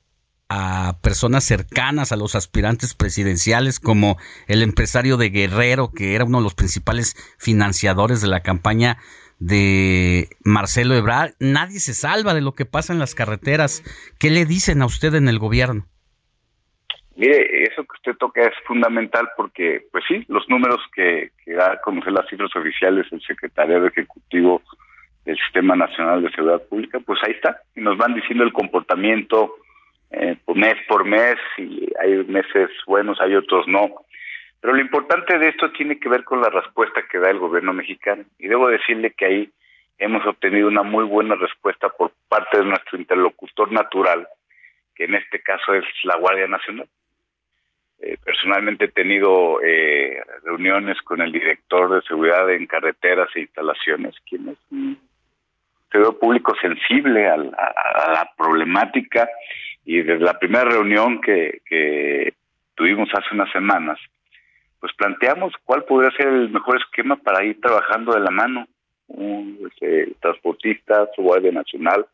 a personas cercanas a los aspirantes presidenciales, como el empresario de Guerrero, que era uno de los principales financiadores de la campaña de Marcelo Ebrard. Nadie se salva de lo que pasa en las carreteras. ¿Qué le dicen a usted en el gobierno? Mire, eso que usted toca es fundamental porque, pues sí, los números que, da a conocer las cifras oficiales el secretario ejecutivo del Sistema Nacional de Seguridad Pública, pues ahí está, y nos van diciendo el comportamiento eh, por mes por mes, y hay meses buenos, hay otros no. Pero lo importante de esto tiene que ver con la respuesta que da el gobierno mexicano, y debo decirle que ahí hemos obtenido una muy buena respuesta por parte de nuestro interlocutor natural, que en este caso es la Guardia Nacional. Eh, personalmente he tenido eh, reuniones con el director de seguridad en carreteras e instalaciones, quien es un servidor público sensible a la problemática y desde la primera reunión que, tuvimos hace unas semanas, pues planteamos cuál podría ser el mejor esquema para ir trabajando de la mano, un este, transportista, su Guardia Nacional,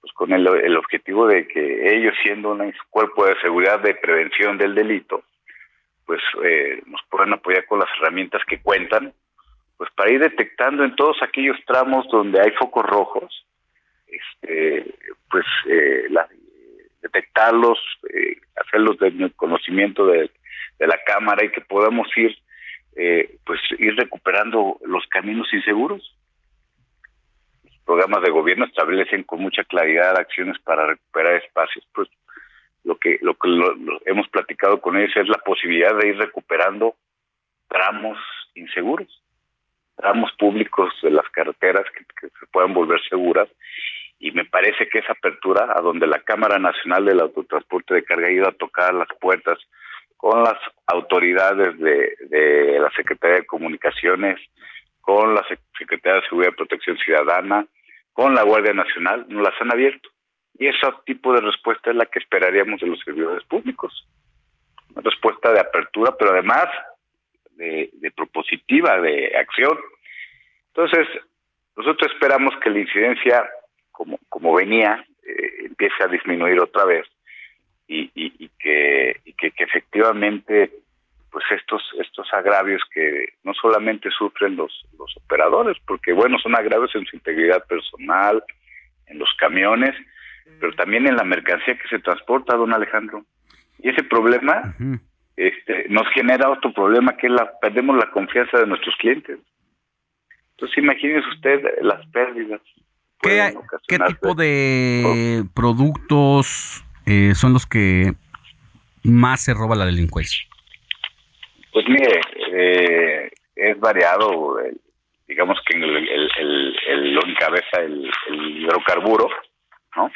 pues con el, el objetivo de que ellos siendo un cuerpo de seguridad de prevención del delito, pues eh, nos puedan apoyar con las herramientas que cuentan, pues para ir detectando en todos aquellos tramos donde hay focos rojos, este, pues eh, la- detectarlos, eh, hacerlos del conocimiento de, la cámara y que podamos ir, eh, pues ir recuperando los caminos inseguros programas de gobierno establecen con mucha claridad acciones para recuperar espacios. Pues lo que lo que lo- hemos platicado con ellos es la posibilidad de ir recuperando tramos inseguros, tramos públicos de las carreteras que se puedan volver seguras. Y me parece que esa apertura, a donde la Cámara Nacional del Autotransporte de Carga ha ido a tocar las puertas con las autoridades de, la Secretaría de Comunicaciones, con la Sec- Secretaría de Seguridad y Protección Ciudadana, con la Guardia Nacional, nos las han abierto. Y ese tipo de respuesta es la que esperaríamos de los servidores públicos. Una respuesta de apertura, pero además de, de propositiva, de acción. Entonces, nosotros esperamos que la incidencia, como, como venía, eh, empiece a disminuir otra vez y, y, y que, y que, que efectivamente pues estos estos agravios que no solamente sufren los los operadores porque bueno son agravios en su integridad personal en los camiones pero también en la mercancía que se transporta don Alejandro. Y ese problema este nos genera otro problema que es la perdemos la confianza de nuestros clientes. Entonces imagínese usted las pérdidas ¿Qué, qué tipo de productos eh, son los que más se roba la delincuencia? Pues mire, eh, es variado, el- digamos que el, el, el- el- lo encabeza el, hidrocarburo, ¿no?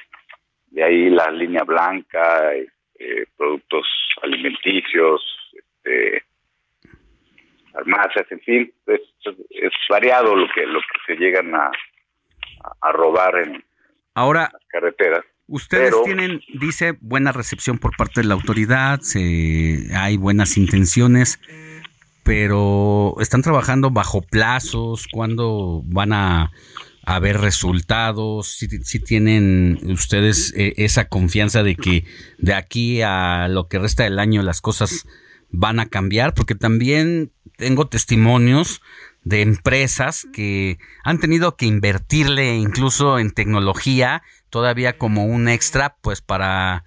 De ahí la línea blanca, eh, productos alimenticios, este, farmacias, en fin, es, es variado lo que lo que se llegan a, a robar en Ahora, carreteras. ustedes Pero- tienen, dice, buena recepción por parte de la autoridad, se, hay buenas intenciones, pero están trabajando bajo plazos, ¿cuándo van a haber resultados? Si, si tienen ustedes eh, esa confianza de que de aquí a lo que resta del año las cosas van a cambiar, porque también tengo testimonios de empresas que han tenido que invertirle incluso en tecnología todavía como un extra, pues para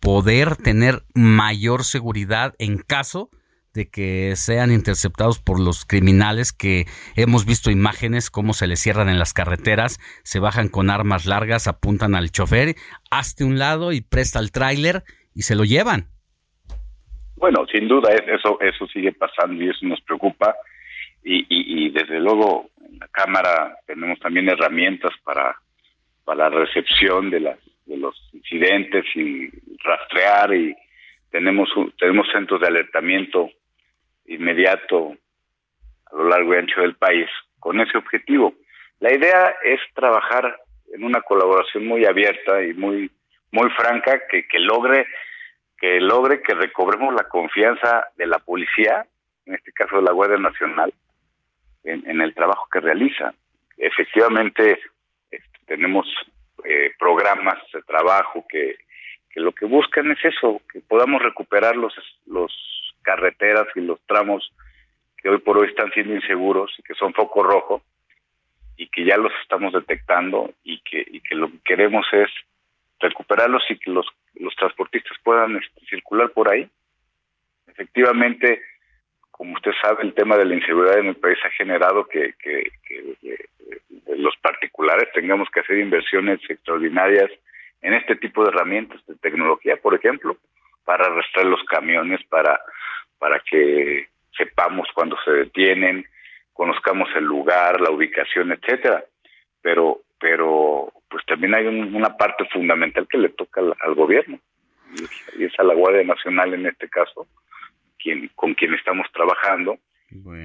poder tener mayor seguridad en caso de que sean interceptados por los criminales que hemos visto imágenes cómo se les cierran en las carreteras, se bajan con armas largas, apuntan al chofer, hazte un lado y presta el tráiler y se lo llevan. Bueno, sin duda es- eso eso sigue pasando y eso nos preocupa y, y, y desde luego en la cámara tenemos también herramientas para para la recepción de las de los incidentes y rastrear y tenemos tenemos centros de alertamiento inmediato a lo largo y ancho del país con ese objetivo. La idea es trabajar en una colaboración muy abierta y muy muy franca que logre que logre que recobremos la confianza de la policía, en este caso de la Guardia Nacional, en, el trabajo que realiza. Efectivamente, tenemos eh, programas de trabajo que, que lo que buscan es eso, que podamos recuperar los, los carreteras y los tramos que hoy por hoy están siendo inseguros y que son foco rojo y que ya los estamos detectando y que, y que lo que queremos es recuperarlos y que los, los transportistas puedan este, circular por ahí. Efectivamente, como usted sabe, el tema de la inseguridad en el país ha generado que, que- que, los particulares tengamos que hacer inversiones extraordinarias en este tipo de herramientas de tecnología, por ejemplo, para arrastrar los camiones, para, para que sepamos cuándo se detienen, conozcamos el lugar, la ubicación, etcétera. Pero, pero, pues también hay un- una parte fundamental que le toca al, gobierno y es a la Guardia Nacional en este caso, quien, con quien estamos trabajando,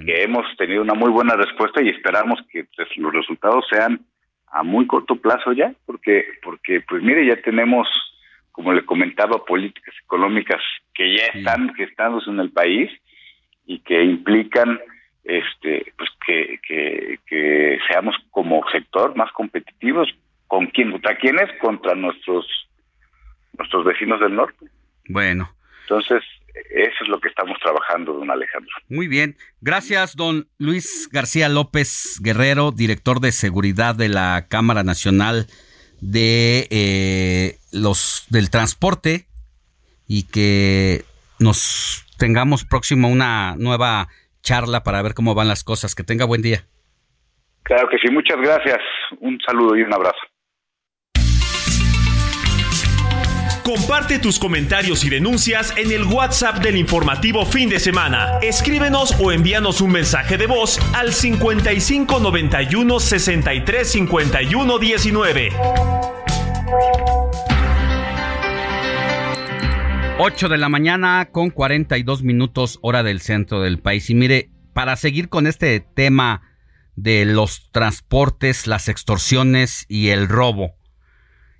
que hemos tenido una muy buena respuesta y esperamos que pues, los resultados sean a muy corto plazo ya, porque, porque pues mire, ya tenemos, como le comentaba, políticas económicas que ya están gestándose en el país y que implican este pues que, que, que seamos como sector más competitivos con quién contra quiénes contra nuestros nuestros vecinos del norte. Bueno, entonces eso es lo que estamos trabajando don Alejandro muy bien. Gracias, don Luis García López Guerrero, director de seguridad de la Cámara Nacional de eh, los del Transporte y que nos tengamos próximo una nueva charla para ver cómo van las cosas. Que tenga buen día. claro que sí muchas gracias un saludo y un abrazo Comparte tus comentarios y denuncias en el WhatsApp del informativo fin de semana. Escríbenos o envíanos un mensaje de voz al 55 91 63 51 19. 8 de la mañana con 42 minutos hora del centro del país. Y mire, para seguir con este tema de los transportes, las extorsiones y el robo,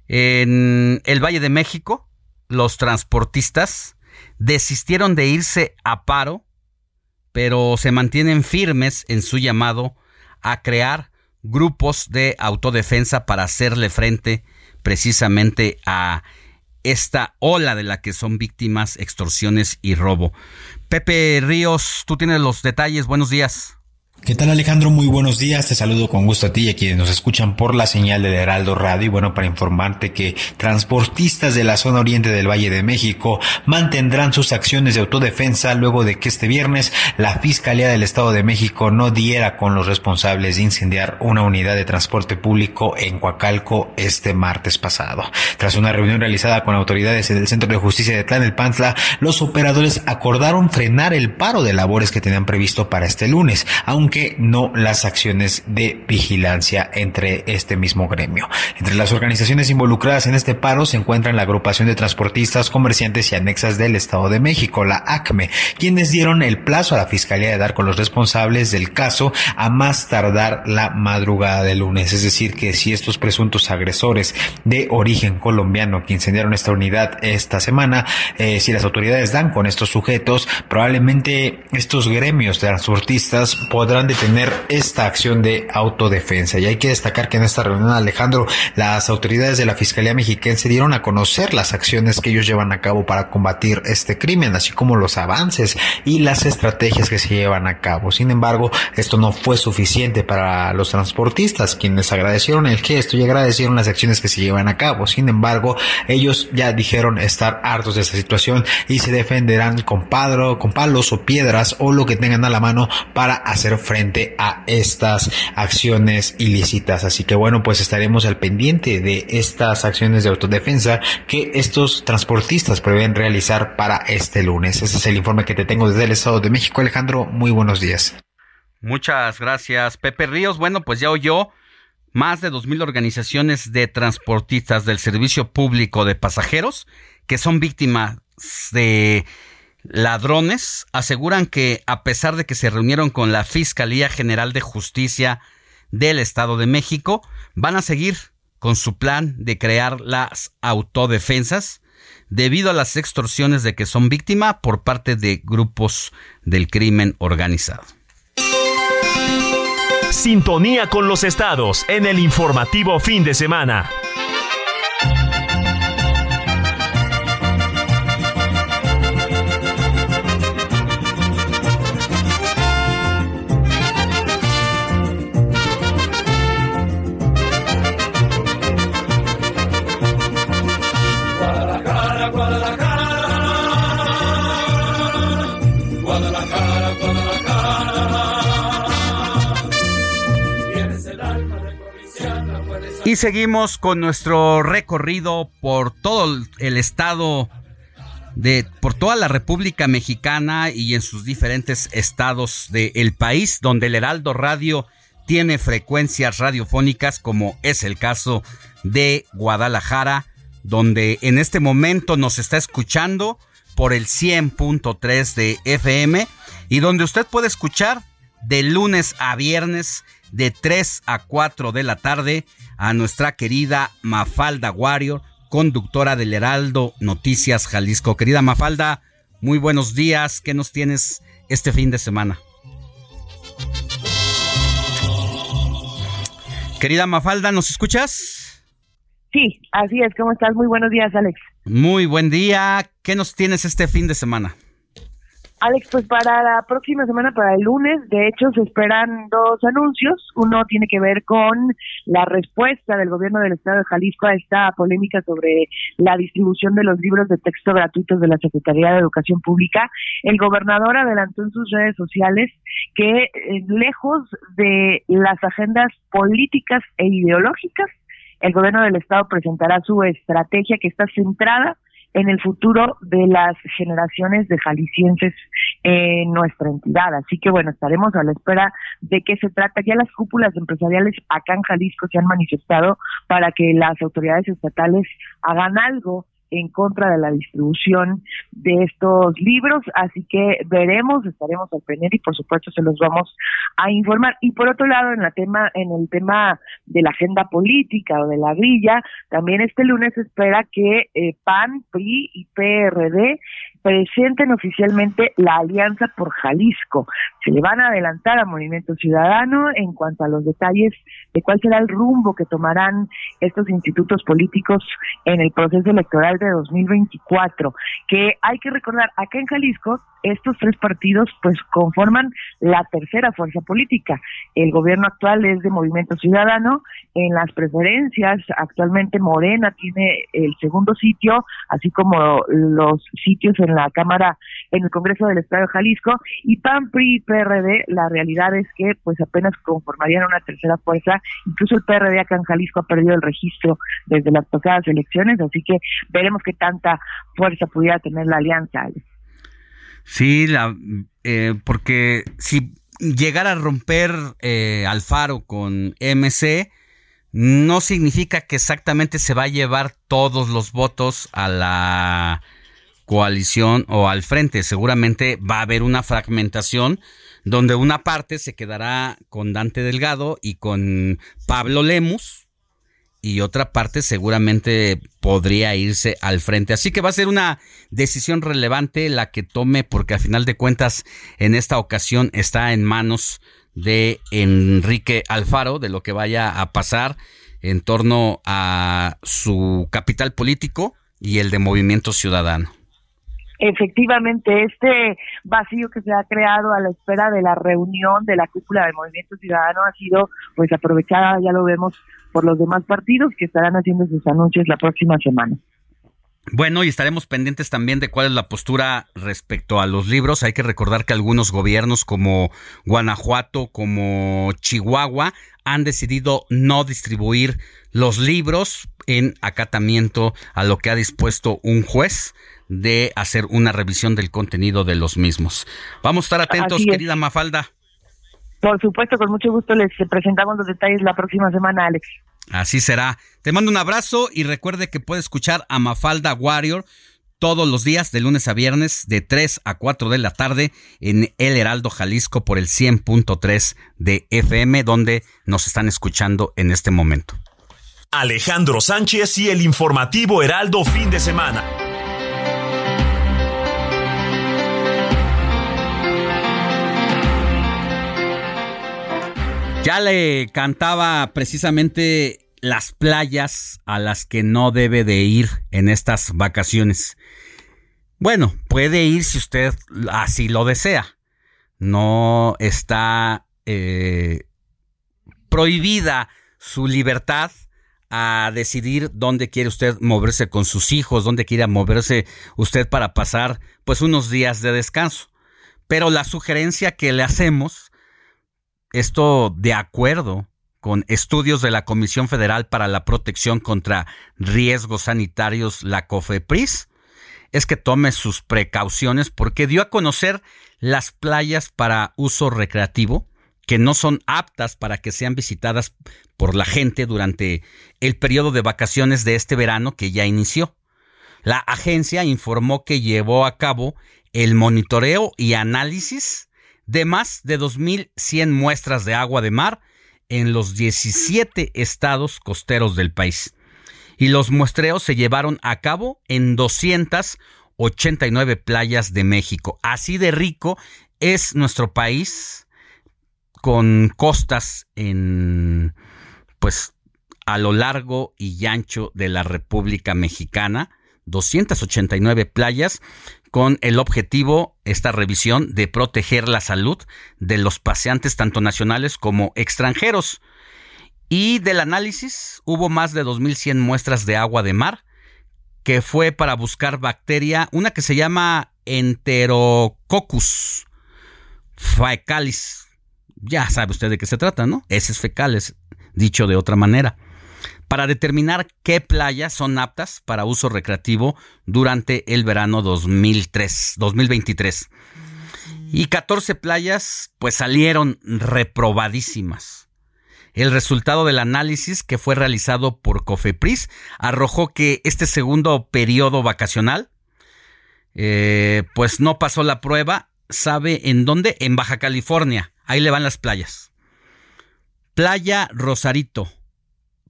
en el Valle de México, los transportistas desistieron de irse a paro, pero se mantienen firmes en su llamado a crear grupos de autodefensa para hacerle frente precisamente a esta ola de la que son víctimas, extorsiones y robo. Pepe Ríos, tú tienes los detalles. Buenos días. ¿Qué tal Alejandro? Muy buenos días. Te saludo con gusto a ti y a quienes nos escuchan por la señal del Heraldo Radio. Y bueno, para informarte que transportistas de la zona oriente del Valle de México mantendrán sus acciones de autodefensa luego de que este viernes la Fiscalía del Estado de México no diera con los responsables de incendiar una unidad de transporte público en Coacalco este martes pasado. Tras una reunión realizada con autoridades del Centro de Justicia de Tlanelpantla, los operadores acordaron frenar el paro de labores que tenían previsto para este lunes, no las acciones de vigilancia entre este mismo gremio. Entre las organizaciones involucradas en este paro se encuentran la agrupación de transportistas, comerciantes y anexas del Estado de México, la ACME, quienes dieron el plazo a la Fiscalía de dar con los responsables del caso a más tardar la madrugada del lunes. Es decir, que si estos presuntos agresores de origen colombiano que incendiaron esta unidad esta semana, eh, si las autoridades dan con estos sujetos, probablemente estos gremios de transportistas podrán detener esta acción de autodefensa. Y hay que destacar que en esta reunión, Alejandro, las autoridades de la Fiscalía Mexiquense dieron a conocer las acciones que ellos llevan a cabo para combatir este crimen, así como los avances y las estrategias que se llevan a cabo. Sin embargo, esto no fue suficiente para los transportistas, quienes agradecieron el gesto y agradecieron las acciones que se llevan a cabo. Sin embargo, ellos ya dijeron estar hartos de esta situación y se defenderán con padro, con palos o piedras o lo que tengan a la mano para hacer frente a estas acciones ilícitas. Así que bueno, pues estaremos al pendiente de estas acciones de autodefensa que estos transportistas prevén realizar para este lunes. Ese es el informe que te tengo desde el Estado de México. Alejandro, muy buenos días. Muchas gracias, Pepe Ríos. Bueno, pues ya oyó más de 2.000 organizaciones de transportistas del servicio público de pasajeros que son víctimas de ladrones aseguran que a pesar de que se reunieron con la Fiscalía General de Justicia del Estado de México, van a seguir con su plan de crear las autodefensas debido a las extorsiones de que son víctima por parte de grupos del crimen organizado. Sintonía con los estados en el informativo fin de semana. Y seguimos con nuestro recorrido por todo el estado de por toda la República Mexicana y en sus diferentes estados del país donde el Heraldo Radio tiene frecuencias radiofónicas como es el caso de Guadalajara donde en este momento nos está escuchando por el 100.3 de FM y donde usted puede escuchar de lunes a viernes de 3 a 4 de la tarde a nuestra querida Mafalda Warrior, conductora del Heraldo Noticias Jalisco. Querida Mafalda, muy buenos días. ¿Qué nos tienes este fin de semana? Querida Mafalda, ¿nos escuchas? Sí, así es. ¿Cómo estás? Muy buenos días, Alex. Muy buen día. ¿Qué nos tienes este fin de semana? Alex, pues para la próxima semana, para el lunes, de hecho, se esperan dos anuncios. Uno tiene que ver con la respuesta del gobierno del estado de Jalisco a esta polémica sobre la distribución de los libros de texto gratuitos de la Secretaría de Educación Pública. El gobernador adelantó en sus redes sociales que eh, lejos de las agendas políticas e ideológicas, el gobierno del estado presentará su estrategia que está centrada en el futuro de las generaciones de jaliscienses en nuestra entidad. Así que bueno, estaremos a la espera de qué se trata. Ya las cúpulas empresariales acá en Jalisco se han manifestado para que las autoridades estatales hagan algo en contra de la distribución de estos libros, así que veremos, estaremos al pendiente y por supuesto se los vamos a informar. Y por otro lado, en la tema, en el tema de la agenda política o de la grilla, también este lunes se espera que eh, PAN, PRI y PRD presenten oficialmente la Alianza por Jalisco. Se le van a adelantar a Movimiento Ciudadano en cuanto a los detalles de cuál será el rumbo que tomarán estos institutos políticos en el proceso electoral de 2024, que hay que recordar, acá en Jalisco estos tres partidos pues conforman la tercera fuerza política. El gobierno actual es de Movimiento Ciudadano, en las preferencias actualmente Morena tiene el segundo sitio, así como los sitios en la Cámara, en el Congreso del Estado de Jalisco, y PAN, PRI y PRD, la realidad es que pues apenas conformarían una tercera fuerza, incluso el PRD acá en Jalisco ha perdido el registro desde las pasadas elecciones, así que veremos qué tanta fuerza pudiera tener la alianza. Sí, la, eh, porque si llegara a romper eh, Alfaro con MC, no significa que exactamente se va a llevar todos los votos a la coalición o al frente. Seguramente va a haber una fragmentación donde una parte se quedará con Dante Delgado y con Pablo Lemus y otra parte seguramente podría irse al frente. Así que va a ser una decisión relevante la que tome porque a final de cuentas en esta ocasión está en manos de Enrique Alfaro de lo que vaya a pasar en torno a su capital político y el de Movimiento Ciudadano. Efectivamente, este vacío que se ha creado a la espera de la reunión de la cúpula del Movimiento Ciudadano ha sido pues aprovechada, ya lo vemos, por los demás partidos que estarán haciendo sus anuncios la próxima semana. Bueno, y estaremos pendientes también de cuál es la postura respecto a los libros. Hay que recordar que algunos gobiernos como Guanajuato, como Chihuahua, han decidido no distribuir los libros en acatamiento a lo que ha dispuesto un juez de hacer una revisión del contenido de los mismos. Vamos a estar atentos, es. querida Mafalda. Por supuesto, con mucho gusto les presentamos los detalles la próxima semana, Alex. Así será. Te mando un abrazo y recuerde que puede escuchar a Mafalda Warrior todos los días de lunes a viernes de 3 a 4 de la tarde en El Heraldo Jalisco por el 100.3 de FM donde nos están escuchando en este momento. Alejandro Sánchez y el informativo Heraldo fin de semana. Ya le cantaba precisamente las playas a las que no debe de ir en estas vacaciones. Bueno, puede ir si usted así lo desea. No está eh, prohibida su libertad a decidir dónde quiere usted moverse con sus hijos, dónde quiere moverse usted para pasar pues unos días de descanso. Pero la sugerencia que le hacemos, esto de acuerdo con estudios de la Comisión Federal para la Protección contra Riesgos Sanitarios, la COFEPRIS, es que tome sus precauciones porque dio a conocer las playas para uso recreativo que no son aptas para que sean visitadas por la gente durante el periodo de vacaciones de este verano que ya inició. La agencia informó que llevó a cabo el monitoreo y análisis de más de 2.100 muestras de agua de mar en los 17 estados costeros del país. Y los muestreos se llevaron a cabo en 289 playas de México. Así de rico es nuestro país con costas en pues a lo largo y ancho de la República Mexicana, 289 playas con el objetivo, esta revisión, de proteger la salud de los paseantes tanto nacionales como extranjeros. Y del análisis hubo más de 2.100 muestras de agua de mar, que fue para buscar bacteria, una que se llama Enterococcus fecalis. Ya sabe usted de qué se trata, ¿no? Heces fecales, dicho de otra manera para determinar qué playas son aptas para uso recreativo durante el verano 2003, 2023. Y 14 playas pues salieron reprobadísimas. El resultado del análisis que fue realizado por Cofepris arrojó que este segundo periodo vacacional eh, pues no pasó la prueba. ¿Sabe en dónde? En Baja California. Ahí le van las playas. Playa Rosarito,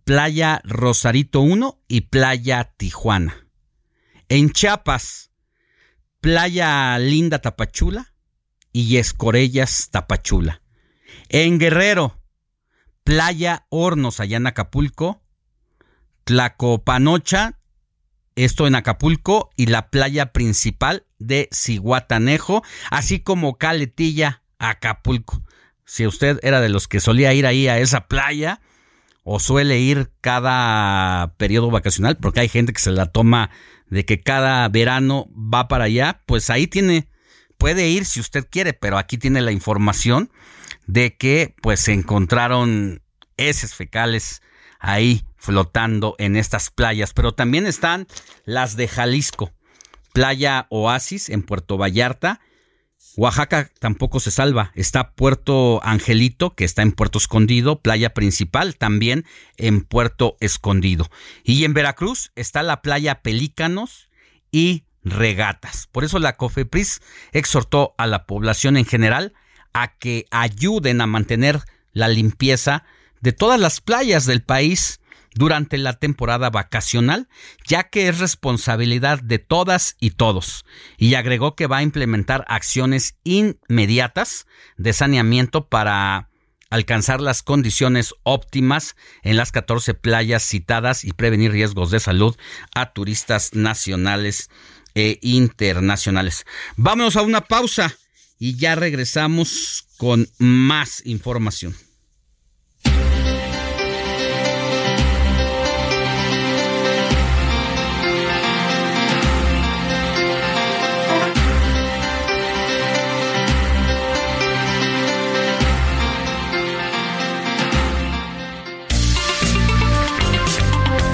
Playa Rosarito 1 y Playa Tijuana. En Chiapas, Playa Linda Tapachula y Escorellas Tapachula. En Guerrero, Playa Hornos allá en Acapulco, Tlacopanocha, esto en Acapulco, y la playa principal de Ciguatanejo, así como Caletilla, Acapulco. Si usted era de los que solía ir ahí a esa playa, o suele ir cada periodo vacacional, porque hay gente que se la toma de que cada verano va para allá, pues ahí tiene, puede ir si usted quiere, pero aquí tiene la información de que pues se encontraron heces fecales ahí flotando en estas playas, pero también están las de Jalisco, Playa Oasis en Puerto Vallarta, Oaxaca tampoco se salva. Está Puerto Angelito, que está en Puerto Escondido, playa principal también en Puerto Escondido. Y en Veracruz está la playa Pelícanos y Regatas. Por eso la COFEPRIS exhortó a la población en general a que ayuden a mantener la limpieza de todas las playas del país durante la temporada vacacional, ya que es responsabilidad de todas y todos. Y agregó que va a implementar acciones inmediatas de saneamiento para alcanzar las condiciones óptimas en las 14 playas citadas y prevenir riesgos de salud a turistas nacionales e internacionales. Vámonos a una pausa y ya regresamos con más información.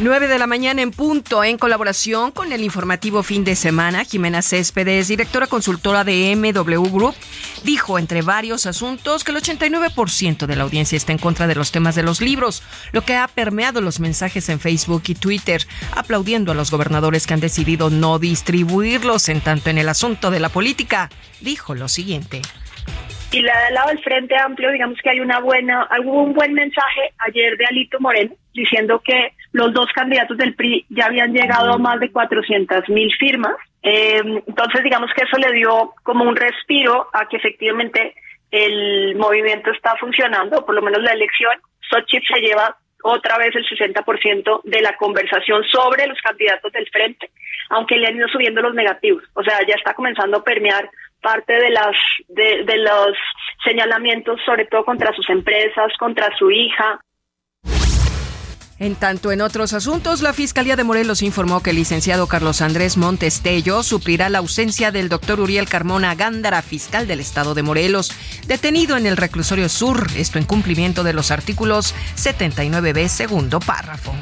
Nueve de la mañana en punto, en colaboración con el informativo fin de semana, Jimena Céspedes, directora consultora de MW Group, dijo entre varios asuntos que el 89% de la audiencia está en contra de los temas de los libros, lo que ha permeado los mensajes en Facebook y Twitter, aplaudiendo a los gobernadores que han decidido no distribuirlos en tanto en el asunto de la política. Dijo lo siguiente. Y la del lado del Frente Amplio, digamos que hay una buena, un buen mensaje ayer de Alito Moreno diciendo que los dos candidatos del PRI ya habían llegado a más de 400 mil firmas. Eh, entonces, digamos que eso le dio como un respiro a que efectivamente el movimiento está funcionando, por lo menos la elección. Xochitl se lleva otra vez el 60% de la conversación sobre los candidatos del frente, aunque le han ido subiendo los negativos. O sea, ya está comenzando a permear parte de las de los señalamientos, sobre todo contra sus empresas, contra su hija. En tanto, en otros asuntos, la Fiscalía de Morelos informó que el licenciado Carlos Andrés Montestello suplirá la ausencia del doctor Uriel Carmona Gándara, fiscal del estado de Morelos, detenido en el reclusorio sur, esto en cumplimiento de los artículos 79b, segundo párrafo.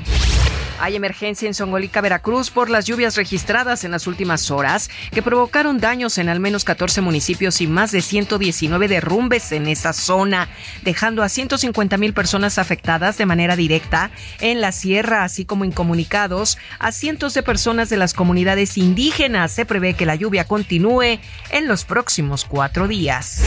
Hay emergencia en Songolica, Veracruz, por las lluvias registradas en las últimas horas que provocaron daños en al menos 14 municipios y más de 119 derrumbes en esa zona, dejando a 150 mil personas afectadas de manera directa en la sierra, así como incomunicados a cientos de personas de las comunidades indígenas. Se prevé que la lluvia continúe en los próximos cuatro días.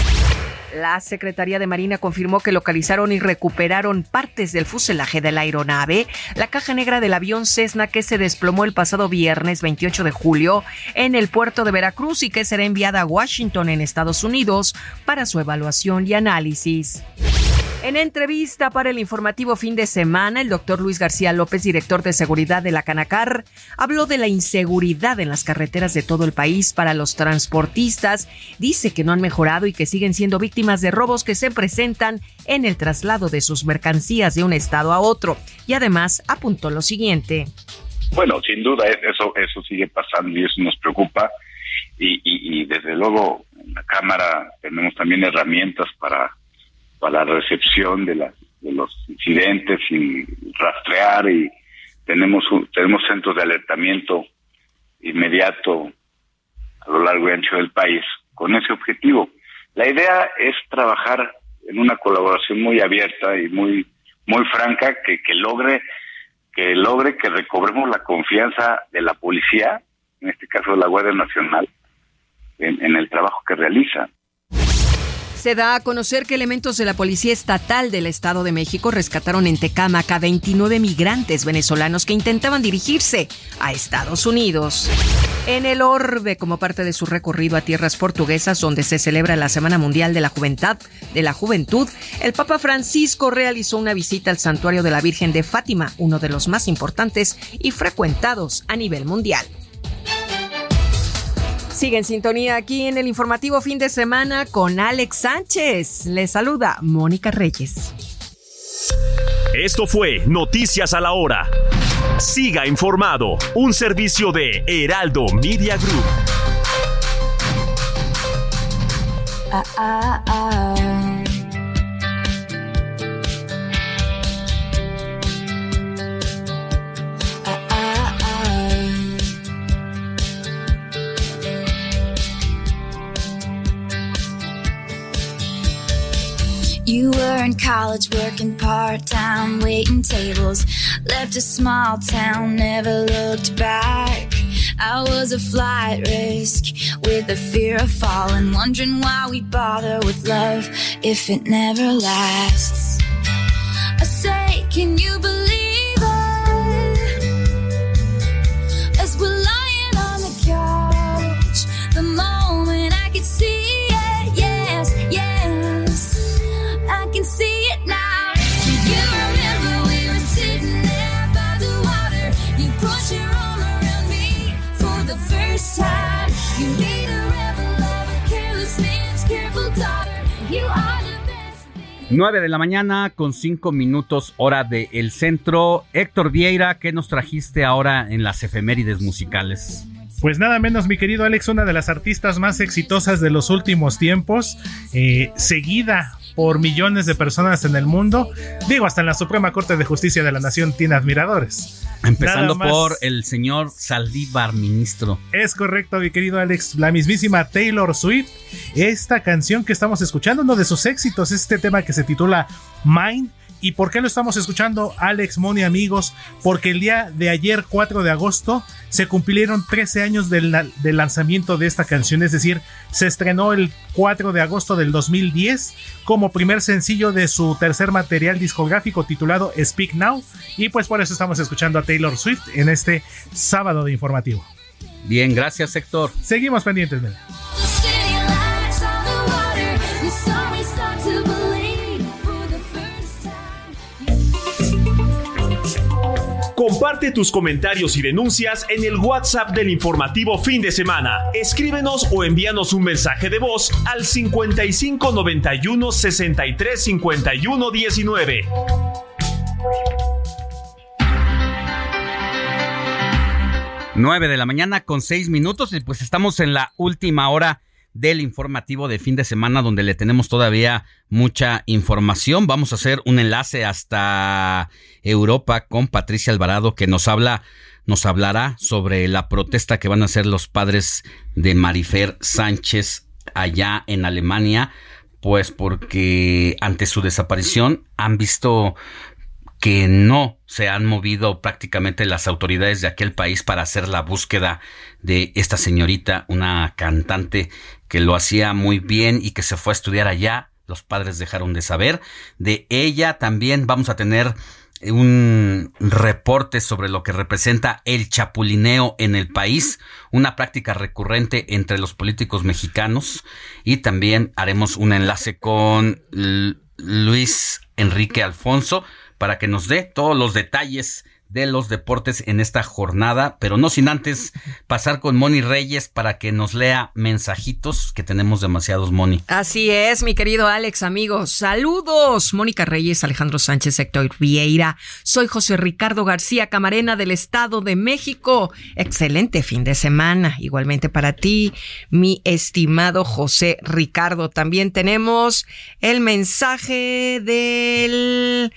La Secretaría de Marina confirmó que localizaron y recuperaron partes del fuselaje de la aeronave, la caja negra del avión Cessna que se desplomó el pasado viernes 28 de julio en el puerto de Veracruz y que será enviada a Washington en Estados Unidos para su evaluación y análisis. En entrevista para el informativo fin de semana, el doctor Luis García López, director de seguridad de la Canacar, habló de la inseguridad en las carreteras de todo el país para los transportistas. Dice que no han mejorado y que siguen siendo víctimas de robos que se presentan en el traslado de sus mercancías de un estado a otro. Y además apuntó lo siguiente. Bueno, sin duda es- eso eso sigue pasando y eso nos preocupa. y, desde luego en la Cámara tenemos también herramientas para, para la recepción de, los incidentes y rastrear y tenemos, tenemos centros de alertamiento inmediato a lo largo y ancho del país con ese objetivo. La idea es trabajar en una colaboración muy abierta y muy muy franca que logre que logre que recobremos la confianza de la policía, en este caso de la Guardia Nacional, en, en el trabajo que realiza. Se da a conocer que elementos de la Policía Estatal del Estado de México rescataron en Tecámac a 29 migrantes venezolanos que intentaban dirigirse a Estados Unidos. En el orbe, como parte de su recorrido a tierras portuguesas, donde se celebra la Semana Mundial de la Juventud, de la Juventud, el Papa Francisco realizó una visita al Santuario de la Virgen de Fátima, uno de los más importantes y frecuentados a nivel mundial. Sigue en sintonía aquí en el informativo fin de semana con Alex Sánchez. Le saluda Mónica Reyes. Esto fue Noticias a la Hora. Siga informado, un servicio de Heraldo Media Group. Ah, ah, ah. Ah, In college working part time, waiting tables. Left a small town, never looked back. I was a flight risk with the fear of falling, wondering why we bother with love if it never lasts. I say, can you believe 9 de la mañana con 5 minutos hora del el centro. Héctor Vieira, ¿qué nos trajiste ahora en las efemérides musicales? Pues nada menos, mi querido Alex, una de las artistas más exitosas de los últimos tiempos, eh, seguida por millones de personas en el mundo. Digo, hasta en la Suprema Corte de Justicia de la Nación tiene admiradores. Empezando por el señor Saldívar, ministro. Es correcto, mi querido Alex. La mismísima Taylor Swift. Esta canción que estamos escuchando, uno de sus éxitos, este tema que se titula Mine. ¿Y por qué lo estamos escuchando, Alex, Moni, amigos? Porque el día de ayer, 4 de agosto, se cumplieron 13 años del, la- del lanzamiento de esta canción. Es decir, se estrenó el 4 de agosto del 2010 como primer sencillo de su tercer material discográfico titulado Speak Now. Y pues por eso estamos escuchando a Taylor Swift en este sábado de informativo. Bien, gracias Héctor. Seguimos pendientes, Mel. Comparte tus comentarios y denuncias en el WhatsApp del informativo fin de semana. Escríbenos o envíanos un mensaje de voz al 55 91 63 51 19. Nueve de la mañana con seis minutos y pues estamos en la última hora del informativo de fin de semana donde le tenemos todavía mucha información. Vamos a hacer un enlace hasta Europa con Patricia Alvarado que nos habla nos hablará sobre la protesta que van a hacer los padres de Marifer Sánchez allá en Alemania, pues porque ante su desaparición han visto que no se han movido prácticamente las autoridades de aquel país para hacer la búsqueda de esta señorita, una cantante que lo hacía muy bien y que se fue a estudiar allá. Los padres dejaron de saber. De ella también vamos a tener un reporte sobre lo que representa el chapulineo en el país, una práctica recurrente entre los políticos mexicanos y también haremos un enlace con Luis Enrique Alfonso para que nos dé todos los detalles de los deportes en esta jornada, pero no sin antes pasar con Moni Reyes para que nos lea mensajitos, que tenemos demasiados, Moni. Así es, mi querido Alex, amigos. Saludos. Mónica Reyes, Alejandro Sánchez, Héctor Vieira. Soy José Ricardo García Camarena del Estado de México. Excelente fin de semana. Igualmente para ti, mi estimado José Ricardo. También tenemos el mensaje del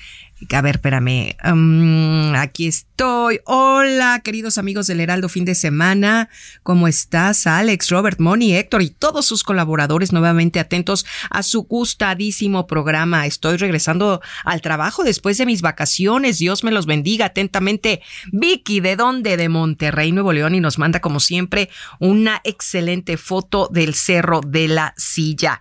a ver, espérame. Um, aquí estoy. Hola, queridos amigos del Heraldo fin de semana. ¿Cómo estás, Alex, Robert, Moni, Héctor y todos sus colaboradores nuevamente atentos a su gustadísimo programa? Estoy regresando al trabajo después de mis vacaciones. Dios me los bendiga atentamente. Vicky, ¿de dónde? De Monterrey, Nuevo León y nos manda como siempre una excelente foto del Cerro de la Silla.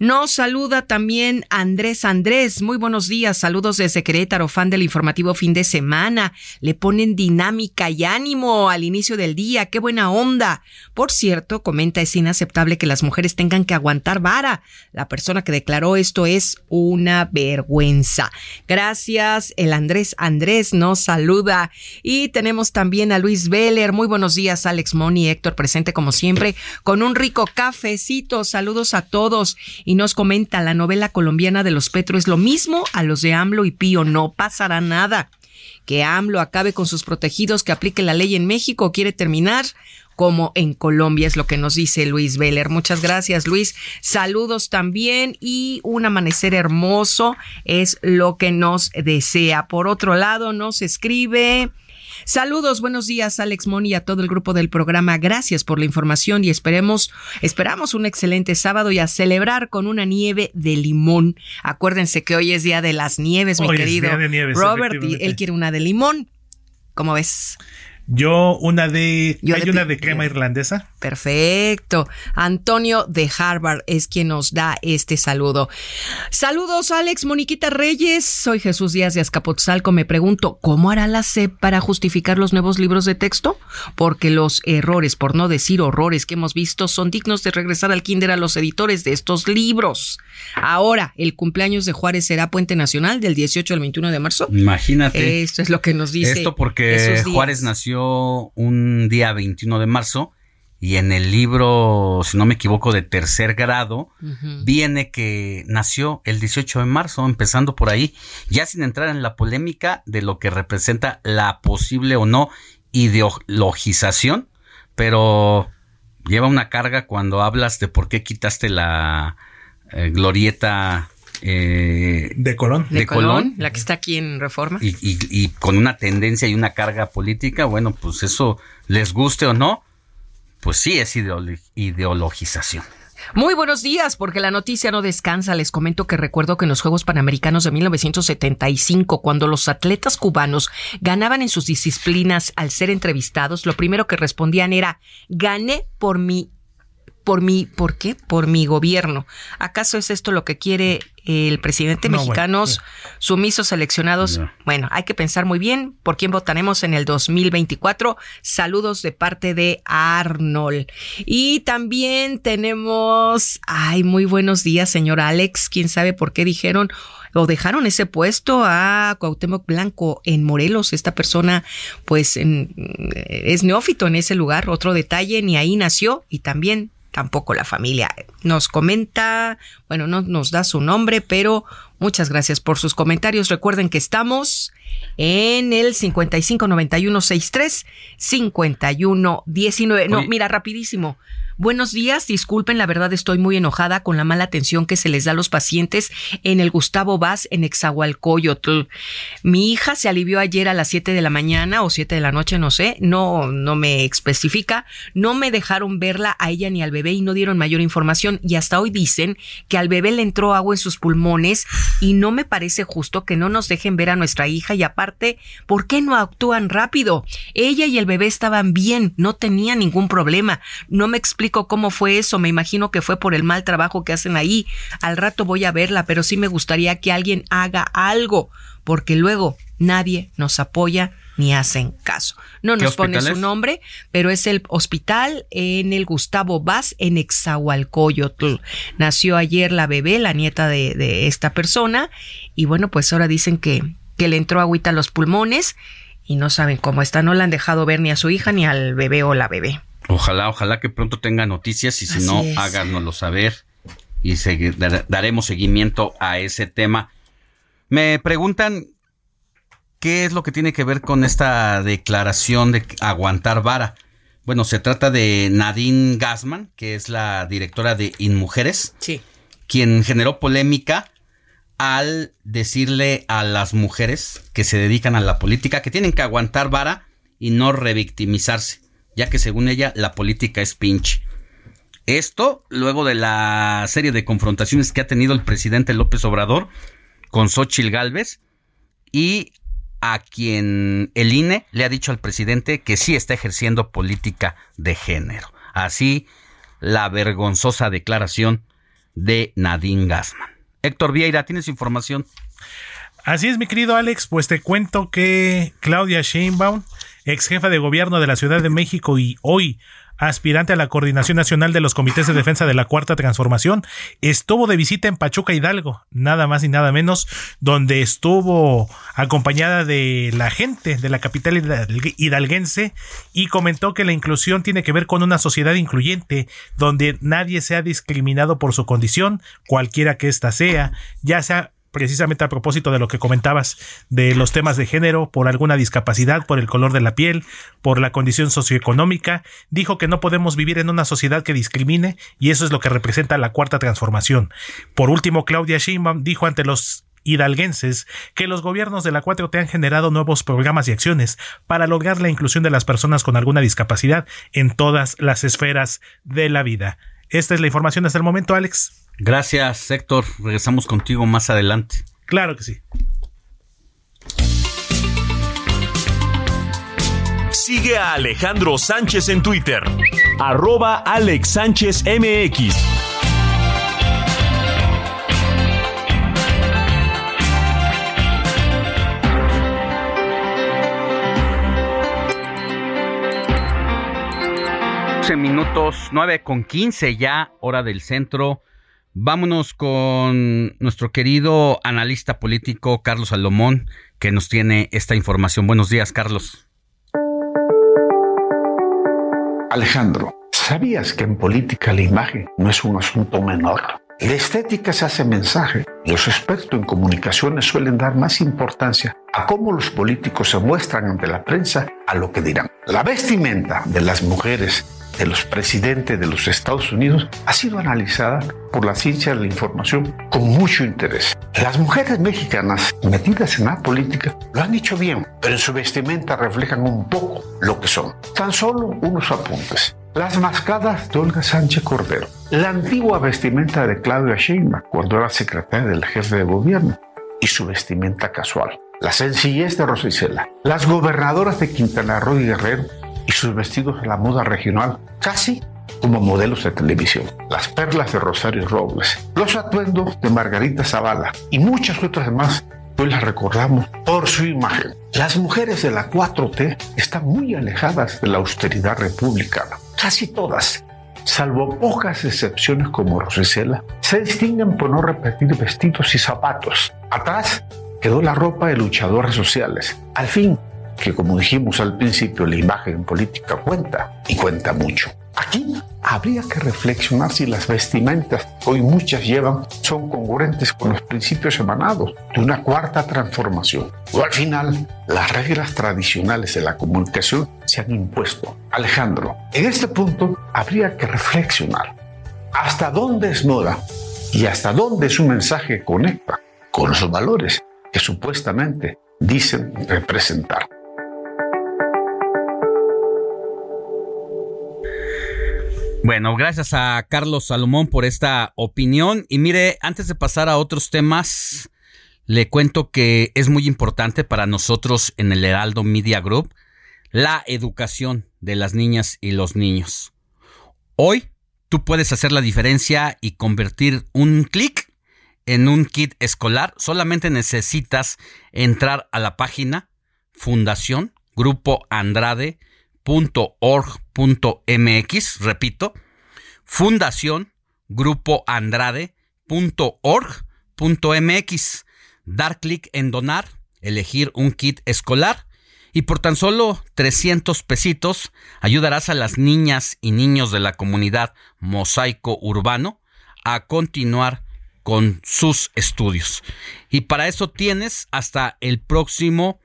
Nos saluda también Andrés Andrés. Muy buenos días. Saludos desde Querétaro. Querétaro, fan del informativo fin de semana. Le ponen dinámica y ánimo al inicio del día. Qué buena onda. Por cierto, comenta, es inaceptable que las mujeres tengan que aguantar vara. La persona que declaró esto es una vergüenza. Gracias. El Andrés Andrés nos saluda. Y tenemos también a Luis Veller. Muy buenos días, Alex Moni, Héctor, presente como siempre, con un rico cafecito. Saludos a todos. Y nos comenta, la novela colombiana de los Petro es lo mismo a los de AMLO y Pío no pasará nada. Que AMLO acabe con sus protegidos, que aplique la ley en México, quiere terminar como en Colombia, es lo que nos dice Luis Veller. Muchas gracias, Luis. Saludos también y un amanecer hermoso es lo que nos desea. Por otro lado, nos escribe. Saludos, buenos días, Alex Moni y a todo el grupo del programa. Gracias por la información y esperemos, esperamos un excelente sábado y a celebrar con una nieve de limón. Acuérdense que hoy es día de las nieves, mi es querido día de nieves, Robert, y él quiere una de limón. ¿Cómo ves? Yo una de... Yo hay de una de crema irlandesa. Perfecto. Antonio de Harvard es quien nos da este saludo. Saludos, Alex, Moniquita Reyes. Soy Jesús Díaz de Azcapotzalco. Me pregunto, ¿cómo hará la SEP para justificar los nuevos libros de texto? Porque los errores, por no decir horrores que hemos visto, son dignos de regresar al kinder a los editores de estos libros. Ahora, el cumpleaños de Juárez será Puente Nacional del 18 al 21 de marzo. Imagínate. Esto es lo que nos dice. Esto porque Jesús Díaz. Juárez nació un día 21 de marzo y en el libro, si no me equivoco, de tercer grado, viene que nació el 18 de marzo, empezando por ahí, ya sin entrar en la polémica de lo que representa la posible o no ideologización, pero lleva una carga cuando hablas de por qué quitaste la eh, glorieta eh, de Colón. De, Colón, la que está aquí en Reforma. y, y- y con una tendencia y una carga política, bueno, pues eso les guste o no, pues sí es ideolo- ideologización. Muy buenos días, porque la noticia no descansa. Les comento que recuerdo que en los Juegos Panamericanos de 1975, cuando los atletas cubanos ganaban en sus disciplinas al ser entrevistados, lo primero que respondían era, gané por mi por mi, ¿por qué? Por mi gobierno. ¿Acaso es esto lo que quiere el presidente No, bueno, mexicanos sumisos seleccionados? Bueno, hay que pensar muy bien por quién votaremos en el 2024. Saludos de parte de Arnold. Y también tenemos, ay, muy buenos días, señor Alex. ¿Quién sabe por qué dijeron o dejaron ese puesto a Cuauhtémoc Blanco en Morelos? Esta persona, pues, en- es neófito en ese lugar. Otro detalle, ni ahí nació y también tampoco la familia. Nos comenta, bueno, no nos da su nombre, pero muchas gracias por sus comentarios. Recuerden que estamos en el 559163 5119. No, Oye. mira, rapidísimo. Buenos días, disculpen, la verdad estoy muy enojada con la mala atención que se les da a los pacientes en el Gustavo Vaz en Exahualcoyotl. Mi hija se alivió ayer a las 7 de la mañana o 7 de la noche, no sé, no, no me especifica. No me dejaron verla a ella ni al bebé y no dieron mayor información. Y hasta hoy dicen que al bebé le entró agua en sus pulmones y no me parece justo que no nos dejen ver a nuestra hija y aparte, ¿por qué no actúan rápido? Ella y el bebé estaban bien, no tenían ningún problema. No me explico cómo fue eso, me imagino que fue por el mal trabajo que hacen ahí. Al rato voy a verla, pero sí me gustaría que alguien haga algo, porque luego nadie nos apoya ni hacen caso. No ¿Qué nos pone su nombre, pero es el hospital en el Gustavo Vaz en Exahualcoyotl. Nació ayer la bebé, la nieta de, de esta persona, y bueno, pues ahora dicen que, que le entró agüita a los pulmones y no saben cómo está. No la han dejado ver ni a su hija ni al bebé o la bebé. Ojalá, ojalá que pronto tenga noticias y si Así no, es. háganoslo saber y segui- daremos seguimiento a ese tema. Me preguntan qué es lo que tiene que ver con esta declaración de aguantar vara. Bueno, se trata de Nadine Gassman, que es la directora de InMujeres, Sí. quien generó polémica al decirle a las mujeres que se dedican a la política que tienen que aguantar vara y no revictimizarse, ya que según ella la política es pinche. Esto luego de la serie de confrontaciones que ha tenido el presidente López Obrador con Xochitl Gálvez y a quien el INE le ha dicho al presidente que sí está ejerciendo política de género. Así la vergonzosa declaración de Nadine Gassman. Héctor Vieira, ¿tienes información? Así es, mi querido Alex, pues te cuento que Claudia Sheinbaum, ex jefa de gobierno de la Ciudad de México y hoy aspirante a la Coordinación Nacional de los Comités de Defensa de la Cuarta Transformación, estuvo de visita en Pachuca Hidalgo, nada más y nada menos, donde estuvo acompañada de la gente de la capital hidalg- hidalguense y comentó que la inclusión tiene que ver con una sociedad incluyente, donde nadie sea discriminado por su condición, cualquiera que ésta sea, ya sea precisamente a propósito de lo que comentabas de los temas de género, por alguna discapacidad, por el color de la piel, por la condición socioeconómica, dijo que no podemos vivir en una sociedad que discrimine y eso es lo que representa la cuarta transformación. Por último, Claudia Sheinbaum dijo ante los hidalguenses que los gobiernos de la 4T han generado nuevos programas y acciones para lograr la inclusión de las personas con alguna discapacidad en todas las esferas de la vida. Esta es la información hasta el momento, Alex. Gracias, Héctor. Regresamos contigo más adelante. Claro que sí. Sigue a Alejandro Sánchez en Twitter. Arroba Alex Sánchez MX. minutos, 9 con 15 ya, hora del centro. Vámonos con nuestro querido analista político Carlos Salomón, que nos tiene esta información. Buenos días, Carlos. Alejandro, ¿sabías que en política la imagen no es un asunto menor? La estética se hace mensaje. Los expertos en comunicaciones suelen dar más importancia a cómo los políticos se muestran ante la prensa a lo que dirán. La vestimenta de las mujeres de los presidentes de los Estados Unidos ha sido analizada por la ciencia de la información con mucho interés. Las mujeres mexicanas metidas en la política lo han hecho bien, pero en su vestimenta reflejan un poco lo que son. Tan solo unos apuntes. Las mascadas de Olga Sánchez Cordero. La antigua vestimenta de Claudia Sheinbaum cuando era secretaria del jefe de gobierno y su vestimenta casual. La sencillez de Rosa Isela. Las gobernadoras de Quintana Roo y Guerrero y sus vestidos a la moda regional, casi como modelos de televisión. Las perlas de Rosario Robles, los atuendos de Margarita Zavala y muchas otras más hoy las recordamos por su imagen. Las mujeres de la 4T están muy alejadas de la austeridad republicana. Casi todas, salvo pocas excepciones como Rosicela, se distinguen por no repetir vestidos y zapatos. Atrás quedó la ropa de luchadores sociales. Al fin, que como dijimos al principio, la imagen en política cuenta y cuenta mucho. Aquí habría que reflexionar si las vestimentas que hoy muchas llevan son congruentes con los principios emanados de una cuarta transformación. O al final, las reglas tradicionales de la comunicación se han impuesto. Alejandro, en este punto habría que reflexionar hasta dónde es moda y hasta dónde su mensaje conecta con los valores que supuestamente dicen representar. Bueno, gracias a Carlos Salomón por esta opinión. Y mire, antes de pasar a otros temas, le cuento que es muy importante para nosotros en el Heraldo Media Group la educación de las niñas y los niños. Hoy tú puedes hacer la diferencia y convertir un clic en un kit escolar. Solamente necesitas entrar a la página Fundación Grupo Andrade .org.mx, repito, fundación grupo andrade.org.mx, dar clic en donar, elegir un kit escolar Y por tan solo 300 pesitos ayudarás a las niñas y niños de la comunidad Mosaico Urbano a continuar con sus estudios. Y para eso tienes hasta el próximo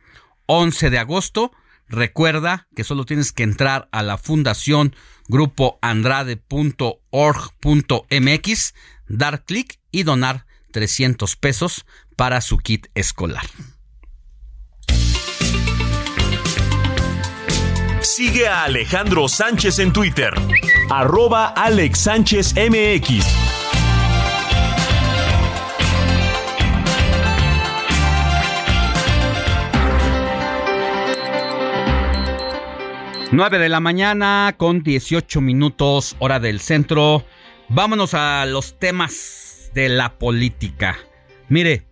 11 de agosto. Recuerda que solo tienes que entrar a la fundación grupoandrade.org.mx, dar clic y donar 300 pesos para su kit escolar. Sigue a Alejandro Sánchez en Twitter. Arroba Alex Sánchez MX. Nueve de la mañana con 18 minutos hora del centro. Vámonos a los temas de la política. Mire,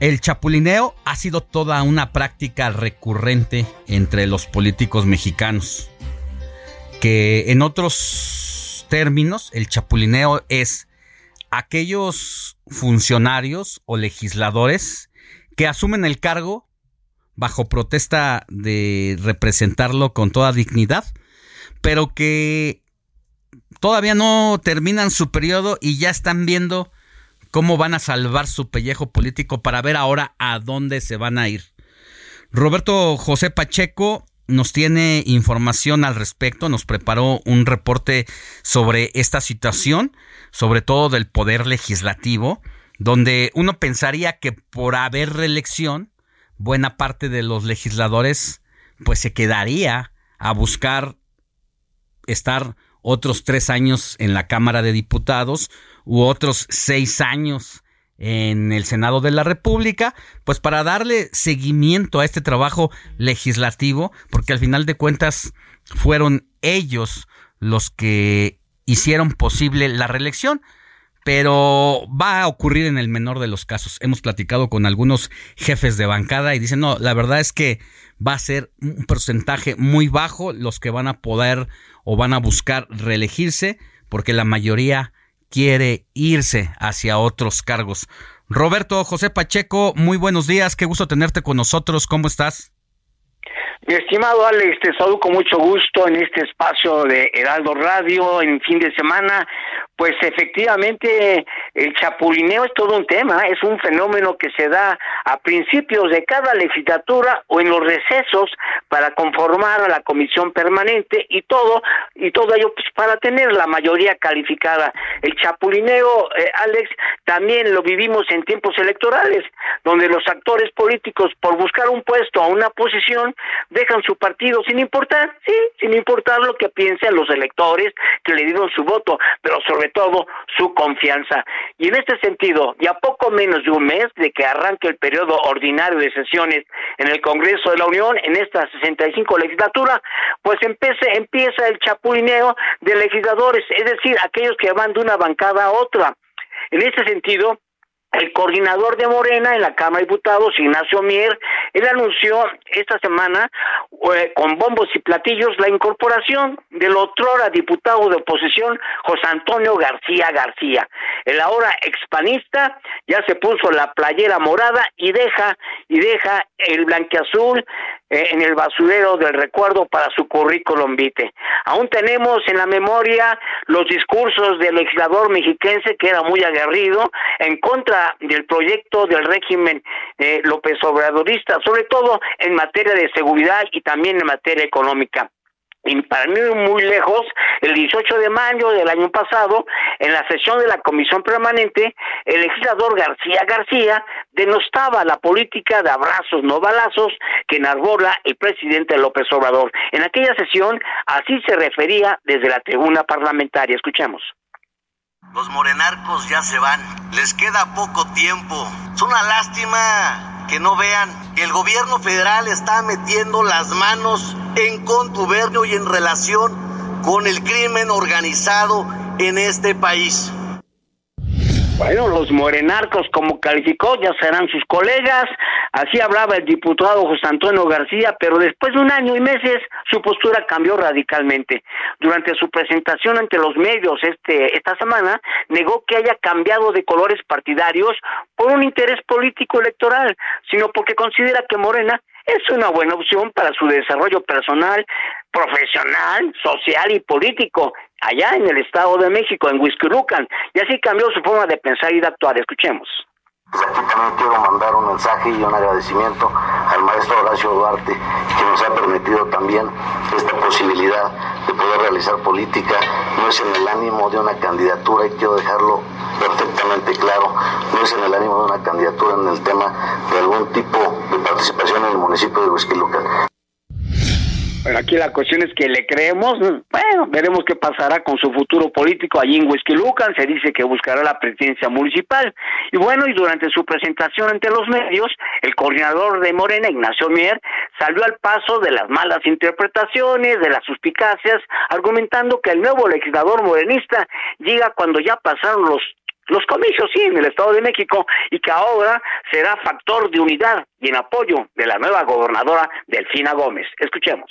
el chapulineo ha sido toda una práctica recurrente entre los políticos mexicanos. Que en otros términos, el chapulineo es aquellos funcionarios o legisladores que asumen el cargo bajo protesta de representarlo con toda dignidad, pero que todavía no terminan su periodo y ya están viendo cómo van a salvar su pellejo político para ver ahora a dónde se van a ir. Roberto José Pacheco nos tiene información al respecto, nos preparó un reporte sobre esta situación, sobre todo del poder legislativo, donde uno pensaría que por haber reelección, buena parte de los legisladores pues se quedaría a buscar estar otros tres años en la Cámara de Diputados u otros seis años en el Senado de la República, pues para darle seguimiento a este trabajo legislativo, porque al final de cuentas fueron ellos los que hicieron posible la reelección pero va a ocurrir en el menor de los casos. Hemos platicado con algunos jefes de bancada y dicen, no, la verdad es que va a ser un porcentaje muy bajo los que van a poder o van a buscar reelegirse, porque la mayoría quiere irse hacia otros cargos. Roberto José Pacheco, muy buenos días, qué gusto tenerte con nosotros, ¿cómo estás? Mi estimado Alex, te saludo con mucho gusto en este espacio de Heraldo Radio en fin de semana. Pues efectivamente el chapulineo es todo un tema, es un fenómeno que se da a principios de cada legislatura o en los recesos para conformar a la comisión permanente y todo y todo ello pues para tener la mayoría calificada. El chapulineo, eh, Alex, también lo vivimos en tiempos electorales, donde los actores políticos por buscar un puesto o una posición dejan su partido sin importar, sí, sin importar lo que piensen los electores que le dieron su voto, pero sobre todo su confianza. Y en este sentido, ya poco menos de un mes de que arranque el periodo ordinario de sesiones en el Congreso de la Unión, en esta 65 legislatura, pues empieza, empieza el chapulineo de legisladores, es decir, aquellos que van de una bancada a otra. En este sentido, el coordinador de Morena en la Cámara de Diputados, Ignacio Mier, él anunció esta semana eh, con bombos y platillos la incorporación del otrora diputado de oposición, José Antonio García García. El ahora expanista ya se puso la playera morada y deja y deja el blanqueazul en el basurero del recuerdo para su currículum vitae. Aún tenemos en la memoria los discursos del legislador mexiquense que era muy aguerrido en contra del proyecto del régimen eh, López Obradorista, sobre todo en materia de seguridad y también en materia económica. Y para mí muy lejos, el 18 de mayo del año pasado, en la sesión de la Comisión Permanente, el legislador García García denostaba la política de abrazos no balazos que enarbola el presidente López Obrador. En aquella sesión, así se refería desde la tribuna parlamentaria. Escuchemos. Los morenarcos ya se van, les queda poco tiempo. Es una lástima que no vean que el gobierno federal está metiendo las manos en contubernio y en relación con el crimen organizado en este país. Bueno, los morenarcos, como calificó, ya serán sus colegas. Así hablaba el diputado José Antonio García, pero después de un año y meses su postura cambió radicalmente. Durante su presentación ante los medios este esta semana, negó que haya cambiado de colores partidarios por un interés político electoral, sino porque considera que Morena es una buena opción para su desarrollo personal, profesional, social y político allá en el Estado de México, en Huizquilucan, y así cambió su forma de pensar y de actuar. Escuchemos. Aquí también quiero mandar un mensaje y un agradecimiento al maestro Horacio Duarte, que nos ha permitido también esta posibilidad de poder realizar política. No es en el ánimo de una candidatura, y quiero dejarlo perfectamente claro, no es en el ánimo de una candidatura en el tema de algún tipo de participación en el municipio de Huizquilucan. Aquí la cuestión es que le creemos, bueno, veremos qué pasará con su futuro político allí en Huizquilucan, se dice que buscará la presidencia municipal. Y bueno, y durante su presentación ante los medios, el coordinador de Morena, Ignacio Mier, salió al paso de las malas interpretaciones, de las suspicacias, argumentando que el nuevo legislador morenista llega cuando ya pasaron los los comicios, sí, en el Estado de México, y que ahora será factor de unidad y en apoyo de la nueva gobernadora Delfina Gómez. Escuchemos.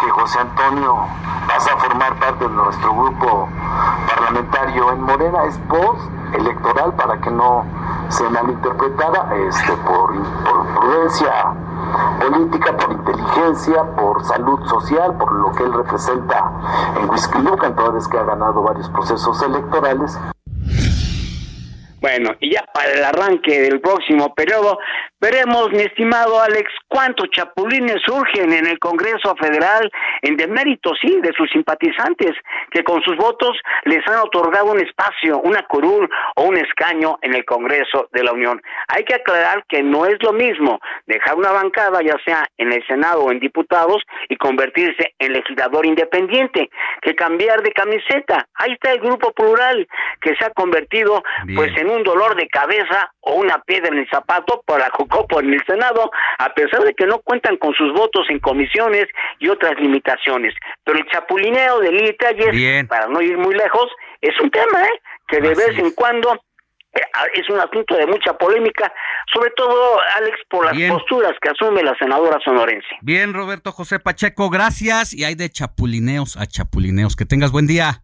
Que José Antonio vas a formar parte de nuestro grupo parlamentario en Morena es voz electoral para que no se malinterpretara este por, por prudencia política, por inteligencia, por salud social, por lo que él representa en Huizquilucan, toda vez que ha ganado varios procesos electorales. Bueno, y ya para el arranque del próximo periodo, veremos, mi estimado Alex, cuántos chapulines surgen en el Congreso Federal en demérito, sí, de sus simpatizantes, que con sus votos les han otorgado un espacio, una curul o un escaño en el Congreso de la Unión. Hay que aclarar que no es lo mismo dejar una bancada, ya sea en el Senado o en diputados, y convertirse en legislador independiente, que cambiar de camiseta. Ahí está el grupo plural, que se ha convertido Bien. pues en un dolor de cabeza o una piedra en el zapato para Jocopo en el Senado, a pesar de que no cuentan con sus votos en comisiones y otras limitaciones. Pero el chapulineo de Lili Bien. para no ir muy lejos, es un tema ¿eh? que de vez en cuando eh, es un asunto de mucha polémica, sobre todo, Alex, por las Bien. posturas que asume la senadora sonorense. Bien, Roberto José Pacheco, gracias. Y hay de chapulineos a chapulineos. Que tengas buen día.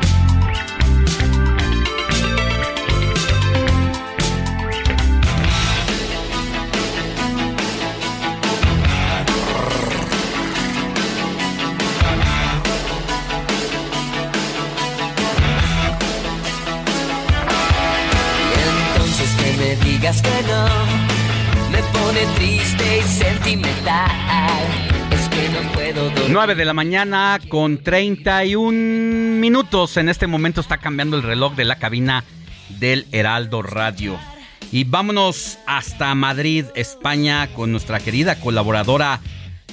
Me digas que no, me pone triste y sentimental. Es que no puedo dormir. 9 de la mañana con 31 minutos. En este momento está cambiando el reloj de la cabina del Heraldo Radio. Y vámonos hasta Madrid, España, con nuestra querida colaboradora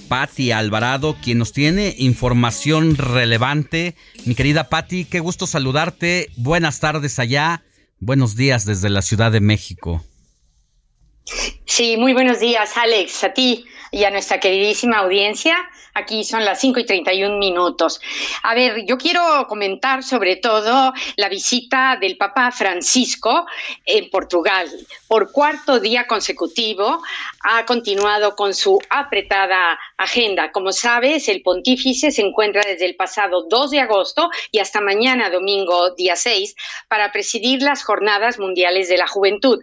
Patti Alvarado, quien nos tiene información relevante. Mi querida Patti, qué gusto saludarte. Buenas tardes allá. Buenos días desde la Ciudad de México. Sí, muy buenos días, Alex, a ti y a nuestra queridísima audiencia. Aquí son las 5 y 31 minutos. A ver, yo quiero comentar sobre todo la visita del Papa Francisco en Portugal. Por cuarto día consecutivo ha continuado con su apretada agenda. Como sabes, el pontífice se encuentra desde el pasado 2 de agosto y hasta mañana, domingo, día 6, para presidir las Jornadas Mundiales de la Juventud.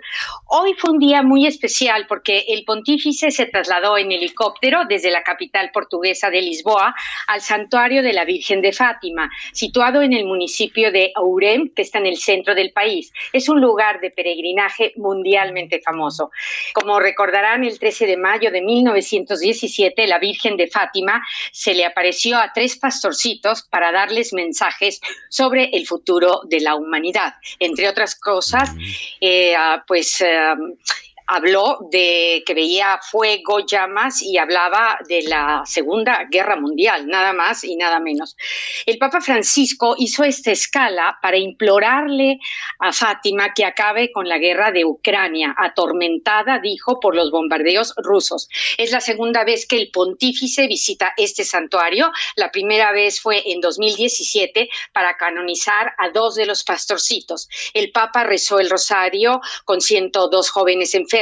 Hoy fue un día muy especial porque el pontífice se trasladó en helicóptero desde la capital portuguesa de Lisboa al santuario de la Virgen de Fátima, situado en el municipio de Ourem, que está en el centro del país. Es un lugar de peregrinaje mundialmente famoso. Como recordarán, el 13 de mayo de 1917, la Virgen de Fátima se le apareció a tres pastorcitos para darles mensajes sobre el futuro de la humanidad. Entre otras cosas, eh, ah, pues... ah, habló de que veía fuego, llamas y hablaba de la Segunda Guerra Mundial, nada más y nada menos. El Papa Francisco hizo esta escala para implorarle a Fátima que acabe con la guerra de Ucrania, atormentada, dijo, por los bombardeos rusos. Es la segunda vez que el pontífice visita este santuario. La primera vez fue en 2017 para canonizar a dos de los pastorcitos. El Papa rezó el rosario con 102 jóvenes enfermos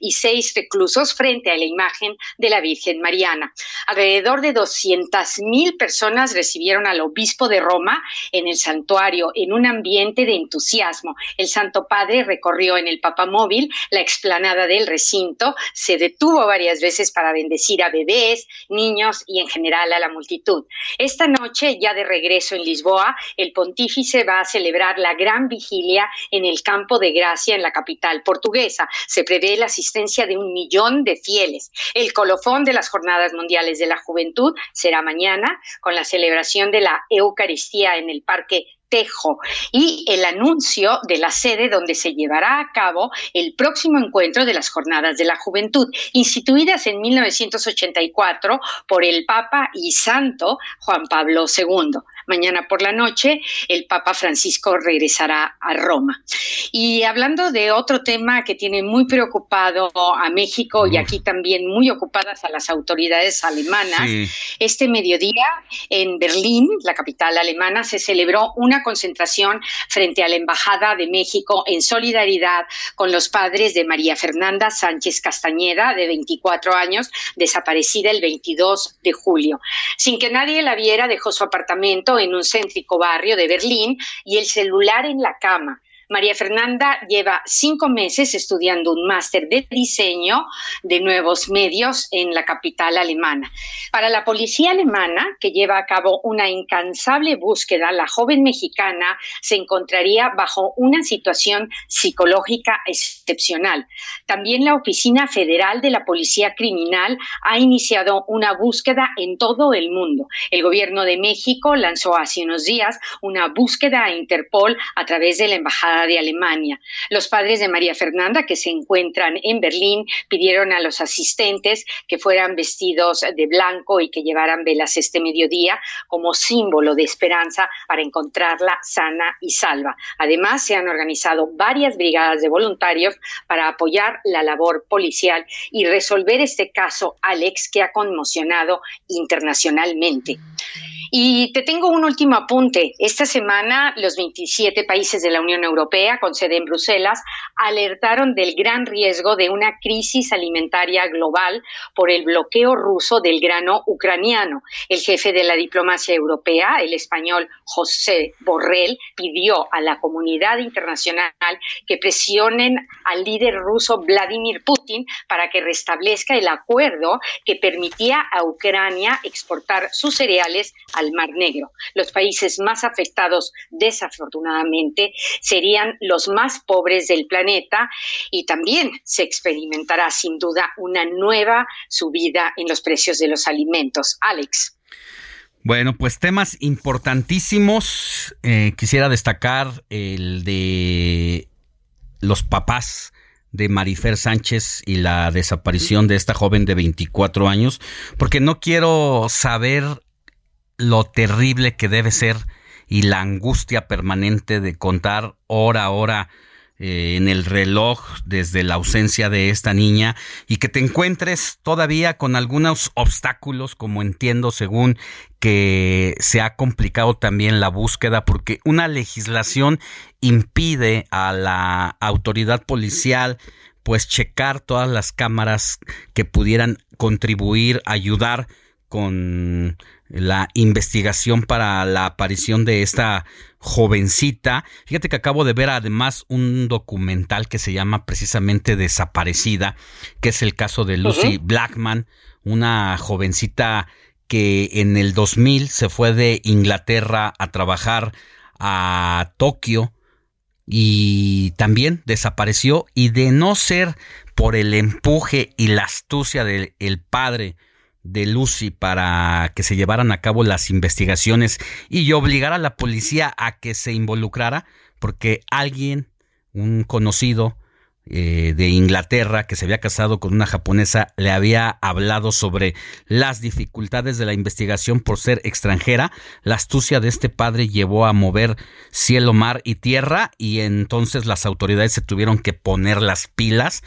y seis reclusos frente a la imagen de la Virgen Mariana. Alrededor de 200 mil personas recibieron al obispo de Roma en el santuario en un ambiente de entusiasmo. El Santo Padre recorrió en el papamóvil la explanada del recinto, se detuvo varias veces para bendecir a bebés, niños y en general a la multitud. Esta noche, ya de regreso en Lisboa, el pontífice va a celebrar la gran vigilia en el Campo de Gracia en la capital portuguesa. Se prevé la asistencia de un millón de fieles. El colofón de las Jornadas Mundiales de la Juventud será mañana con la celebración de la Eucaristía en el Parque Tejo y el anuncio de la sede donde se llevará a cabo el próximo encuentro de las Jornadas de la Juventud, instituidas en 1984 por el Papa y Santo Juan Pablo II. Mañana por la noche el Papa Francisco regresará a Roma. Y hablando de otro tema que tiene muy preocupado a México y aquí también muy ocupadas a las autoridades alemanas, Sí. este mediodía en Berlín, la capital alemana, se celebró una concentración frente a la Embajada de México en solidaridad con los padres de María Fernanda Sánchez Castañeda, de 24 años, desaparecida el 22 de julio. Sin que nadie la viera, dejó su apartamento en un céntrico barrio de Berlín y el celular en la cama. María Fernanda lleva cinco meses estudiando un máster de diseño de nuevos medios en la capital alemana. Para la policía alemana, que lleva a cabo una incansable búsqueda, la joven mexicana se encontraría bajo una situación psicológica excepcional. También la Oficina Federal de la Policía Criminal ha iniciado una búsqueda en todo el mundo. El gobierno de México lanzó hace unos días una búsqueda a Interpol a través de la Embajada de Alemania. Los padres de María Fernanda, que se encuentran en Berlín, pidieron a los asistentes que fueran vestidos de blanco y que llevaran velas este mediodía como símbolo de esperanza para encontrarla sana y salva. Además, se han organizado varias brigadas de voluntarios para apoyar la labor policial y resolver este caso, Alex, que ha conmocionado internacionalmente. Y te tengo un último apunte. Esta semana los 27 países de la Unión Europea, con sede en Bruselas, alertaron del gran riesgo de una crisis alimentaria global por el bloqueo ruso del grano ucraniano. El jefe de la diplomacia europea, el español José Borrell, pidió a la comunidad internacional que presionen al líder ruso Vladimir Putin para que restablezca el acuerdo que permitía a Ucrania exportar sus cereales al Mar Negro. Los países más afectados, desafortunadamente, serían los más pobres del planeta y también se experimentará sin duda una nueva subida en los precios de los alimentos. Alex. Bueno, pues temas importantísimos. Eh, quisiera destacar el de los papás de Marifer Sánchez y la desaparición de esta joven de 24 años, porque no quiero saber lo terrible que debe ser y la angustia permanente de contar hora a hora eh, en el reloj desde la ausencia de esta niña y que te encuentres todavía con algunos obstáculos, como entiendo según que se ha complicado también la búsqueda porque una legislación impide a la autoridad policial pues checar todas las cámaras que pudieran contribuir, ayudar con la investigación para la aparición de esta jovencita. Fíjate que acabo de ver además un documental que se llama precisamente Desaparecida, que es el caso de Lucy. Blackman, una jovencita que en el 2000 se fue de Inglaterra a trabajar a Tokio y también desapareció y de no ser por el empuje y la astucia del el padre de Lucy para que se llevaran a cabo las investigaciones y obligar a la policía a que se involucrara porque alguien, un conocido, eh, de Inglaterra que se había casado con una japonesa le había hablado sobre las dificultades de la investigación por ser extranjera. La astucia de este padre llevó a mover cielo, mar y tierra y entonces las autoridades se tuvieron que poner las pilas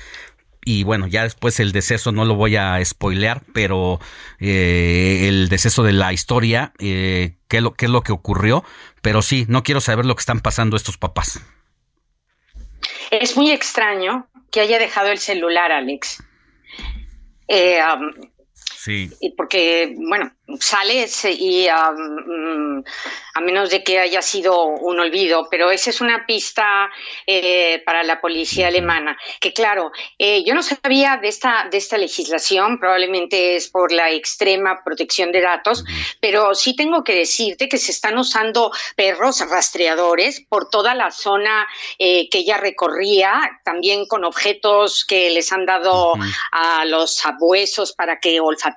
y bueno, ya después el deceso no lo voy a spoilear, pero eh, el deceso de la historia, eh, qué, es lo, qué es lo que ocurrió, pero sí, no quiero saber lo que están pasando estos papás. Es muy extraño que haya dejado el celular, Alex. Eh, Sí. y porque, bueno, sales y um, a menos de que haya sido un olvido, pero esa es una pista eh, para la policía alemana, que claro, eh, yo no sabía de esta, de esta legislación, probablemente es por la extrema protección de datos, pero sí tengo que decirte que se están usando perros rastreadores por toda la zona eh, que ella recorría, también con objetos que les han dado a los sabuesos para que olfateen,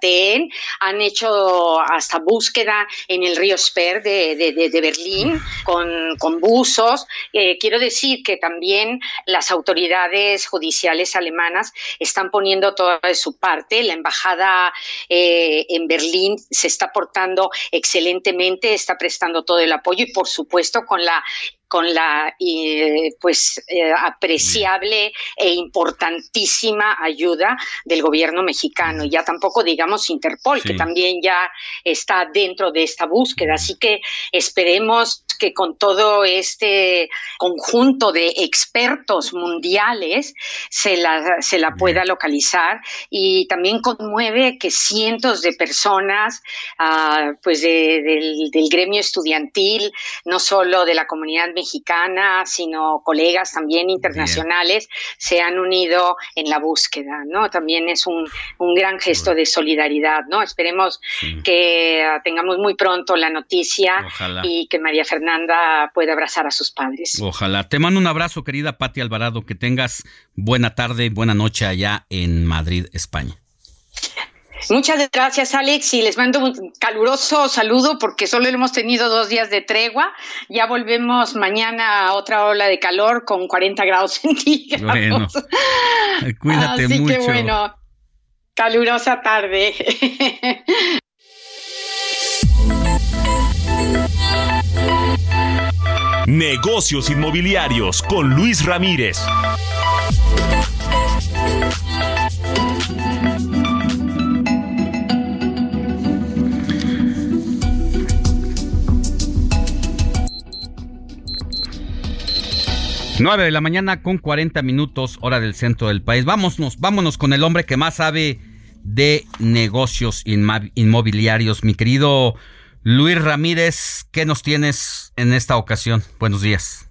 han hecho hasta búsqueda en el río Sper de, Berlín con, con buzos. Eh, quiero decir que también las autoridades judiciales alemanas están poniendo toda su parte. La embajada eh, en Berlín se está portando excelentemente, está prestando todo el apoyo y, por supuesto, con la con la eh, pues eh, apreciable e importantísima ayuda del gobierno mexicano. Y ya tampoco digamos Interpol que también ya está dentro de esta búsqueda. Así que esperemos que con todo este conjunto de expertos mundiales se la, se la pueda localizar. Y también conmueve que cientos de personas ah, pues de- del, del gremio estudiantil, no solo de la comunidad mexicana, sino colegas también internacionales, se han unido en la búsqueda, ¿no? También es un, un gran gesto de solidaridad, ¿no? Esperemos que ah, tengamos muy pronto la noticia Ojalá. y que María Fernanda pueda abrazar a sus padres. Ojalá. Te mando un abrazo, querida Pati Alvarado. Que tengas buena tarde y buena noche allá en Madrid, España. Muchas gracias, Alex, y les mando un caluroso saludo porque solo hemos tenido dos días de tregua. Ya volvemos mañana a otra ola de calor con 40 grados centígrados. Bueno, cuídate Así mucho. que bueno, calurosa tarde. Negocios inmobiliarios con Luis Ramírez. Nueve de la mañana con 40 minutos, hora del centro del país. Vámonos, vámonos con el hombre que más sabe de negocios inmobiliarios. Mi querido Luis Ramírez, ¿qué nos tienes en esta ocasión? Buenos días.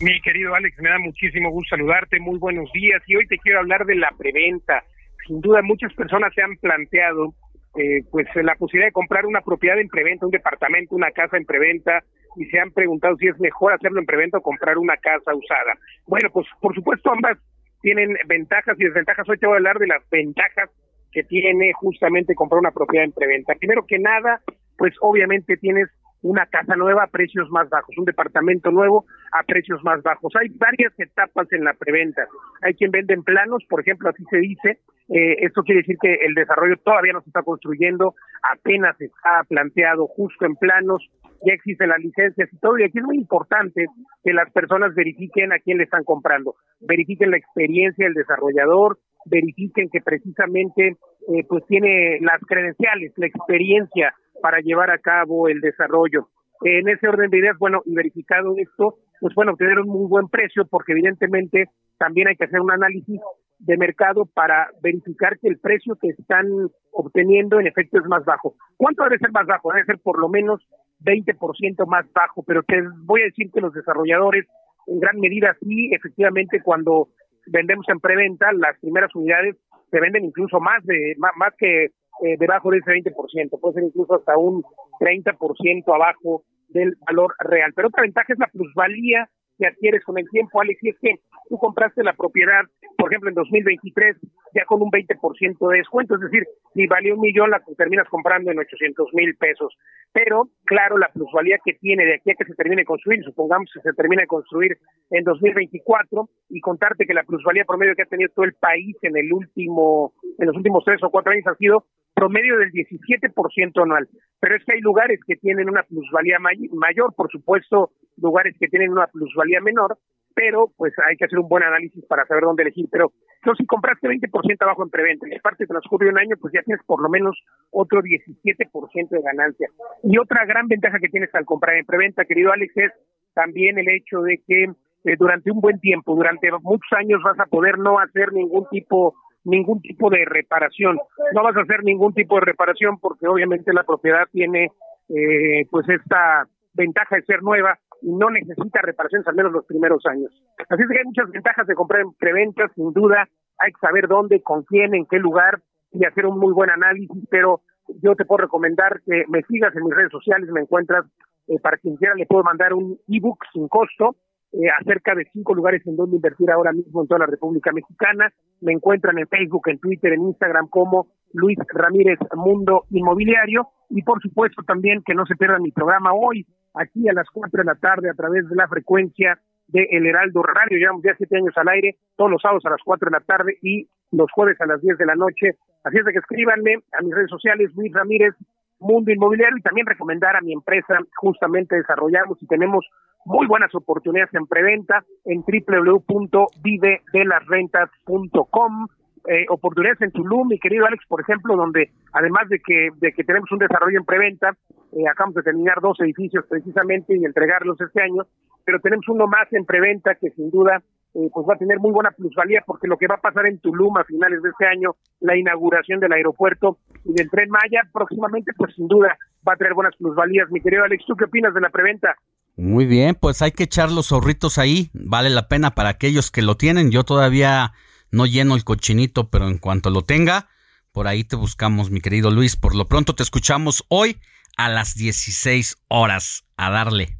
Mi querido Alex, me da muchísimo gusto saludarte, muy buenos días y hoy te quiero hablar de la preventa. Sin duda muchas personas se han planteado eh, pues la posibilidad de comprar una propiedad en preventa, un departamento, una casa en preventa y se han preguntado si es mejor hacerlo en preventa o comprar una casa usada. Bueno, pues por supuesto ambas tienen ventajas y desventajas. Hoy te voy a hablar de las ventajas que tiene justamente comprar una propiedad en preventa. Primero que nada, pues obviamente tienes una casa nueva a precios más bajos, un departamento nuevo a precios más bajos. Hay varias etapas en la preventa. Hay quien vende en planos, por ejemplo, así se dice. Eh, esto quiere decir que el desarrollo todavía no se está construyendo, apenas está planteado justo en planos, ya existen las licencias y todo. Y aquí es muy importante que las personas verifiquen a quién le están comprando, verifiquen la experiencia del desarrollador, verifiquen que precisamente eh, pues tiene las credenciales, la experiencia para llevar a cabo el desarrollo. En ese orden de ideas, bueno, y verificado esto, pues bueno, obtener un muy buen precio, porque evidentemente también hay que hacer un análisis de mercado para verificar que el precio que están obteniendo en efecto es más bajo. ¿Cuánto debe ser más bajo? Debe ser por lo menos 20% más bajo, pero te voy a decir que los desarrolladores en gran medida sí, efectivamente, cuando vendemos en preventa, las primeras unidades se venden incluso más de más, que eh, debajo de ese 20%, puede ser incluso hasta un 30% abajo del valor real. Pero otra ventaja es la plusvalía que adquieres con el tiempo, Alex, y es que tú compraste la propiedad, por ejemplo, en 2023, ya con un 20% de descuento, es decir, si valía un millón, la terminas comprando en 800 mil pesos. Pero, claro, la plusvalía que tiene de aquí a que se termine de construir, supongamos que se termina de construir en 2024, y contarte que la plusvalía promedio que ha tenido todo el país en el último, en los últimos tres o cuatro años ha sido promedio del 17% anual. Pero es que hay lugares que tienen una plusvalía may- mayor, por supuesto, lugares que tienen una plusvalía menor, pero pues hay que hacer un buen análisis para saber dónde elegir. Pero no, si compraste 20% abajo en preventa y aparte transcurrió un año, pues ya tienes por lo menos otro 17% de ganancia. Y otra gran ventaja que tienes al comprar en preventa, querido Alex, es también el hecho de que eh, durante un buen tiempo, durante muchos años vas a poder no hacer ningún tipo ningún tipo de reparación. No vas a hacer ningún tipo de reparación porque obviamente la propiedad tiene eh, pues esta ventaja de ser nueva y no necesita reparaciones al menos los primeros años. Así es que hay muchas ventajas de comprar en preventa, sin duda. Hay que saber dónde, con quién, en qué lugar y hacer un muy buen análisis, pero yo te puedo recomendar que me sigas en mis redes sociales, me encuentras, eh, para quien quiera le puedo mandar un ebook sin costo eh, acerca de cinco lugares en donde invertir ahora mismo en toda la República Mexicana. Me encuentran en Facebook, en Twitter, en Instagram como Luis Ramírez Mundo Inmobiliario y por supuesto también que no se pierdan mi programa hoy aquí a las cuatro de la tarde a través de la frecuencia de El Heraldo Radio. Llevamos ya siete años al aire, todos los sábados a las cuatro de la tarde y los jueves a las diez de la noche. Así es de que escríbanme a mis redes sociales, Luis Ramírez Mundo Inmobiliario y también recomendar a mi empresa. Justamente desarrollamos y tenemos muy buenas oportunidades en preventa en www.vivedelasrentas.com. Eh, oportunidades en Tulum, mi querido Alex, por ejemplo, donde además de que, de que tenemos un desarrollo en preventa, eh, acabamos de terminar dos edificios precisamente y entregarlos este año, pero tenemos uno más en preventa que sin duda eh, pues va a tener muy buena plusvalía porque lo que va a pasar en Tulum a finales de este año, la inauguración del aeropuerto y del tren Maya próximamente, pues sin duda va a traer buenas plusvalías. Mi querido Alex, ¿tú qué opinas de la preventa? Muy bien, pues hay que echar los zorritos ahí. Vale la pena para aquellos que lo tienen. Yo todavía no lleno el cochinito, pero en cuanto lo tenga, por ahí te buscamos, mi querido Luis. Por lo pronto te escuchamos hoy a las 16 horas. A darle.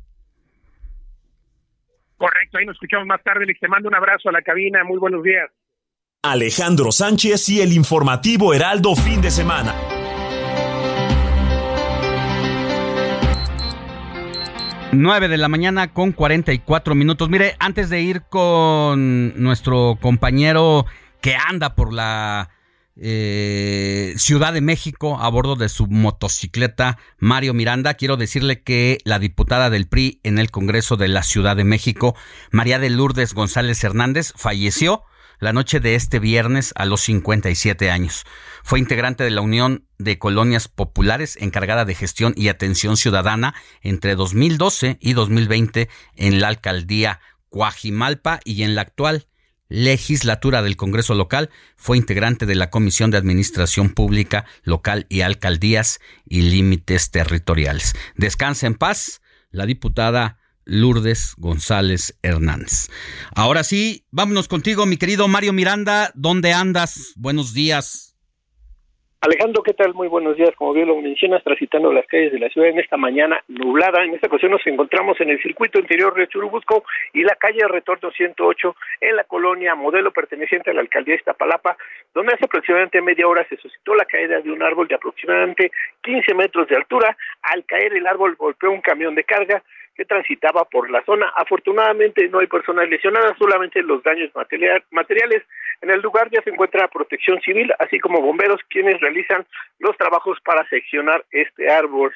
Correcto, ahí nos escuchamos más tarde. Alex, te mando un abrazo a la cabina. Muy buenos días. Alejandro Sánchez y el informativo Heraldo fin de semana. Nueve de la mañana con 44 minutos. Mire, antes de ir con nuestro compañero que anda por la eh, Ciudad de México a bordo de su motocicleta, Mario Miranda, quiero decirle que la diputada del PRI en el Congreso de la Ciudad de México, María de Lourdes González Hernández, falleció la noche de este viernes a los 57 años. Fue integrante de la Unión de Colonias Populares encargada de gestión y atención ciudadana entre 2012 y 2020 en la alcaldía Coajimalpa y en la actual legislatura del Congreso local fue integrante de la Comisión de Administración Pública Local y Alcaldías y Límites Territoriales. Descansa en paz la diputada Lourdes González Hernández. Ahora sí, vámonos contigo, mi querido Mario Miranda. ¿Dónde andas? Buenos días. Alejandro, ¿qué tal? Muy buenos días. Como bien lo mencionas, transitando las calles de la ciudad en esta mañana nublada. En esta ocasión nos encontramos en el circuito interior de Churubusco y la calle Retorno 108 en la colonia modelo perteneciente a la alcaldía de Iztapalapa, donde hace aproximadamente media hora se suscitó la caída de un árbol de aproximadamente 15 metros de altura. Al caer el árbol golpeó un camión de carga que transitaba por la zona. Afortunadamente no hay personas lesionadas, solamente los daños material- materiales. En el lugar ya se encuentra Protección Civil, así como bomberos, quienes realizan los trabajos para seccionar este árbol.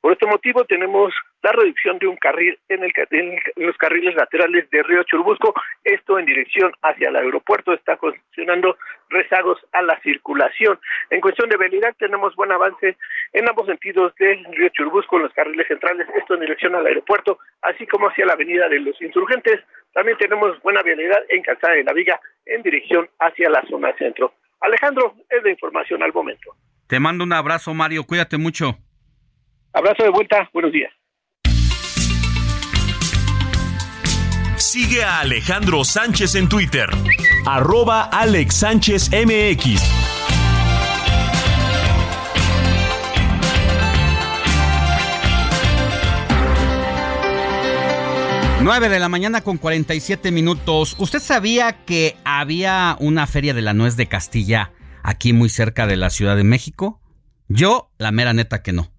Por este motivo tenemos la reducción de un carril en, el, en los carriles laterales de Río Churubusco, esto en dirección hacia el aeropuerto, está ocasionando rezagos a la circulación. En cuestión de velocidad tenemos buen avance en ambos sentidos del Río Churubusco en los carriles centrales, esto en dirección al aeropuerto, así como hacia la avenida de los insurgentes. También tenemos buena vialidad en Calzada de la Viga en dirección hacia la zona centro. Alejandro, es la información al momento. Te mando un abrazo, Mario. Cuídate mucho. Abrazo de vuelta, buenos días. Sigue a Alejandro Sánchez en Twitter. Arroba Alex Sánchez MX. 9 de la mañana con 47 minutos. ¿Usted sabía que había una feria de la nuez de Castilla aquí muy cerca de la Ciudad de México? Yo, la mera neta que no.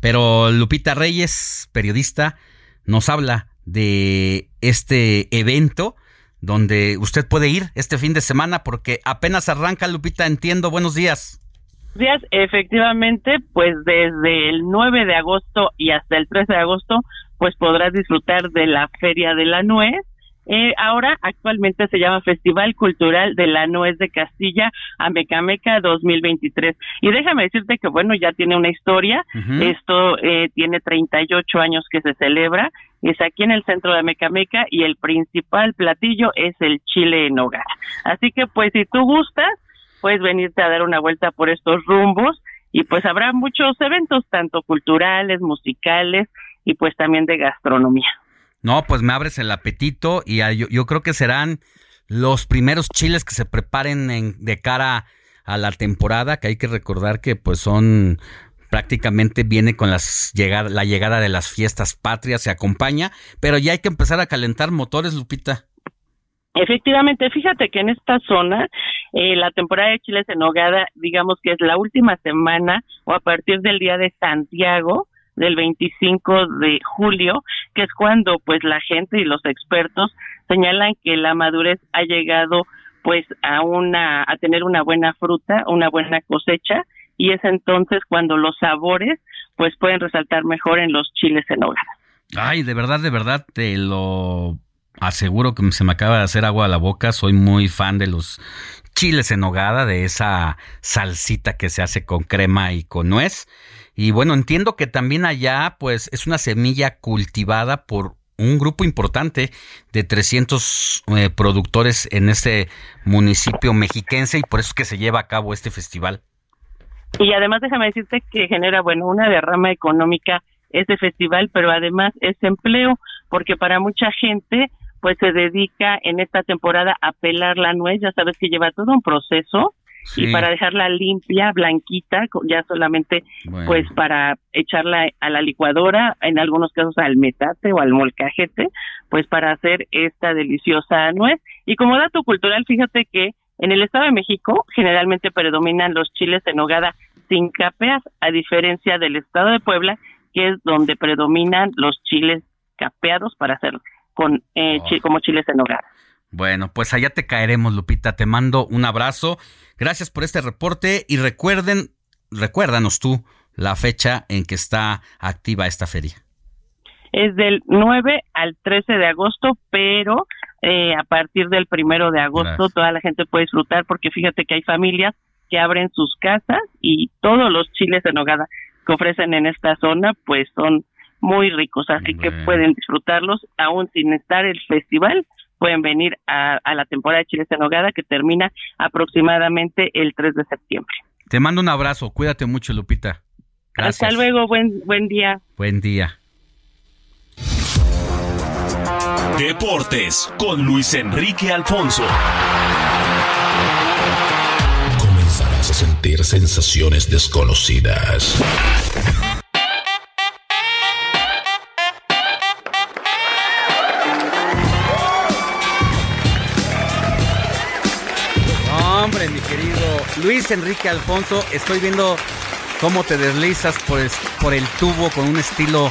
Pero Lupita Reyes, periodista, nos habla de este evento donde usted puede ir este fin de semana porque apenas arranca Lupita, entiendo. Buenos días. días, efectivamente, pues desde el 9 de agosto y hasta el 13 de agosto, pues podrás disfrutar de la Feria de la Nuez. Eh, ahora actualmente se llama Festival Cultural de la Nuez de Castilla Amecameca 2023. Y déjame decirte que bueno, ya tiene una historia. Esto eh, tiene 38 años que se celebra. Es aquí en el centro de Amecameca y el principal platillo es el chile en hogar. Así que pues si tú gustas, puedes venirte a dar una vuelta por estos rumbos y pues habrá muchos eventos, tanto culturales, musicales y pues también de gastronomía. No, pues me abres el apetito y yo, creo que serán los primeros chiles que se preparen en- de cara a la temporada, que hay que recordar que pues son prácticamente viene con las llegada, la llegada de las fiestas patrias, se acompaña, pero ya hay que empezar a calentar motores, Lupita. Efectivamente, fíjate que en esta zona eh, la temporada de chiles en nogada, digamos que es la última semana o a partir del día de Santiago del 25 de julio, que es cuando pues la gente y los expertos señalan que la madurez ha llegado pues a una a tener una buena fruta, una buena cosecha y es entonces cuando los sabores pues pueden resaltar mejor en los chiles en nogada. Ay, de verdad, de verdad, te lo aseguro que se me acaba de hacer agua a la boca. Soy muy fan de los chiles en nogada, de esa salsita que se hace con crema y con nuez. Y bueno, entiendo que también allá, pues, es una semilla cultivada por un grupo importante de 300 eh, productores en este municipio mexiquense y por eso es que se lleva a cabo este festival. Y además déjame decirte que genera, bueno, una derrama económica este festival, pero además es empleo, porque para mucha gente pues se dedica en esta temporada a pelar la nuez, ya sabes que lleva todo un proceso Sí. y para dejarla limpia, blanquita, ya solamente Bueno. pues para echarla a la licuadora, en algunos casos al metate o al molcajete, pues para hacer esta deliciosa nuez. Y como dato cultural, fíjate que en el Estado de México generalmente predominan los chiles en nogada sin capeas, a diferencia del Estado de Puebla, que es donde predominan los chiles capeados para hacer con eh, chi- como chiles en nogada. Bueno, pues allá te caeremos, Lupita. Te mando un abrazo. Gracias por este reporte y recuerden, recuérdanos tú la fecha en que está activa esta feria. Es del 9 al 13 de agosto, pero eh, a partir del primero de agosto Gracias. toda la gente puede disfrutar porque fíjate que hay familias que abren sus casas y todos los chiles en nogada que ofrecen en esta zona pues son muy ricos, así que pueden disfrutarlos aún sin estar el festival. Pueden venir a, a la temporada de chiles en nogada que termina aproximadamente el 3 de septiembre. Te mando un abrazo. Cuídate mucho, Lupita. Gracias. Hasta luego, buen, buen día. Buen día. Deportes con Luis Enrique Alfonso. Comenzarás a sentir sensaciones desconocidas. Luis Enrique Alfonso, estoy viendo cómo te deslizas por el, por el tubo con un estilo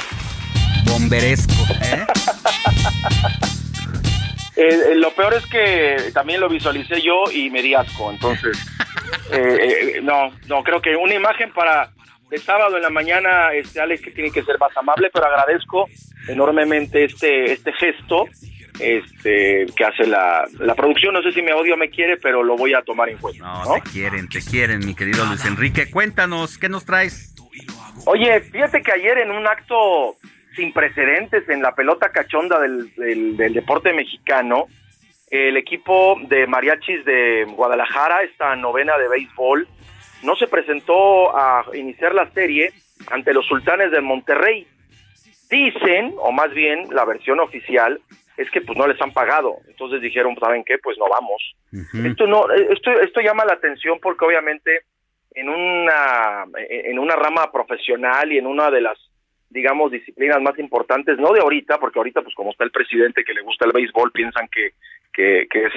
bomberesco. ¿eh? Eh, eh, lo peor es que también lo visualicé yo y me di asco, entonces eh, eh, no, no creo que una imagen para de sábado en la mañana, este Alex que tiene que ser más amable, pero agradezco enormemente este este gesto, este que hace la, la producción, no sé si me odio o me quiere, pero lo voy a tomar en cuenta. No, ¿no? te quieren, te quieren, mi querido Luis Enrique. Cuéntanos, ¿qué nos traes? Oye, fíjate que ayer en un acto sin precedentes en la pelota cachonda del, del- del deporte mexicano, el equipo de mariachis de Guadalajara, esta novena de béisbol, no se presentó a iniciar la serie ante los sultanes de Monterrey. Dicen, o más bien la versión oficial, es que pues no les han pagado. Entonces dijeron, ¿saben qué? Pues no vamos. Esto no, esto, esto llama la atención porque obviamente en una, en una rama profesional y en una de las digamos, disciplinas más importantes, no de ahorita, porque ahorita, pues como está el presidente que le gusta el béisbol, piensan que, que, que es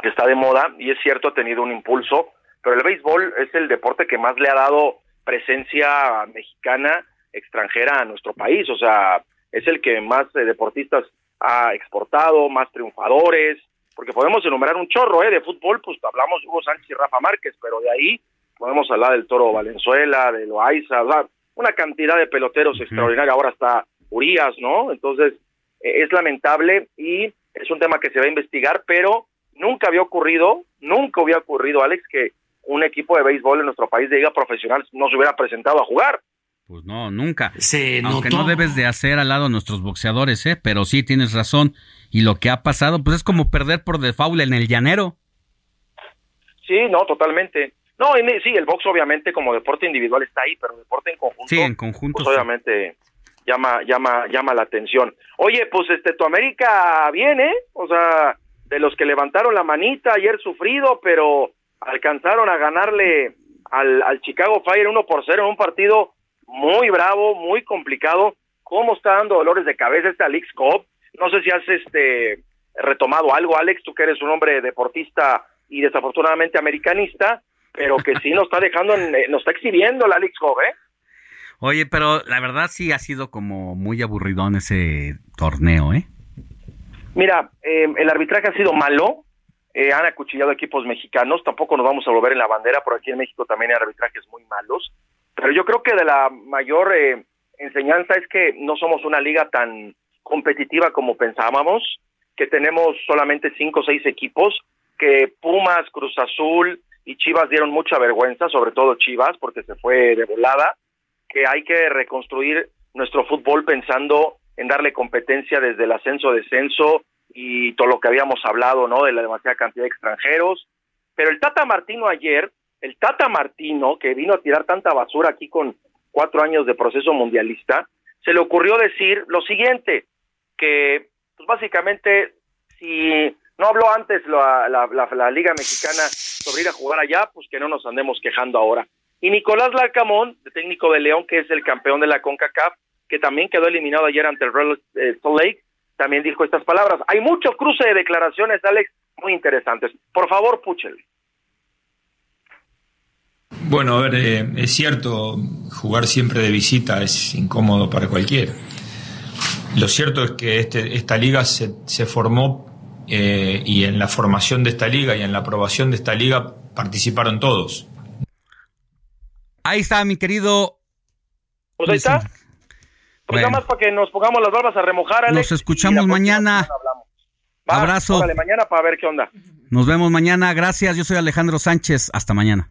que está de moda, y es cierto, ha tenido un impulso, pero el béisbol es el deporte que más le ha dado presencia mexicana extranjera a nuestro país, o sea, es el que más eh, deportistas ha exportado, más triunfadores, porque podemos enumerar un chorro ¿eh? de fútbol, pues hablamos de Hugo Sánchez y Rafa Márquez, pero de ahí podemos hablar del Toro Valenzuela, de Loaiza, o sea, una cantidad de peloteros extraordinarios, ahora está Urias, ¿no? Entonces, eh, es lamentable y es un tema que se va a investigar, pero nunca había ocurrido, nunca había ocurrido, Alex, que un equipo de béisbol en nuestro país de liga profesional no se hubiera presentado a jugar. Pues no, nunca. Se Aunque notó. no debes de hacer al lado a nuestros boxeadores, ¿eh? Pero sí tienes razón. Y lo que ha pasado, pues es como perder por default en el llanero. Sí, no, totalmente. No, y sí, el box obviamente como deporte individual está ahí, pero deporte en conjunto, Sí, en conjunto. pues sí. obviamente llama, llama, llama la atención. Oye, pues este, tu América viene, o sea, de los que levantaron la manita ayer sufrido, pero alcanzaron a ganarle al, al Chicago Fire 1 por 0 en un partido muy bravo, muy complicado. ¿Cómo está dando dolores de cabeza este Alex Cobb? No sé si has este retomado algo, Alex, tú que eres un hombre deportista y desafortunadamente americanista, pero que sí nos está dejando, en- eh, nos está exhibiendo el Alex Cobb, ¿eh? Oye, pero la verdad sí ha sido como muy aburridón ese torneo, ¿eh? Mira, eh, el arbitraje ha sido malo, eh, han acuchillado equipos mexicanos, tampoco nos vamos a volver en la bandera, por aquí en México también hay arbitrajes muy malos, pero yo creo que de la mayor eh, enseñanza es que no somos una liga tan competitiva como pensábamos, que tenemos solamente cinco o seis equipos, que Pumas, Cruz Azul y Chivas dieron mucha vergüenza, sobre todo Chivas, porque se fue de volada, que hay que reconstruir nuestro fútbol pensando en darle competencia desde el ascenso, descenso y todo lo que habíamos hablado, ¿no? De la demasiada cantidad de extranjeros. Pero el Tata Martino ayer, el Tata Martino, que vino a tirar tanta basura aquí con cuatro años de proceso mundialista, se le ocurrió decir lo siguiente, que pues básicamente si no habló antes la, Liga Mexicana sobre ir a jugar allá, pues que no nos andemos quejando ahora. Y Nicolás Larcamón, el técnico de León, que es el campeón de la CONCACAF, que también quedó eliminado ayer ante el Real eh, Salt Lake, también dijo estas palabras. Hay mucho cruce de declaraciones, Alex, muy interesantes. Por favor, Puchel. Bueno, a ver, eh, es cierto, jugar siempre de visita es incómodo para cualquiera. Lo cierto es que este- esta liga se, se formó eh, y en la formación de esta liga y en la aprobación de esta liga participaron todos. Ahí está, mi querido. Pues ahí está. Pues Bueno. nada más para que nos pongamos las barbas a remojar, Alex. Nos escuchamos mañana. Va, Abrazo. órale, mañana para ver qué onda. Nos vemos mañana. Gracias. Yo soy Alejandro Sánchez. Hasta mañana.